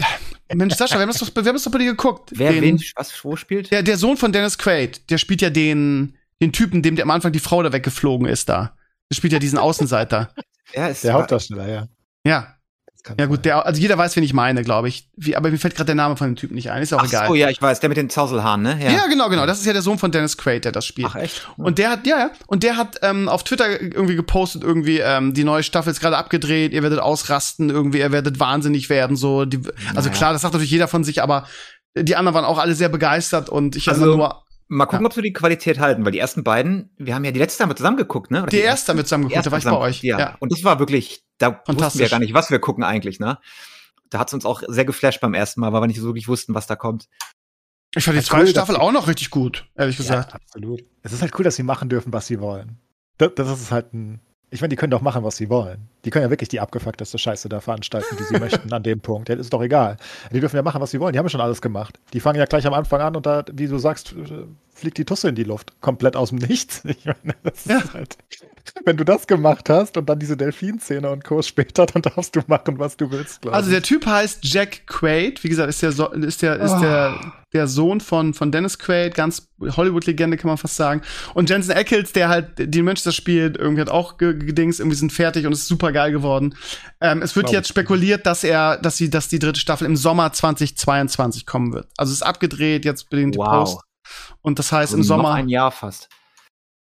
Mensch, Sascha, wir haben das doch, wir haben das doch bei dir geguckt. Wer den, wen was wo spielt? Der, der Sohn von Dennis Quaid, der spielt ja den, den Typen, dem der am Anfang die Frau da weggeflogen ist da. Der spielt ja diesen Außenseiter. Ja, ist Der Hauptdarsteller, ja. Ja. Kann Ja, gut, der, also jeder weiß, wen ich meine, glaube ich. Wie, aber mir fällt gerade der Name von dem Typen nicht ein. Ist auch Ach egal. so, ja, ich weiß, der mit den Zauselhaaren, ne? ja. genau, genau. Das ist ja der Sohn von Dennis Quaid, der das spielt. Ach echt? Und der hat, ja, ja, und der hat ähm, auf Twitter irgendwie gepostet, irgendwie, ähm, die neue Staffel ist gerade abgedreht, ihr werdet ausrasten, irgendwie, ihr werdet wahnsinnig werden, so. Die, also Naja. klar, das sagt natürlich jeder von sich, aber die anderen waren auch alle sehr begeistert und ich also, nur, Mal gucken, ob sie die Qualität halten, weil die ersten beiden, wir haben ja die letzte haben wir zusammen geguckt, ne? Oder die erste haben wir zusammen die geguckt, da war ich bei euch. geguckt, Ja. Und das war wirklich, da wussten wir ja gar nicht, was wir gucken eigentlich, ne? Da hat's uns auch sehr geflasht beim ersten Mal, weil wir nicht so wirklich wussten, was da kommt. Ich fand die Ja, zweite cool, Staffel auch noch richtig gut, ehrlich gesagt. Ja, absolut. Es ist halt cool, dass sie machen dürfen, was sie wollen. Das, das ist halt ein. Ich meine, die können doch machen, was sie wollen. Die können ja wirklich die abgefuckteste Scheiße da veranstalten, die sie möchten an dem Punkt. Das ist doch egal. Die dürfen ja machen, was sie wollen. Die haben ja schon alles gemacht. Die fangen ja gleich am Anfang an und da, wie du sagst, äh, fliegt die Tusse in die Luft. Komplett aus dem Nichts. Ich meine, das Ja. ist halt, wenn du das gemacht hast und dann diese Delfinszene und Co. später, dann darfst du machen, was du willst, Also der Typ heißt Jack Quaid, wie gesagt, ist der so ist der ist Oh. der der Sohn von von Dennis Quaid, ganz Hollywood Legende kann man fast sagen. Und Jensen Ackles, der halt die Manchester spielt, irgendwie hat auch ge- gedings, irgendwie sind fertig und ist super geil geworden. Ähm, es wird Glaub jetzt spekuliert, dass er dass sie dass die dritte Staffel im Sommer 2022 kommen wird. Also es ist abgedreht jetzt bedingt Post und das heißt im Also Sommer Noch ein Jahr fast.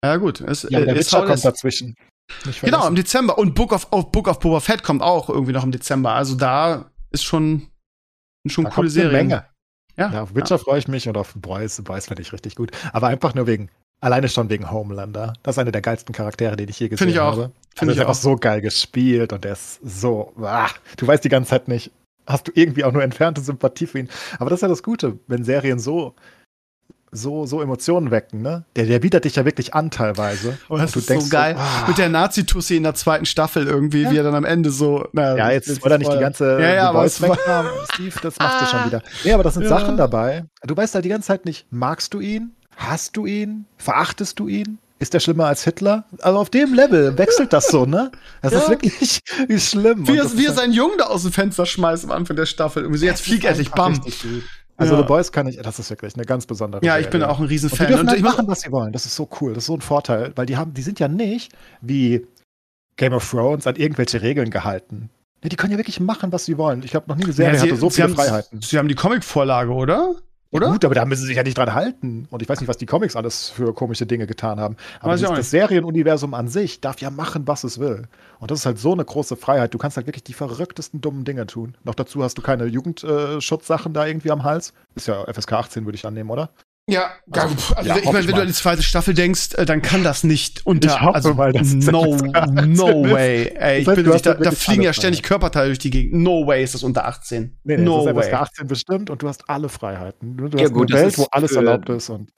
Ja gut, es ja, der äh, ist Witcher kommt is. dazwischen. Genau, im Dezember. Und Book of, oh, Book of Boba Fett kommt auch irgendwie noch im Dezember. Also da ist schon, schon Da coole Serien. Menge. Ja, Ja, auf Witcher freue ich mich und auf Boys. Boys finde ich richtig gut. Aber einfach nur wegen, alleine schon wegen Homelander. Das ist einer der geilsten Charaktere, den ich je gesehen Finde ich auch. habe. Finde ich auch. ist so geil gespielt und der ist so, ah, du weißt die ganze Zeit nicht, hast du irgendwie auch nur entfernte Sympathie für ihn. Aber das ist ja das Gute, wenn Serien so so, so Emotionen wecken, ne? Der, der bietet dich ja wirklich an teilweise. Oh, das du ist denkst so geil. ah. Mit der Nazi-Tussi in der zweiten Staffel irgendwie, wie er dann am Ende so. Na, Ja, jetzt wollte er nicht die ganze Ja, ja, Boys weghaben. Steve, das machst du schon wieder. Nee, aber das sind Ja. Sachen dabei. Du weißt halt die ganze Zeit nicht, magst du ihn? Hast du ihn? Verachtest du ihn? Ist der schlimmer als Hitler? Also auf dem Level wechselt das so, ne? Das Ja. ist wirklich schlimm. Wie er, wie ist seinen Jungen da aus dem Fenster schmeißt am Anfang der Staffel. Irgendwie so, jetzt flieg ist endlich, bam. Also Ja. The Boys kann ich, das ist wirklich eine ganz besondere Ja, ich bin Serie. auch ein Und die Riesenfan. dürfen Und halt ich machen, was sie wollen. Das ist so cool. Das ist so ein Vorteil, weil die haben, die sind ja nicht wie Game of Thrones an irgendwelche Regeln gehalten. Die können ja wirklich machen, was sie wollen. Ich glaube, noch nie eine Serie Ja, sie, hatte so sie viele haben, Freiheiten. Sie haben die Comic-Vorlage, oder? Oder? Ja, gut, aber da müssen sie sich ja nicht dran halten. Und ich weiß nicht, was die Comics alles für komische Dinge getan haben. Aber das, das Serienuniversum an sich darf ja machen, was es will. Und das ist halt so eine große Freiheit. Du kannst halt wirklich die verrücktesten dummen Dinge tun. Noch dazu hast du keine Jugendschutzsachen da irgendwie am Hals. Ist ja FSK 18, würde ich annehmen, oder? Ja, Also, also ja, ich meine, wenn du an die zweite Staffel denkst, äh, dann kann das nicht unter. Ich hoffe also, mal, dass no, FSK 18 no way. Ey, ich bin nicht, da, da fliegen ja ständig Körperteile durch die Gegend. No way ist das unter 18. Nee, nee, no das ist way. FSK 18 bestimmt und du hast alle Freiheiten. Du Ja, hast gut, eine das Welt, wo ist alles für- erlaubt ist und.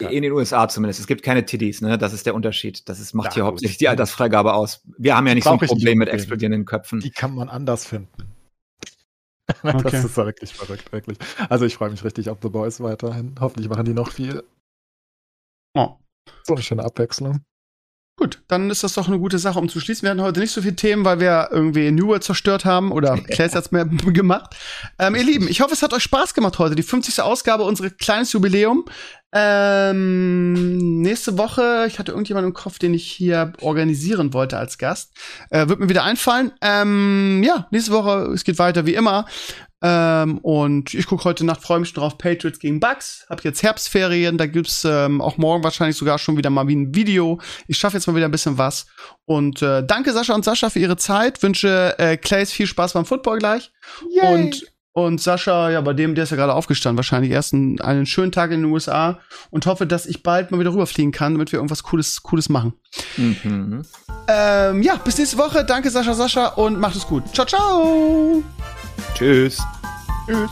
In den USA zumindest. Es gibt keine Tiddies, ne? Das ist der Unterschied. Das ist, macht Ja, hier gut. hauptsächlich die Altersfreigabe aus. Wir haben ja nicht so ein Brauch ich nicht Problem mit explodierenden Köpfen. Die kann man anders finden. Okay. Das ist wirklich verrückt, wirklich. Also ich freue mich richtig auf The Boys weiterhin. Hoffentlich machen die noch viel. Oh. So eine schöne Abwechslung. Gut, dann ist das doch eine gute Sache, um zu schließen. Wir hatten heute nicht so viele Themen, weil wir irgendwie New World zerstört haben oder Clays hat's mehr gemacht. Ähm, ihr Lieben, ich hoffe, es hat euch Spaß gemacht heute. Die 50. Ausgabe, unser kleines Jubiläum. Ähm, nächste Woche, ich hatte irgendjemanden im Kopf, den ich hier organisieren wollte als Gast. Äh, wird mir wieder einfallen. Ähm, ja, nächste Woche, es geht weiter wie immer. Ähm, und ich gucke heute Nacht, freue mich schon drauf, Patriots gegen Bucks. Hab jetzt Herbstferien, da gibt's ähm, auch morgen wahrscheinlich sogar schon wieder mal wie ein Video. Ich schaffe jetzt mal wieder ein bisschen was. Und äh, danke Sascha und Sascha für ihre Zeit. Wünsche äh, Clays viel Spaß beim Football gleich. Und und Sascha, ja, bei dem, der ist ja gerade aufgestanden, wahrscheinlich erst einen, einen schönen Tag in den USA und hoffe, dass ich bald mal wieder rüberfliegen kann, damit wir irgendwas Cooles, Cooles machen. Mhm. Ähm, ja, bis nächste Woche. Danke, Sascha, Sascha und macht es gut. Ciao, ciao. Tschüss. Tschüss.